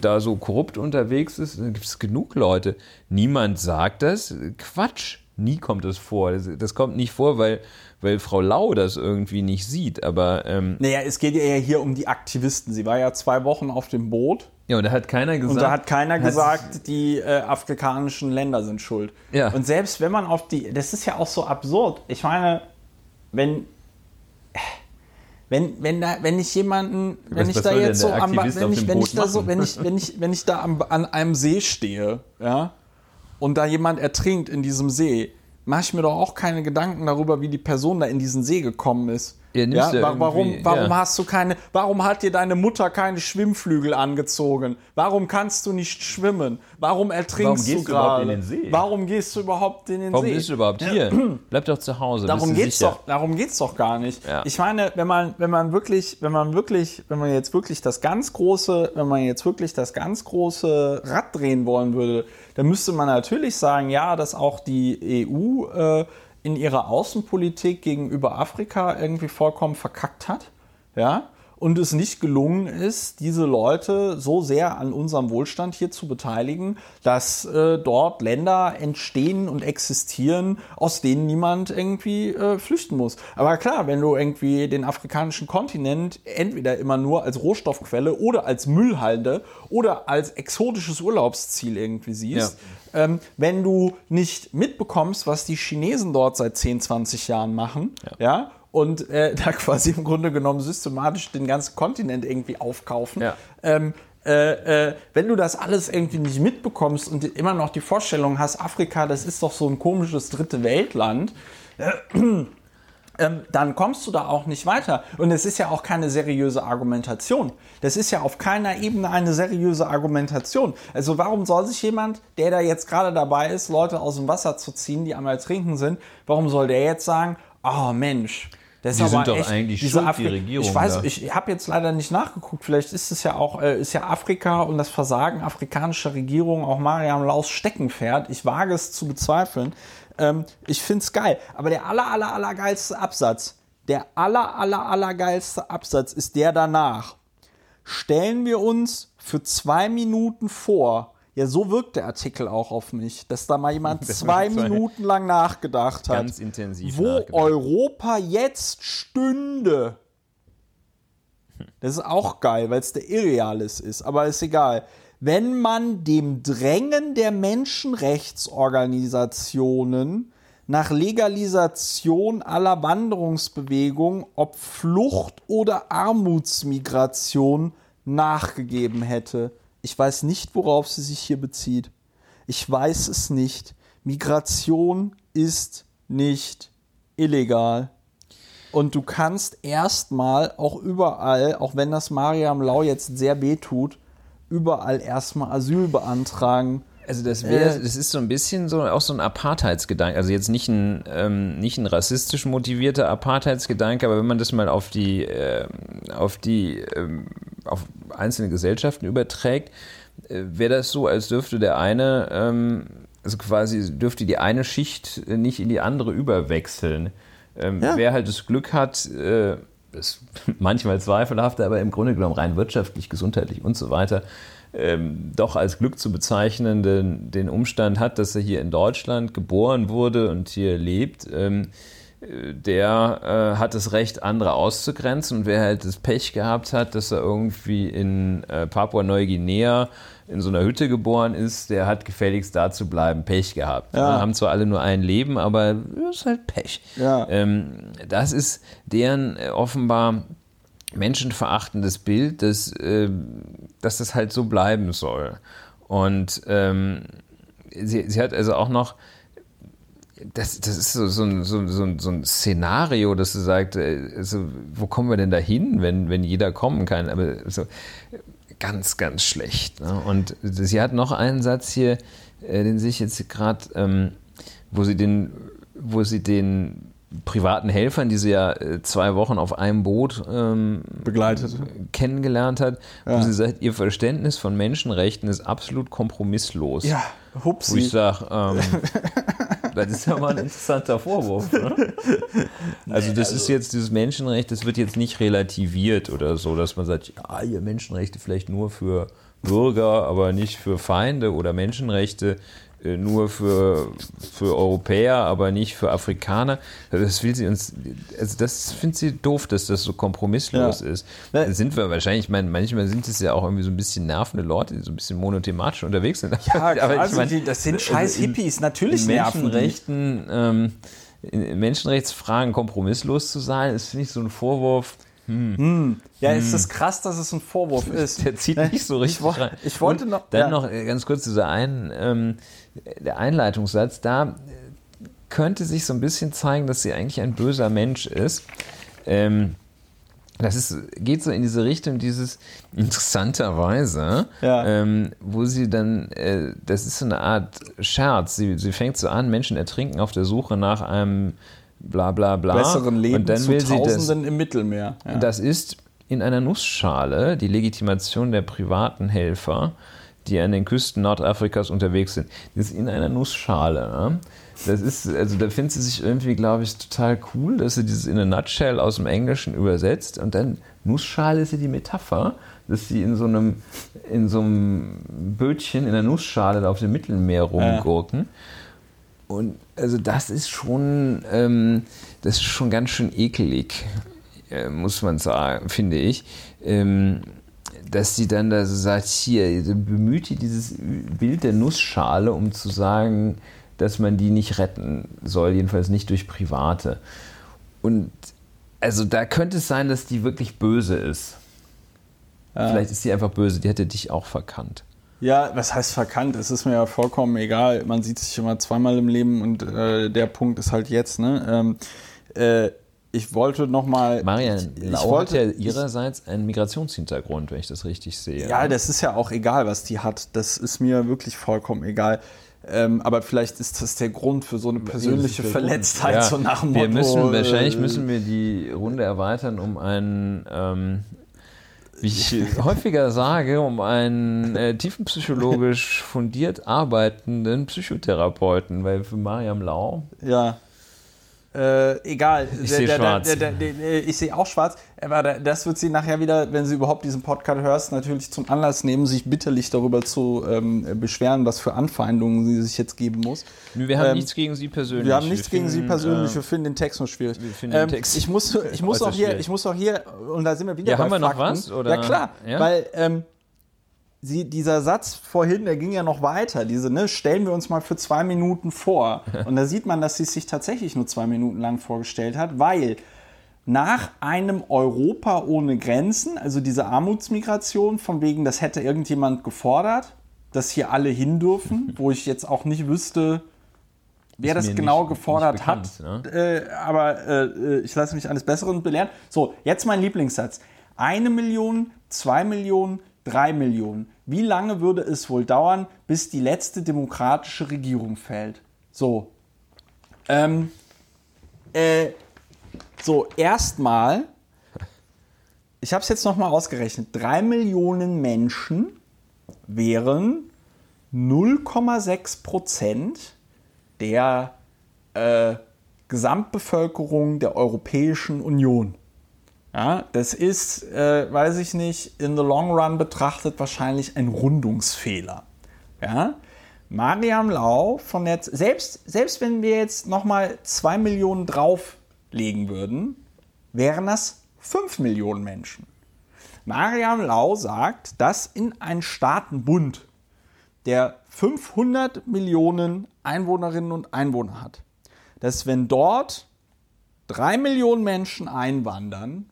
da so korrupt unterwegs ist. Dann gibt es genug Leute. Niemand sagt das. Quatsch. Nie kommt das vor. Das, das kommt nicht vor, weil, weil Frau Lau das irgendwie nicht sieht. Aber ähm, Naja, es geht ja hier um die Aktivisten. Sie war ja zwei Wochen auf dem Boot ja, und da hat keiner gesagt. und da hat keiner gesagt, die äh, afrikanischen Länder sind schuld. Ja. Und selbst wenn man auf die, das ist ja auch so absurd. Ich meine, wenn wenn, wenn, da, wenn ich jemanden, wenn Was- ich da jetzt so am, wenn ich, wenn ich da so, wenn ich, wenn ich, wenn ich da am, an einem See stehe, ja, und da jemand ertrinkt in diesem See, mache ich mir doch auch keine Gedanken darüber, wie die Person da in diesen See gekommen ist. Ja, du wa- warum, warum ja. hast du keine, warum hat dir deine Mutter keine Schwimmflügel angezogen? Warum kannst du nicht schwimmen? Warum ertrinkst Warum du gerade? in den See? Warum gehst du überhaupt in den Warum See? bist du überhaupt hier? Bleib doch zu Hause. Darum geht's sicher. doch, darum geht's doch gar nicht. Ja. Ich meine, wenn man, wenn man wirklich, wenn man wirklich, wenn man jetzt wirklich das ganz große, wenn man jetzt wirklich das ganz große Rad drehen wollen würde, dann müsste man natürlich sagen, ja, dass auch die EU äh, in ihrer Außenpolitik gegenüber Afrika irgendwie vollkommen verkackt hat. Ja. Und es nicht gelungen ist, diese Leute so sehr an unserem Wohlstand hier zu beteiligen, dass äh, dort Länder entstehen und existieren, aus denen niemand irgendwie äh, flüchten muss. Aber klar, wenn du irgendwie den afrikanischen Kontinent entweder immer nur als Rohstoffquelle oder als Müllhalde oder als exotisches Urlaubsziel irgendwie siehst, ähm, wenn du nicht mitbekommst, was die Chinesen dort seit 10, 20 Jahren machen, ja, und äh, da quasi im Grunde genommen systematisch den ganzen Kontinent irgendwie aufkaufen. Ja. Ähm, äh, äh, wenn du das alles irgendwie nicht mitbekommst und immer noch die Vorstellung hast, Afrika, das ist doch so ein komisches dritte Weltland, ähm, dann kommst du da auch nicht weiter. Und es ist ja auch keine seriöse Argumentation. Das ist ja auf keiner Ebene eine seriöse Argumentation. Also warum soll sich jemand, der da jetzt gerade dabei ist, Leute aus dem Wasser zu ziehen, die einmal trinken sind, warum soll der jetzt sagen, oh Mensch, das Die sind doch echt, eigentlich diese schuld, die Regierung Ich weiß, da. ich habe jetzt leider nicht nachgeguckt. Vielleicht ist es ja auch, äh, ist ja Afrika und das Versagen afrikanischer Regierungen auch Mariam Laus Steckenpferd. Ich wage es zu bezweifeln. Ähm, ich finde es geil. Aber der aller, aller, aller geilste Absatz, der aller, aller, aller geilste Absatz ist der danach. Stellen wir uns für zwei Minuten vor, ja, so wirkt der Artikel auch auf mich, dass da mal jemand zwei Minuten lang nachgedacht hat. Ganz intensiv Wo. Europa jetzt stünde. Das ist auch geil, weil es der Irrealis ist, aber ist egal. Wenn man dem Drängen der Menschenrechtsorganisationen nach Legalisation aller Wanderungsbewegungen, ob Flucht oder Armutsmigration, nachgegeben hätte. Ich weiß nicht, worauf sie sich hier bezieht. Ich weiß es nicht. Migration ist nicht illegal. Und du kannst erstmal auch überall, auch wenn das Mariam Lau jetzt sehr weh tut, überall erstmal Asyl beantragen. Also das wäre, Äh, das ist so ein bisschen so auch so ein Apartheidsgedanke. Also jetzt nicht ein ähm, nicht ein rassistisch motivierter Apartheidsgedanke, aber wenn man das mal auf die ähm, auf die ähm, auf einzelne Gesellschaften überträgt, äh, wäre das so, als dürfte der eine ähm, also quasi dürfte die eine Schicht äh, nicht in die andere überwechseln. Ähm, Ja. Wer halt das Glück hat, äh, ist manchmal zweifelhaft, aber im Grunde genommen rein wirtschaftlich, gesundheitlich und so weiter, ähm, doch als Glück zu bezeichnen, den, den Umstand hat, dass er hier in Deutschland geboren wurde und hier lebt, ähm, der äh, hat das Recht, andere auszugrenzen. Und wer halt das Pech gehabt hat, dass er irgendwie in äh, Papua-Neuguinea in so einer Hütte geboren ist, der hat gefälligst da zu bleiben. Pech gehabt. Ja. Wir haben zwar alle nur ein Leben, aber das ist halt Pech. Ja. Ähm, das ist deren äh, offenbar menschenverachtendes Bild, dass, äh, dass das halt so bleiben soll. Und ähm, sie, sie hat also auch noch das, das ist so, so, ein, so, so, so ein Szenario, dass du sagst, also, wo kommen wir denn da hin, wenn, wenn jeder kommen kann? Aber so, ganz, ganz schlecht. Ne? Und sie hat noch einen Satz hier, äh, den sehe ich jetzt gerade, ähm, wo sie den, wo sie den privaten Helfern, die sie ja äh, zwei Wochen auf einem Boot ähm, begleitet kennengelernt hat, ja. wo sie sagt, ihr Verständnis von Menschenrechten ist absolut kompromisslos. Ja, hupsi. Wo ich sage, ähm, das ist ja mal ein interessanter Vorwurf. Ne? Also das also, ist jetzt dieses Menschenrecht, das wird jetzt nicht relativiert oder so, dass man sagt, ja, ihr Menschenrechte vielleicht nur für Bürger, aber nicht für Feinde oder Menschenrechte nur für, für Europäer, aber nicht für Afrikaner. Das will sie uns, also das findet sie doof, dass das so kompromisslos ja. ist. Da sind wir wahrscheinlich, ich meine, manchmal sind es ja auch irgendwie so ein bisschen nervende Leute, die so ein bisschen monothematisch unterwegs sind. Ja, aber also ich meine, die, das sind scheiß Hippies, natürlich in Menschenrechten, ähm, in Menschenrechtsfragen kompromisslos zu sein, ist, finde ich, so ein Vorwurf, hm. Hm. Ja, hm. ist das krass, dass es ein Vorwurf ist. Der zieht nicht so richtig ich, rein. Ich wollte noch. Dann ja. noch äh, ganz kurz dieser ein, ähm, der Einleitungssatz. Da könnte sich so ein bisschen zeigen, dass sie eigentlich ein böser Mensch ist. Ähm, das ist, geht so in diese Richtung, dieses interessanterweise, ja. ähm, wo sie dann, äh, das ist so eine Art Scherz. Sie, sie fängt so an, Menschen ertrinken auf der Suche nach einem bla bla bla. Besseren Leben und dann will zu Tausenden das, im Mittelmeer. Ja. Das ist in einer Nussschale die Legitimation der privaten Helfer, die an den Küsten Nordafrikas unterwegs sind. Das ist in einer Nussschale. Ne? Das ist, also da findet sie sich irgendwie, glaube ich, total cool, dass sie dieses in a nutshell aus dem Englischen übersetzt und dann Nussschale ist ja die Metapher, dass sie in so einem, in so einem Bötchen in der Nussschale auf dem Mittelmeer rumgurken. Ja. Und also das ist schon, ähm, das ist schon ganz schön ekelig, äh, muss man sagen, finde ich. Ähm, dass sie dann da so sagt, hier, bemüht ihr dieses Bild der Nussschale, um zu sagen, dass man die nicht retten soll, jedenfalls nicht durch Private. Und also da könnte es sein, dass die wirklich böse ist. Ja. Vielleicht ist sie einfach böse, die hätte dich auch verkannt. Ja, was heißt verkannt? Es ist mir ja vollkommen egal. Man sieht sich immer zweimal im Leben und äh, der Punkt ist halt jetzt. Ne? Ähm, äh, ich wollte nochmal. Marian ich, ich wollte, hat ja ihrerseits einen Migrationshintergrund, wenn ich das richtig sehe. Ja, das ist ja auch egal, was die hat. Das ist mir wirklich vollkommen egal. Ähm, aber vielleicht ist das der Grund für so eine persönliche Verletztheit, ja, so nach dem wir Müssen, äh, wahrscheinlich müssen wir die Runde erweitern um einen ähm, wie ich häufiger sage, um einen äh, tiefenpsychologisch fundiert arbeitenden Psychotherapeuten, weil für Mariam Lau. Ja. Äh, egal. Ich sehe schwarz. Der, der, der, ich sehe auch schwarz. Aber das wird sie nachher wieder, wenn sie überhaupt diesen Podcast hörst, natürlich zum Anlass nehmen, sich bitterlich darüber zu ähm, beschweren, was für Anfeindungen sie sich jetzt geben muss. Wir haben ähm, nichts gegen sie persönlich. Wir haben nichts wir gegen finden, sie persönlich. Äh, wir finden den Text nur schwierig. Wir finden ähm, den Text ich muss, ich muss auch hier, ich muss auch hier, und da sind wir wieder ja, bei haben wir Fakten. noch was? Oder? Ja klar, ja? weil ähm, sie, dieser Satz vorhin, der ging ja noch weiter. Diese, ne, stellen wir uns mal für zwei Minuten vor. Und da sieht man, dass sie es sich tatsächlich nur zwei Minuten lang vorgestellt hat, weil nach einem Europa ohne Grenzen, also diese Armutsmigration, von wegen, das hätte irgendjemand gefordert, dass hier alle hin dürfen, wo ich jetzt auch nicht wüsste, wer das genau nicht, gefordert nicht bekannt, hat. Ne? Äh, aber äh, ich lasse mich eines Besseren belehren. So, jetzt mein Lieblingssatz. Eine Million, zwei Millionen, drei Millionen. Wie lange würde es wohl dauern, bis die letzte demokratische Regierung fällt? So. Ähm, äh, so, erstmal, ich habe es jetzt nochmal ausgerechnet, drei Millionen Menschen wären 0,6 Prozent der äh, Gesamtbevölkerung der Europäischen Union. Ja, das ist, äh, weiß ich nicht, in the long run betrachtet wahrscheinlich ein Rundungsfehler. Ja? Mariam Lau von der, selbst, selbst wenn wir jetzt nochmal zwei Millionen drauf legen würden, wären das 5 Millionen Menschen. Mariam Lau sagt, dass in einen Staatenbund, der 500 Millionen Einwohnerinnen und Einwohner hat, dass wenn dort 3 Millionen Menschen einwandern,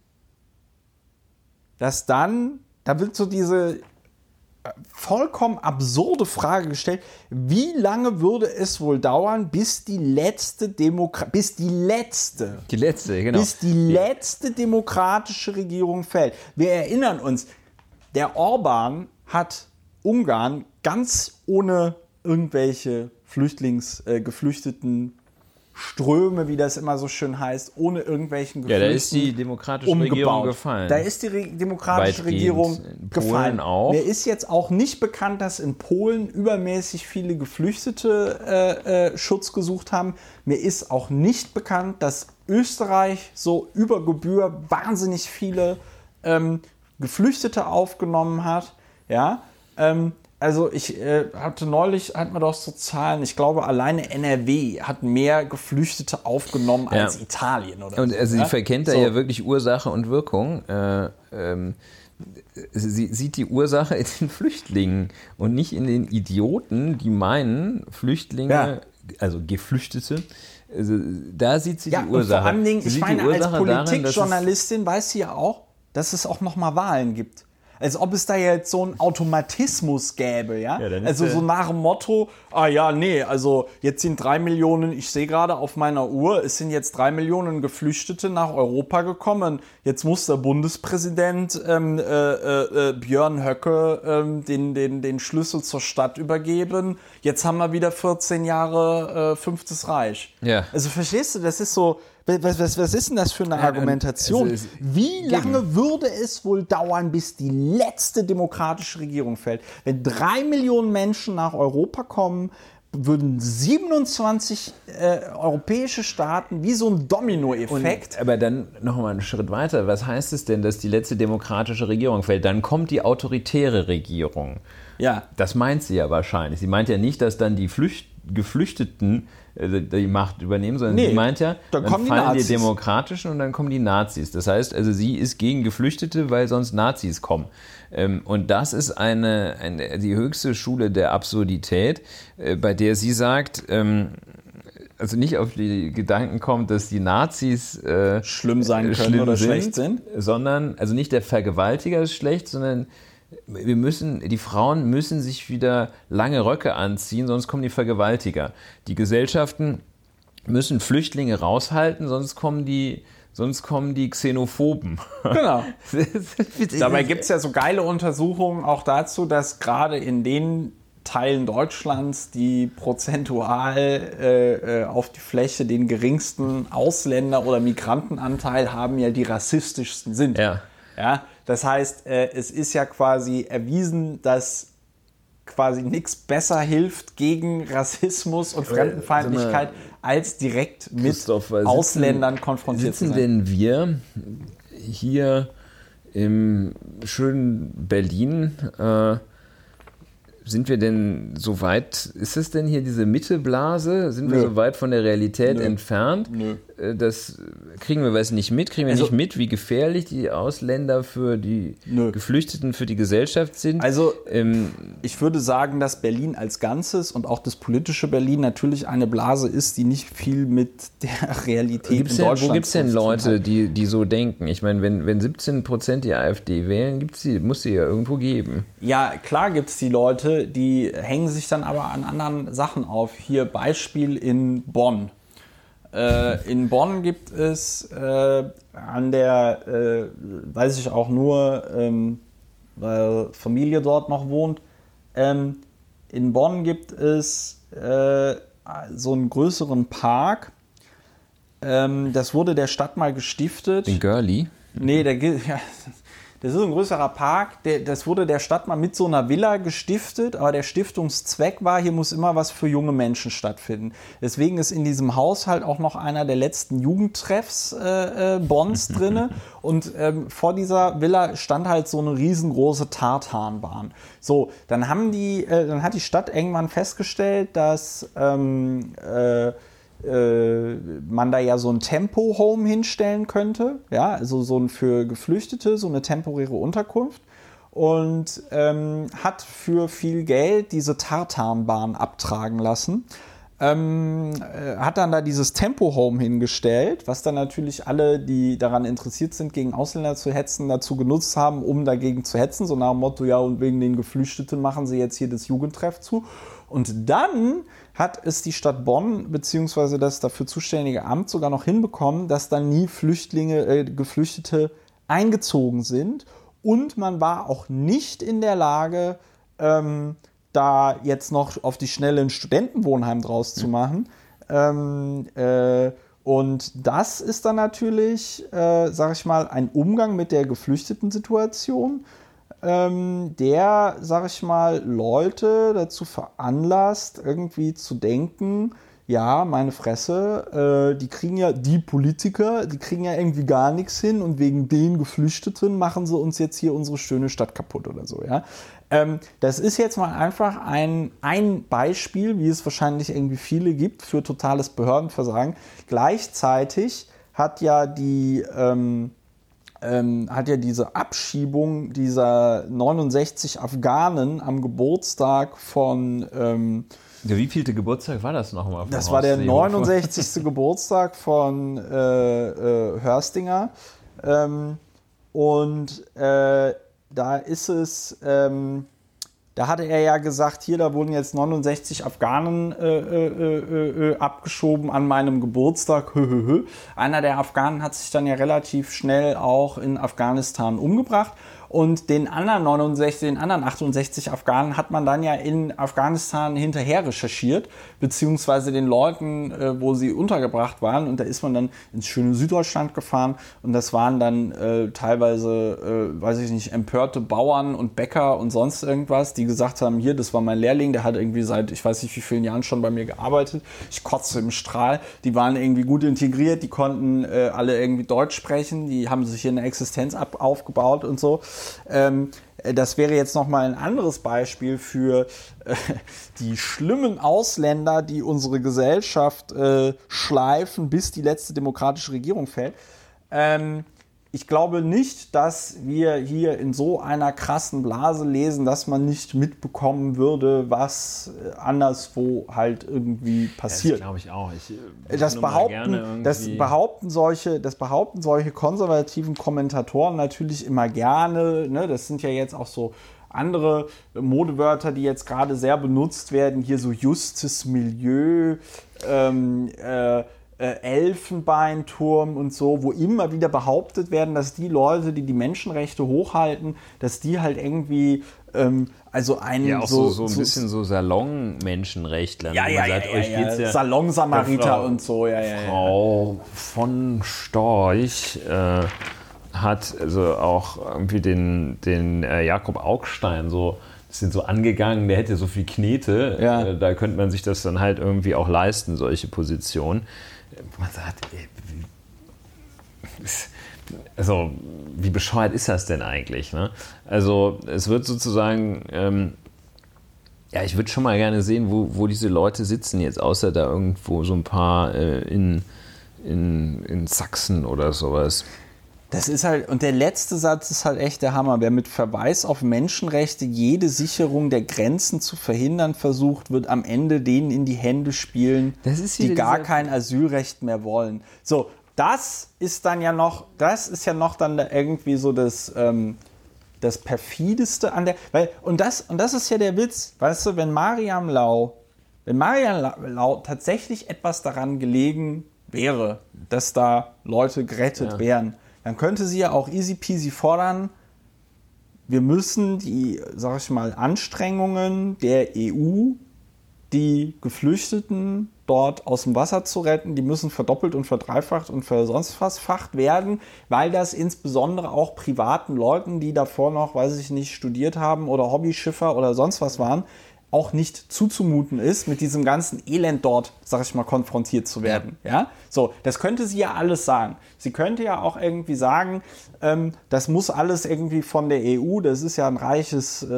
dass dann, da wird so diese vollkommen absurde Frage gestellt, wie lange würde es wohl dauern, bis die letzte Demokratie, bis die letzte, die letzte, genau. bis die letzte demokratische Regierung fällt. Wir erinnern uns, der Orban hat Ungarn ganz ohne irgendwelche Flüchtlings, äh, geflüchteten Ströme, wie das immer so schön heißt, ohne irgendwelchen Geflüchten Ja, da ist die demokratische umgebaut. Regierung gefallen. Da ist die Re demokratische Regierung gefallen. Auch. Mir ist jetzt auch nicht bekannt, dass in Polen übermäßig viele Geflüchtete äh, äh, Schutz gesucht haben. Mir ist auch nicht bekannt, dass Österreich so über Gebühr wahnsinnig viele ähm, Geflüchtete aufgenommen hat. Ja, ähm, also ich äh, hatte neulich, hat man doch so Zahlen, ich glaube alleine NRW hat mehr Geflüchtete aufgenommen ja. als Italien oder Und so, also sie verkennt da so. ja wirklich Ursache und Wirkung. Äh, ähm, sie sieht die Ursache in den Flüchtlingen und nicht in den Idioten, die meinen, Flüchtlinge, ja. also Geflüchtete, also da sieht sie ja, die Ursache. vor allen Dingen, ich meine, als Politikjournalistin weiß sie ja auch, dass es auch nochmal Wahlen gibt als ob es da jetzt so einen Automatismus gäbe, ja? ja also so nach dem Motto, ah ja, nee, also jetzt sind drei Millionen, ich sehe gerade auf meiner Uhr, es sind jetzt drei Millionen Geflüchtete nach Europa gekommen. Jetzt muss der Bundespräsident ähm, äh, äh, äh Björn Höcke ähm, den, den, den Schlüssel zur Stadt übergeben. Jetzt haben wir wieder 14 Jahre äh, fünftes Reich. Ja. Also verstehst du, das ist so, was, was, was ist denn das für eine Argumentation? Wie lange würde es wohl dauern, bis die letzte demokratische Regierung fällt? Wenn drei Millionen Menschen nach Europa kommen, würden 27 äh, europäische Staaten wie so ein Dominoeffekt. Aber dann noch mal einen Schritt weiter. Was heißt es denn, dass die letzte demokratische Regierung fällt? Dann kommt die autoritäre Regierung. Ja. Das meint sie ja wahrscheinlich. Sie meint ja nicht, dass dann die Flücht Geflüchteten die Macht übernehmen, sondern nee, sie meint ja, dann, dann fallen die, die Demokratischen und dann kommen die Nazis. Das heißt, also sie ist gegen Geflüchtete, weil sonst Nazis kommen. Ähm, und das ist eine, eine, die höchste Schule der Absurdität, äh, bei der sie sagt, ähm, also nicht auf die Gedanken kommt, dass die Nazis äh, schlimm sein können schlimm oder sind, schlecht sind, sondern also nicht der Vergewaltiger ist schlecht, sondern wir müssen, die Frauen müssen sich wieder lange Röcke anziehen, sonst kommen die Vergewaltiger. Die Gesellschaften müssen Flüchtlinge raushalten, sonst kommen die, sonst kommen die Xenophoben. Genau. Dabei gibt es ja so geile Untersuchungen auch dazu, dass gerade in den Teilen Deutschlands, die prozentual äh, äh auf die Fläche den geringsten Ausländer- oder Migrantenanteil haben, ja die rassistischsten sind. Ja. Ja, das heißt, äh, es ist ja quasi erwiesen, dass quasi nichts besser hilft gegen Rassismus und Fremdenfeindlichkeit, als direkt mit Ausländern konfrontiert zu sein. Sitzen denn wir hier im schönen Berlin äh, sind wir denn so weit, ist es denn hier diese Mitteblase? Sind Nö. wir so weit von der Realität Nö. entfernt? Nö. Äh, das kriegen wir was nicht mit, kriegen wir also, nicht mit, wie gefährlich die Ausländer für die Nö. Geflüchteten, für die Gesellschaft sind. Also ähm, ich würde sagen, dass Berlin als Ganzes und auch das politische Berlin natürlich eine Blase ist, die nicht viel mit der Realität gibt's in Deutschland Wo gibt es denn Leute, die, die so denken? Ich meine, wenn, wenn 17 Prozent die AfD wählen, gibt's die, muss sie ja irgendwo geben. Ja, klar gibt es die Leute, die hängen sich dann aber an anderen Sachen auf. Hier Beispiel in Bonn. Äh, in Bonn gibt es äh, an der, äh, weiß ich auch nur, ähm, weil Familie dort noch wohnt, ähm, in Bonn gibt es äh, so einen größeren Park. Ähm, das wurde der Stadt mal gestiftet. In Görli? Nee, der, ja, das ist ein größerer Park, der, das wurde der Stadt mal mit so einer Villa gestiftet, aber der Stiftungszweck war, hier muss immer was für junge Menschen stattfinden. Deswegen ist in diesem Haushalt auch noch einer der letzten Jugendtreffs äh, äh, Bonds drinne und ähm, vor dieser Villa stand halt so eine riesengroße Tartanbahn. So, dann haben die, äh, dann hat die Stadt irgendwann festgestellt, dass ähm, äh, äh, man da ja so ein Tempo-Home hinstellen könnte, ja, also so ein für Geflüchtete, so eine temporäre Unterkunft und ähm, hat für viel Geld diese Tartanbahn abtragen lassen. Ähm, äh, hat dann da dieses Tempo-Home hingestellt, was dann natürlich alle, die daran interessiert sind, gegen Ausländer zu hetzen, dazu genutzt haben, um dagegen zu hetzen, so nach dem Motto, ja, und wegen den Geflüchteten machen sie jetzt hier das Jugendtreff zu. Und dann hat es die Stadt Bonn bzw. das dafür zuständige Amt sogar noch hinbekommen, dass dann nie Flüchtlinge, äh, Geflüchtete eingezogen sind. Und man war auch nicht in der Lage, ähm, da jetzt noch auf die Schnelle ein Studentenwohnheim draus zu machen. Ähm, äh, und das ist dann natürlich, äh, sag ich mal, ein Umgang mit der geflüchteten Situation, ähm, der, sag ich mal, Leute dazu veranlasst, irgendwie zu denken, ja, meine Fresse, äh, die kriegen ja, die Politiker, die kriegen ja irgendwie gar nichts hin und wegen den Geflüchteten machen sie uns jetzt hier unsere schöne Stadt kaputt oder so, ja. Ähm, das ist jetzt mal einfach ein, ein Beispiel, wie es wahrscheinlich irgendwie viele gibt, für totales Behördenversagen. Gleichzeitig hat ja die, ähm, ähm, hat ja diese Abschiebung dieser 69 Afghanen am Geburtstag von ähm, der wievielte Geburtstag war das nochmal? Das war der 69. Geburtstag von äh, äh, Hörstinger. Ähm, und äh, da ist es, ähm, da hatte er ja gesagt, hier, da wurden jetzt 69 Afghanen äh, äh, äh, äh, abgeschoben an meinem Geburtstag. Einer der Afghanen hat sich dann ja relativ schnell auch in Afghanistan umgebracht. Und den anderen 69, den anderen 68 Afghanen hat man dann ja in Afghanistan hinterher recherchiert, beziehungsweise den Leuten, äh, wo sie untergebracht waren. Und da ist man dann ins schöne Süddeutschland gefahren. Und das waren dann äh, teilweise, äh, weiß ich nicht, empörte Bauern und Bäcker und sonst irgendwas, die gesagt haben, hier, das war mein Lehrling, der hat irgendwie seit, ich weiß nicht wie vielen Jahren schon bei mir gearbeitet. Ich kotze im Strahl. Die waren irgendwie gut integriert, die konnten äh, alle irgendwie Deutsch sprechen, die haben sich hier eine Existenz ab aufgebaut und so. Ähm, das wäre jetzt nochmal ein anderes Beispiel für äh, die schlimmen Ausländer, die unsere Gesellschaft äh, schleifen, bis die letzte demokratische Regierung fällt. Ähm, ich glaube nicht, dass wir hier in so einer krassen Blase lesen, dass man nicht mitbekommen würde, was äh, anderswo halt irgendwie passiert. Das glaube ich auch. Ich, äh, das, behaupten, das, behaupten solche, das behaupten solche konservativen Kommentatoren natürlich immer gerne. Ne? Das sind ja jetzt auch so andere Modewörter, die jetzt gerade sehr benutzt werden. Hier so Justes Milieu. Ähm, äh, äh, Elfenbeinturm und so, wo immer wieder behauptet werden, dass die Leute, die die Menschenrechte hochhalten, dass die halt irgendwie ähm, also ein ja, auch so, so, so ein bisschen so Salon-Menschenrechtler. Ja, ja, sagt, ja, euch ja, ja. Salonsamariter und so, ja, ja. Frau von Storch äh, hat also auch irgendwie den, den äh, Jakob Augstein so sind so angegangen, der hätte so viel Knete, ja. äh, da könnte man sich das dann halt irgendwie auch leisten, solche Positionen man sagt, also wie bescheuert ist das denn eigentlich? Ne? Also es wird sozusagen, ähm, ja, ich würde schon mal gerne sehen, wo, wo diese Leute sitzen jetzt, außer da irgendwo so ein paar äh, in, in, in Sachsen oder sowas. Das ist halt, und der letzte Satz ist halt echt der Hammer. Wer mit Verweis auf Menschenrechte jede Sicherung der Grenzen zu verhindern versucht, wird am Ende denen in die Hände spielen, die gar kein Asylrecht mehr wollen. So, das ist dann ja noch, das ist ja noch dann irgendwie so das, ähm, das perfideste an der, weil, und das, und das ist ja der Witz, weißt du, wenn Mariam Lau, wenn Mariam Lau tatsächlich etwas daran gelegen wäre, dass da Leute gerettet ja. wären, dann könnte sie ja auch easy peasy fordern, wir müssen die, sag ich mal, Anstrengungen der EU, die Geflüchteten dort aus dem Wasser zu retten, die müssen verdoppelt und verdreifacht und sonst was facht werden, weil das insbesondere auch privaten Leuten, die davor noch, weiß ich nicht, studiert haben oder Hobbyschiffer oder sonst was waren, auch nicht zuzumuten ist, mit diesem ganzen Elend dort, sag ich mal, konfrontiert zu werden. Ja. ja? So, das könnte sie ja alles sagen. Sie könnte ja auch irgendwie sagen, ähm, das muss alles irgendwie von der EU, das ist ja ein reiches äh,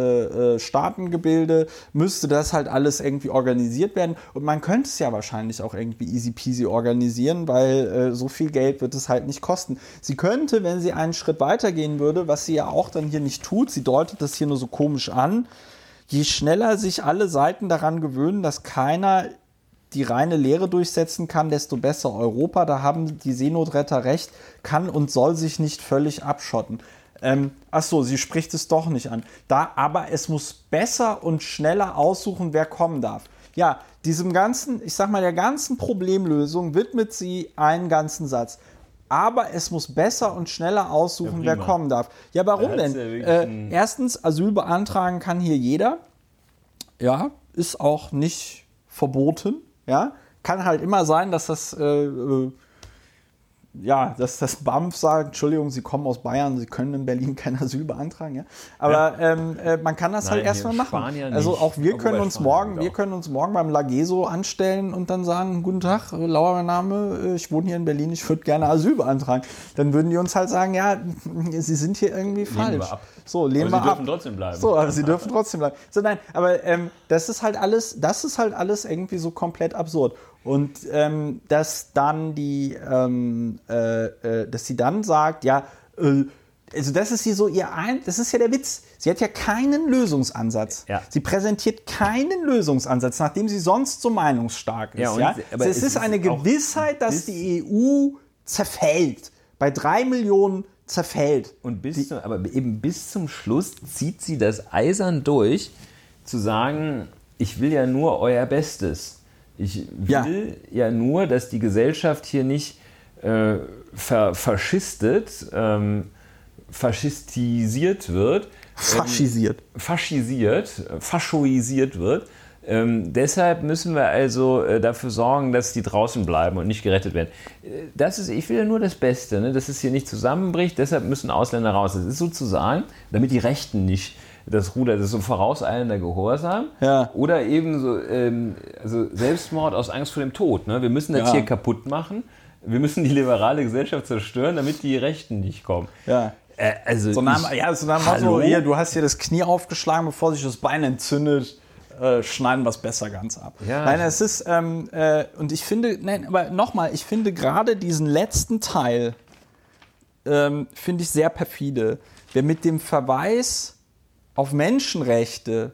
äh, Staatengebilde, müsste das halt alles irgendwie organisiert werden. Und man könnte es ja wahrscheinlich auch irgendwie easy peasy organisieren, weil äh, so viel Geld wird es halt nicht kosten. Sie könnte, wenn sie einen Schritt weitergehen würde, was sie ja auch dann hier nicht tut, sie deutet das hier nur so komisch an, je schneller sich alle Seiten daran gewöhnen, dass keiner die reine Lehre durchsetzen kann, desto besser Europa. Da haben die Seenotretter recht, kann und soll sich nicht völlig abschotten. Ähm, ach so, sie spricht es doch nicht an. Da, aber es muss besser und schneller aussuchen, wer kommen darf. Ja, diesem ganzen, ich sag mal, der ganzen Problemlösung widmet sie einen ganzen Satz aber es muss besser und schneller aussuchen, ja, wer kommen darf. Ja, warum denn? Ja äh, erstens, Asyl beantragen kann hier jeder. Ja, ist auch nicht verboten. Ja, kann halt immer sein, dass das äh, äh ja, dass das BAMF sagt, Entschuldigung, Sie kommen aus Bayern, Sie können in Berlin kein Asyl beantragen, ja. Aber ja. Ähm, äh, man kann das halt Nein, halt erstmal machen. Spanien also auch wir können uns morgen, wir können uns morgen beim Lageso anstellen und dann sagen, guten Tag, Lauer mein Name, äh, ich wohne hier in Berlin, ich würde gerne Asyl beantragen. Dann würden die uns halt sagen, ja, Sie sind hier irgendwie falsch. Lehnen wir ab. So, lehnen aber wir Sie dürfen trotzdem bleiben. So, aber Sie dürfen trotzdem bleiben. So, nein, aber ähm, das ist halt alles, das ist halt alles irgendwie so komplett absurd. Und ähm, dass dann die, ähm, äh, äh, dass sie dann sagt, ja, äh, also das ist hier so ihr ein, das ist ja der Witz. Sie hat ja keinen Lösungsansatz. Ja. Sie präsentiert keinen Lösungsansatz, nachdem sie sonst so meinungsstark ist. Ja, ja? Aber es, es ist eine Gewissheit, dass die EU zerfällt. Bei drei Millionen zerfällt. Und bis zum, aber eben bis zum Schluss zieht sie das eisern durch, zu sagen, ich will ja nur euer Bestes. Ich will ja, ja nur, dass die Gesellschaft hier nicht äh, ver faschistet, ähm, faschistisiert wird. Faschisiert. Ähm, faschisiert, faschoisiert wird. Ähm, deshalb müssen wir also äh, dafür sorgen, dass die draußen bleiben und nicht gerettet werden. Äh, das ist, ich will ja nur das Beste, ne? dass es hier nicht zusammenbricht, deshalb müssen Ausländer raus. Das ist sozusagen, damit die Rechten nicht das Ruder, das ist so vorauseilender Gehorsam. Ja. Oder eben so ähm, also Selbstmord aus Angst vor dem Tod. Ne? Wir müssen das ja. hier kaputt machen. Wir müssen die liberale Gesellschaft zerstören, damit die Rechten nicht kommen. Ja. Äh, also so nach, ja, so nach Motto, hier, du hast hier das Knie aufgeschlagen, bevor sich das Bein entzündet. Äh, schneiden wir es besser ganz ab. Ja. Nein, es ist, ähm, äh, und ich finde, nein, aber nochmal, ich finde gerade diesen letzten Teil, ähm, finde ich sehr perfide. Wer mit dem Verweis auf Menschenrechte,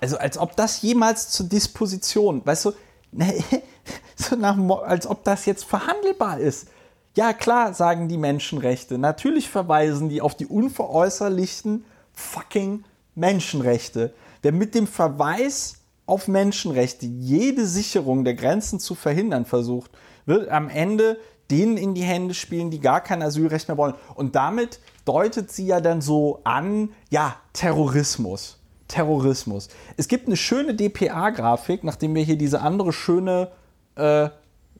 also als ob das jemals zur Disposition, weißt du, so nach, als ob das jetzt verhandelbar ist. Ja, klar, sagen die Menschenrechte. Natürlich verweisen die auf die unveräußerlichten fucking Menschenrechte. Wer mit dem Verweis auf Menschenrechte jede Sicherung der Grenzen zu verhindern versucht, wird am Ende denen in die Hände spielen, die gar kein Asylrecht mehr wollen. Und damit deutet sie ja dann so an, ja, Terrorismus. Terrorismus. Es gibt eine schöne DPA-Grafik, nachdem wir hier diese andere schöne äh,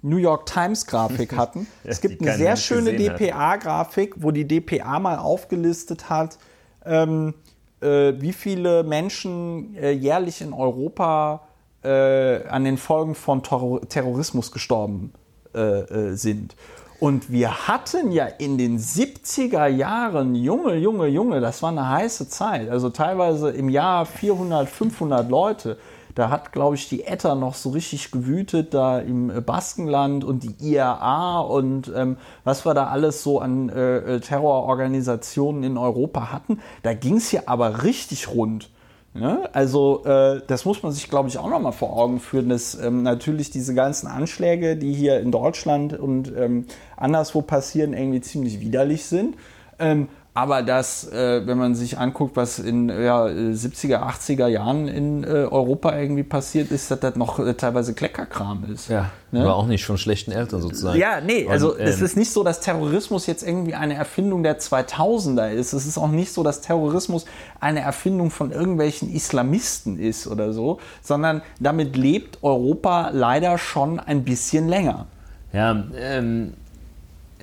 New York Times-Grafik hatten. ja, es gibt eine sehr schöne DPA-Grafik, wo die DPA mal aufgelistet hat, ähm, äh, wie viele Menschen äh, jährlich in Europa äh, an den Folgen von Terror Terrorismus gestorben äh, äh, sind. Und wir hatten ja in den 70er Jahren, Junge, Junge, Junge, das war eine heiße Zeit. Also teilweise im Jahr 400, 500 Leute. Da hat, glaube ich, die ETA noch so richtig gewütet, da im Baskenland und die IRA und ähm, was wir da alles so an äh, Terrororganisationen in Europa hatten. Da ging es ja aber richtig rund. Ne? Also äh, das muss man sich, glaube ich, auch nochmal vor Augen führen, dass ähm, natürlich diese ganzen Anschläge, die hier in Deutschland und ähm, anderswo passieren, irgendwie ziemlich widerlich sind. Ähm, aber dass, äh, wenn man sich anguckt, was in ja, 70er, 80er Jahren in äh, Europa irgendwie passiert ist, dass das noch äh, teilweise Kleckerkram ist. Ja, ne? aber auch nicht von schlechten Eltern sozusagen. Ja, nee, also Und, ähm, es ist nicht so, dass Terrorismus jetzt irgendwie eine Erfindung der 2000er ist. Es ist auch nicht so, dass Terrorismus eine Erfindung von irgendwelchen Islamisten ist oder so, sondern damit lebt Europa leider schon ein bisschen länger. Ja, ähm,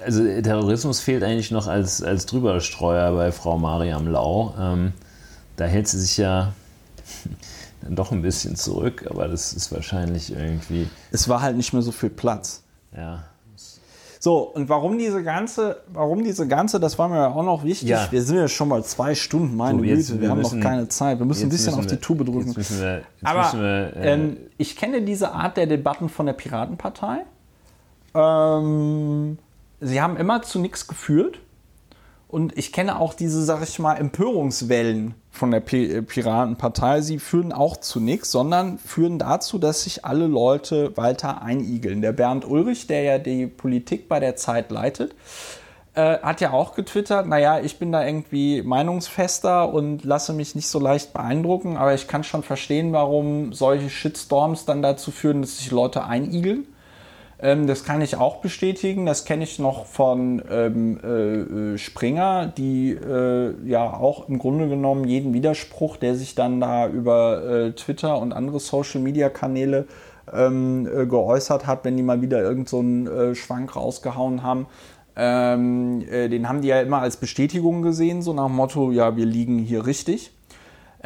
also Terrorismus fehlt eigentlich noch als, als Drüberstreuer bei Frau Mariam Lau. Ähm, da hält sie sich ja, doch ein bisschen zurück, aber das ist wahrscheinlich irgendwie. Es war halt nicht mehr so viel Platz. Ja. So, und warum diese ganze, warum diese ganze, das war mir ja auch noch wichtig. Ja. Wir sind ja schon mal zwei Stunden, meine Güte, wir, wir haben müssen- noch keine Zeit. Wir müssen ein bisschen müssen auf die wir- Tube drücken. Jetzt müssen wir, jetzt Aber wir äh, ähm, ich kenne diese Art der Debatten von der Piratenpartei. Ähm, sie haben immer zu nichts geführt. Und ich kenne auch diese, sag ich mal, Empörungswellen von der äh, Piratenpartei. Sie führen auch zu nichts, sondern führen dazu, dass sich alle Leute weiter einigeln. Der Bernd Ulrich, der ja die Politik bei der Zeit leitet, äh, hat ja auch getwittert, naja, ich bin da irgendwie meinungsfester und lasse mich nicht so leicht beeindrucken, aber ich kann schon verstehen, warum solche Shitstorms dann dazu führen, dass sich Leute einigeln. Ähm, das kann ich auch bestätigen. Das kenne ich noch von ähm, äh, äh, Springer, die äh, ja auch im Grunde genommen jeden Widerspruch, der sich dann da über äh, Twitter und andere Social-Media-Kanäle ähm, äh, geäußert hat, wenn die mal wieder irgendeinen so einen, äh, Schwank rausgehauen haben. Ähm, äh, den haben die ja immer als Bestätigung gesehen, so nach dem Motto, ja, wir liegen hier richtig.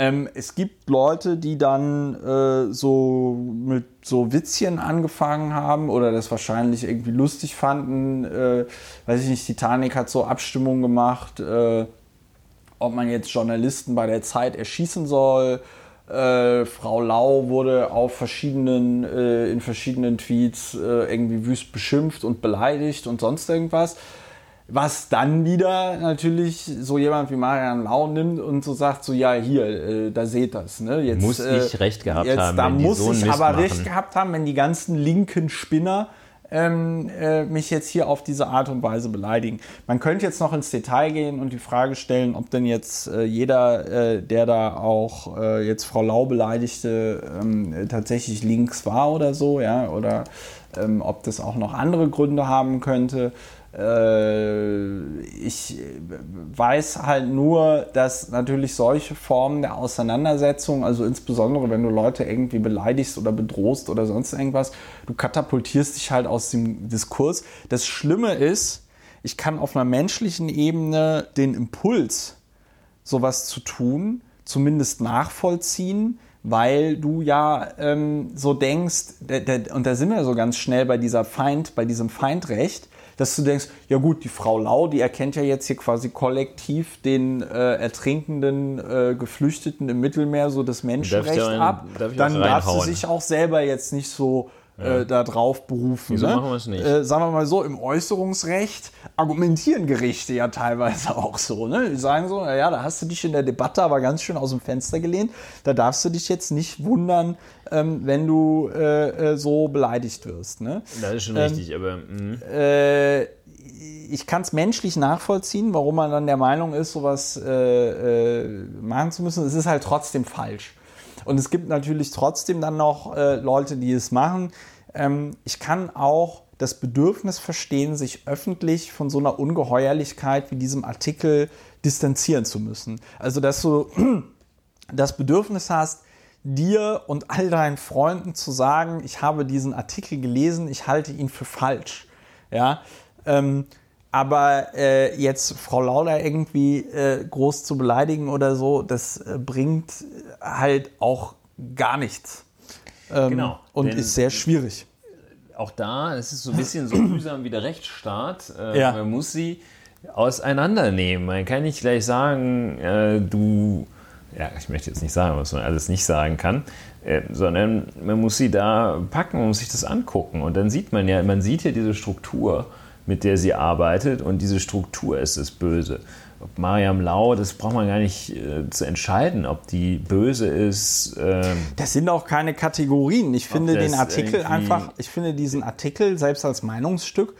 Ähm, es gibt Leute, die dann äh, so mit so Witzchen angefangen haben oder das wahrscheinlich irgendwie lustig fanden. Äh, weiß ich nicht, Titanic hat so Abstimmung gemacht, äh, ob man jetzt Journalisten bei der Zeit erschießen soll. Äh, Frau Lau wurde auf verschiedenen, äh, in verschiedenen Tweets äh, irgendwie wüst beschimpft und beleidigt und sonst irgendwas. Was dann wieder natürlich so jemand wie Marian Lau nimmt und so sagt, so ja, hier, äh, da seht das. Ne? Jetzt, Muss ich recht gehabt jetzt, haben, Da muss so ich aber machen. recht gehabt haben, wenn die ganzen linken Spinner ähm, äh, mich jetzt hier auf diese Art und Weise beleidigen. Man könnte jetzt noch ins Detail gehen und die Frage stellen, ob denn jetzt äh, jeder, äh, der da auch äh, jetzt Frau Lau beleidigte, ähm, äh, tatsächlich links war oder so, ja, oder ähm, ob das auch noch andere Gründe haben könnte. Äh, ich äh, weiß halt nur, dass natürlich solche Formen der Auseinandersetzung, also insbesondere wenn du Leute irgendwie beleidigst oder bedrohst oder sonst irgendwas, du katapultierst dich halt aus dem Diskurs. Das Schlimme ist, ich kann auf einer menschlichen Ebene den Impuls, sowas zu tun, zumindest nachvollziehen, weil du ja ähm, so denkst, und da sind wir so ganz schnell bei dieser Feind, bei diesem Feindrecht, dass du denkst, ja gut, die Frau Lau, die erkennt ja jetzt hier quasi kollektiv den äh, ertrinkenden äh, Geflüchteten im Mittelmeer so das Menschenrecht Darf da ab. darf Dann darf sie sich auch selber jetzt nicht so äh, da drauf berufen. Wieso ne? machen wir es nicht? Äh, sagen wir mal so, im Äußerungsrecht argumentieren Gerichte ja teilweise auch so. Ne? Die sagen so, ja, da hast du dich in der Debatte aber ganz schön aus dem Fenster gelehnt. Da darfst du dich jetzt nicht wundern, ähm, wenn du äh, äh, so beleidigt wirst. Ne? Das ist schon Ähm, richtig, aber mh. Äh, ich kann es menschlich nachvollziehen, warum man dann der Meinung ist, sowas machen zu müssen. Es ist halt trotzdem falsch. Und es gibt natürlich trotzdem dann noch äh, Leute, die es machen. Ähm, ich kann auch das Bedürfnis verstehen, sich öffentlich von so einer Ungeheuerlichkeit wie diesem Artikel distanzieren zu müssen. Also, dass du das Bedürfnis hast, dir und all deinen Freunden zu sagen, ich habe diesen Artikel gelesen, ich halte ihn für falsch. Ja, ähm, aber äh, jetzt Frau Lauder irgendwie äh, groß zu beleidigen oder so, das äh, bringt halt auch gar nichts. Ähm, Genau, Und denn- ist sehr schwierig. auch da, es ist so ein bisschen so mühsam wie der Rechtsstaat. Äh, Ja. Man muss sie auseinandernehmen. Man kann nicht gleich sagen, äh, du, ja, ich möchte jetzt nicht sagen, was man alles nicht sagen kann, äh, sondern man muss sie da packen und muss sich das angucken. Und dann sieht man ja, man sieht ja diese Struktur, mit der sie arbeitet und diese Struktur ist das Böse. Ob Mariam Lau, das braucht man gar nicht äh, zu entscheiden, ob die böse ist. ähm, Das sind auch keine Kategorien. Ich finde den Artikel einfach, ich finde diesen Artikel selbst als Meinungsstück,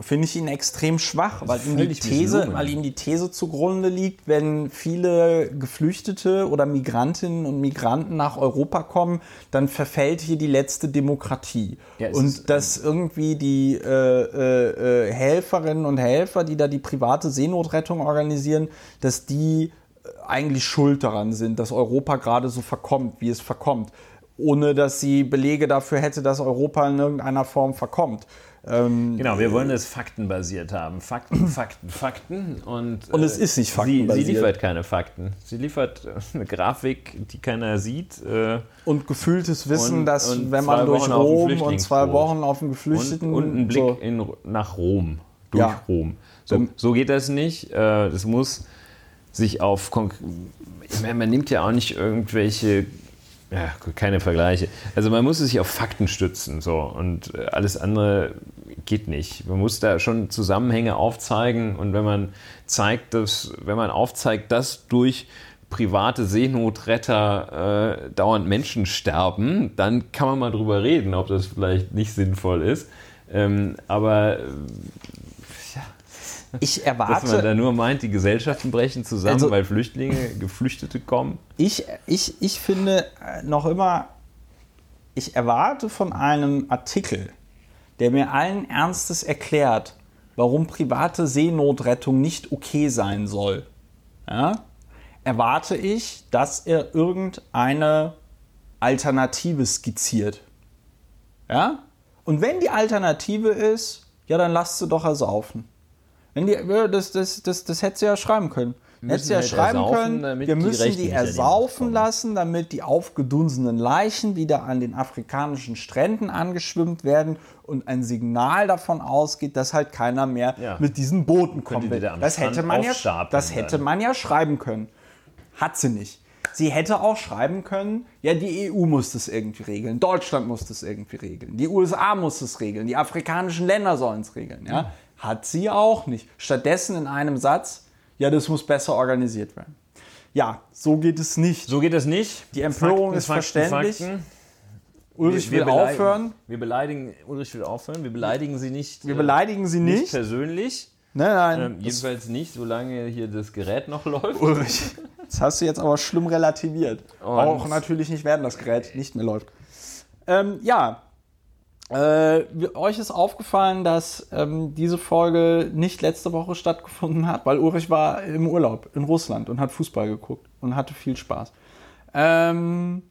finde ich ihn extrem schwach, weil ihm, die These, weil ihm die These zugrunde liegt, wenn viele Geflüchtete oder Migrantinnen und Migranten nach Europa kommen, dann verfällt hier die letzte Demokratie. Ja, und ist- dass irgendwie die äh, äh, äh, Helferinnen und Helfer, die da die private Seenotrettung organisieren, dass die eigentlich schuld daran sind, dass Europa gerade so verkommt, wie es verkommt, ohne dass sie Belege dafür hätte, dass Europa in irgendeiner Form verkommt. Ähm, Genau, wir wollen es faktenbasiert haben. Fakten, Fakten, Fakten. Und, Und es ist nicht sie, faktenbasiert. sie liefert keine Fakten. Sie liefert äh, eine Grafik, die keiner sieht. Äh, und gefühltes Wissen, Und- dass und wenn man durch Rom und zwei. Wochen auf dem Geflüchteten und, und ein Blick so, in, nach Rom. Durch Ja. Rom. So, Ähm, so geht das nicht. Äh, Das muss sich auf. Ich meine, man nimmt ja auch nicht irgendwelche. Ja, gut, keine Vergleiche. Also man muss sich auf Fakten stützen. So, und äh, alles andere geht nicht. Man muss da schon Zusammenhänge aufzeigen. Und wenn man zeigt, dass, wenn man aufzeigt, dass durch private Seenotretter äh, dauernd Menschen sterben, dann kann man mal drüber reden, ob das vielleicht nicht sinnvoll ist. Ähm, aber ich dass man erwarte, da nur meint, die Gesellschaften brechen zusammen, Also- weil Flüchtlinge, Geflüchtete kommen. ich, ich, ich finde äh, noch immer, ich erwarte von einem Artikel, der mir allen Ernstes erklärt, warum private Seenotrettung nicht okay sein soll, ja, erwarte ich, dass er irgendeine Alternative skizziert. Ja? Und wenn die Alternative ist, ja, dann lasst sie doch ersaufen. Wenn die, das, das, das, das hätte sie ja schreiben können. Hätte sie ja halt schreiben können, wir müssen die die ersaufen lassen, damit die aufgedunsenen Leichen wieder an den afrikanischen Stränden angeschwimmt werden und ein Signal davon ausgeht, dass halt keiner mehr Ja. mit diesen Booten am Das hätte, man ja, das hätte man ja schreiben können. Hat sie nicht. Sie hätte auch schreiben können, ja, die EU muss das irgendwie regeln, Deutschland muss das irgendwie regeln, die USA muss das regeln, die afrikanischen Länder sollen es regeln. Ja? Hat sie auch nicht. Stattdessen in einem Satz, ja, das muss besser organisiert werden. Ja, so geht es nicht. So geht das nicht. Die Empörung ist verständlich. Ulrich will beleidigen- aufhören. Wir beleidigen, Ulrich will aufhören. Wir beleidigen sie nicht. Wir äh, beleidigen sie nicht nicht. persönlich. Nein, nein. Ähm, jedenfalls nicht, solange hier das Gerät noch läuft. Ulrich, das hast du jetzt aber schlimm relativiert. Auch natürlich nicht, werden das Gerät nicht mehr läuft. Ähm, ja, äh, euch ist aufgefallen, dass ähm, diese Folge nicht letzte Woche stattgefunden hat, weil Ulrich war im Urlaub in Russland und hat Fußball geguckt und hatte viel Spaß. Ähm,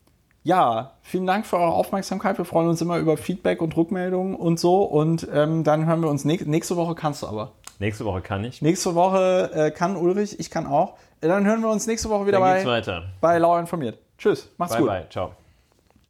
ja, vielen Dank für eure Aufmerksamkeit. Wir freuen uns immer über Feedback und Rückmeldungen und so. Und ähm, dann hören wir uns näch- nächste Woche kannst du aber. Nächste Woche kann ich. Nächste Woche äh, kann Ulrich, ich kann auch. Äh, Dann hören wir uns nächste Woche wieder Dann geht's bei, weiter. bei Lau informiert. Tschüss, macht's Bye gut. bye. Ciao.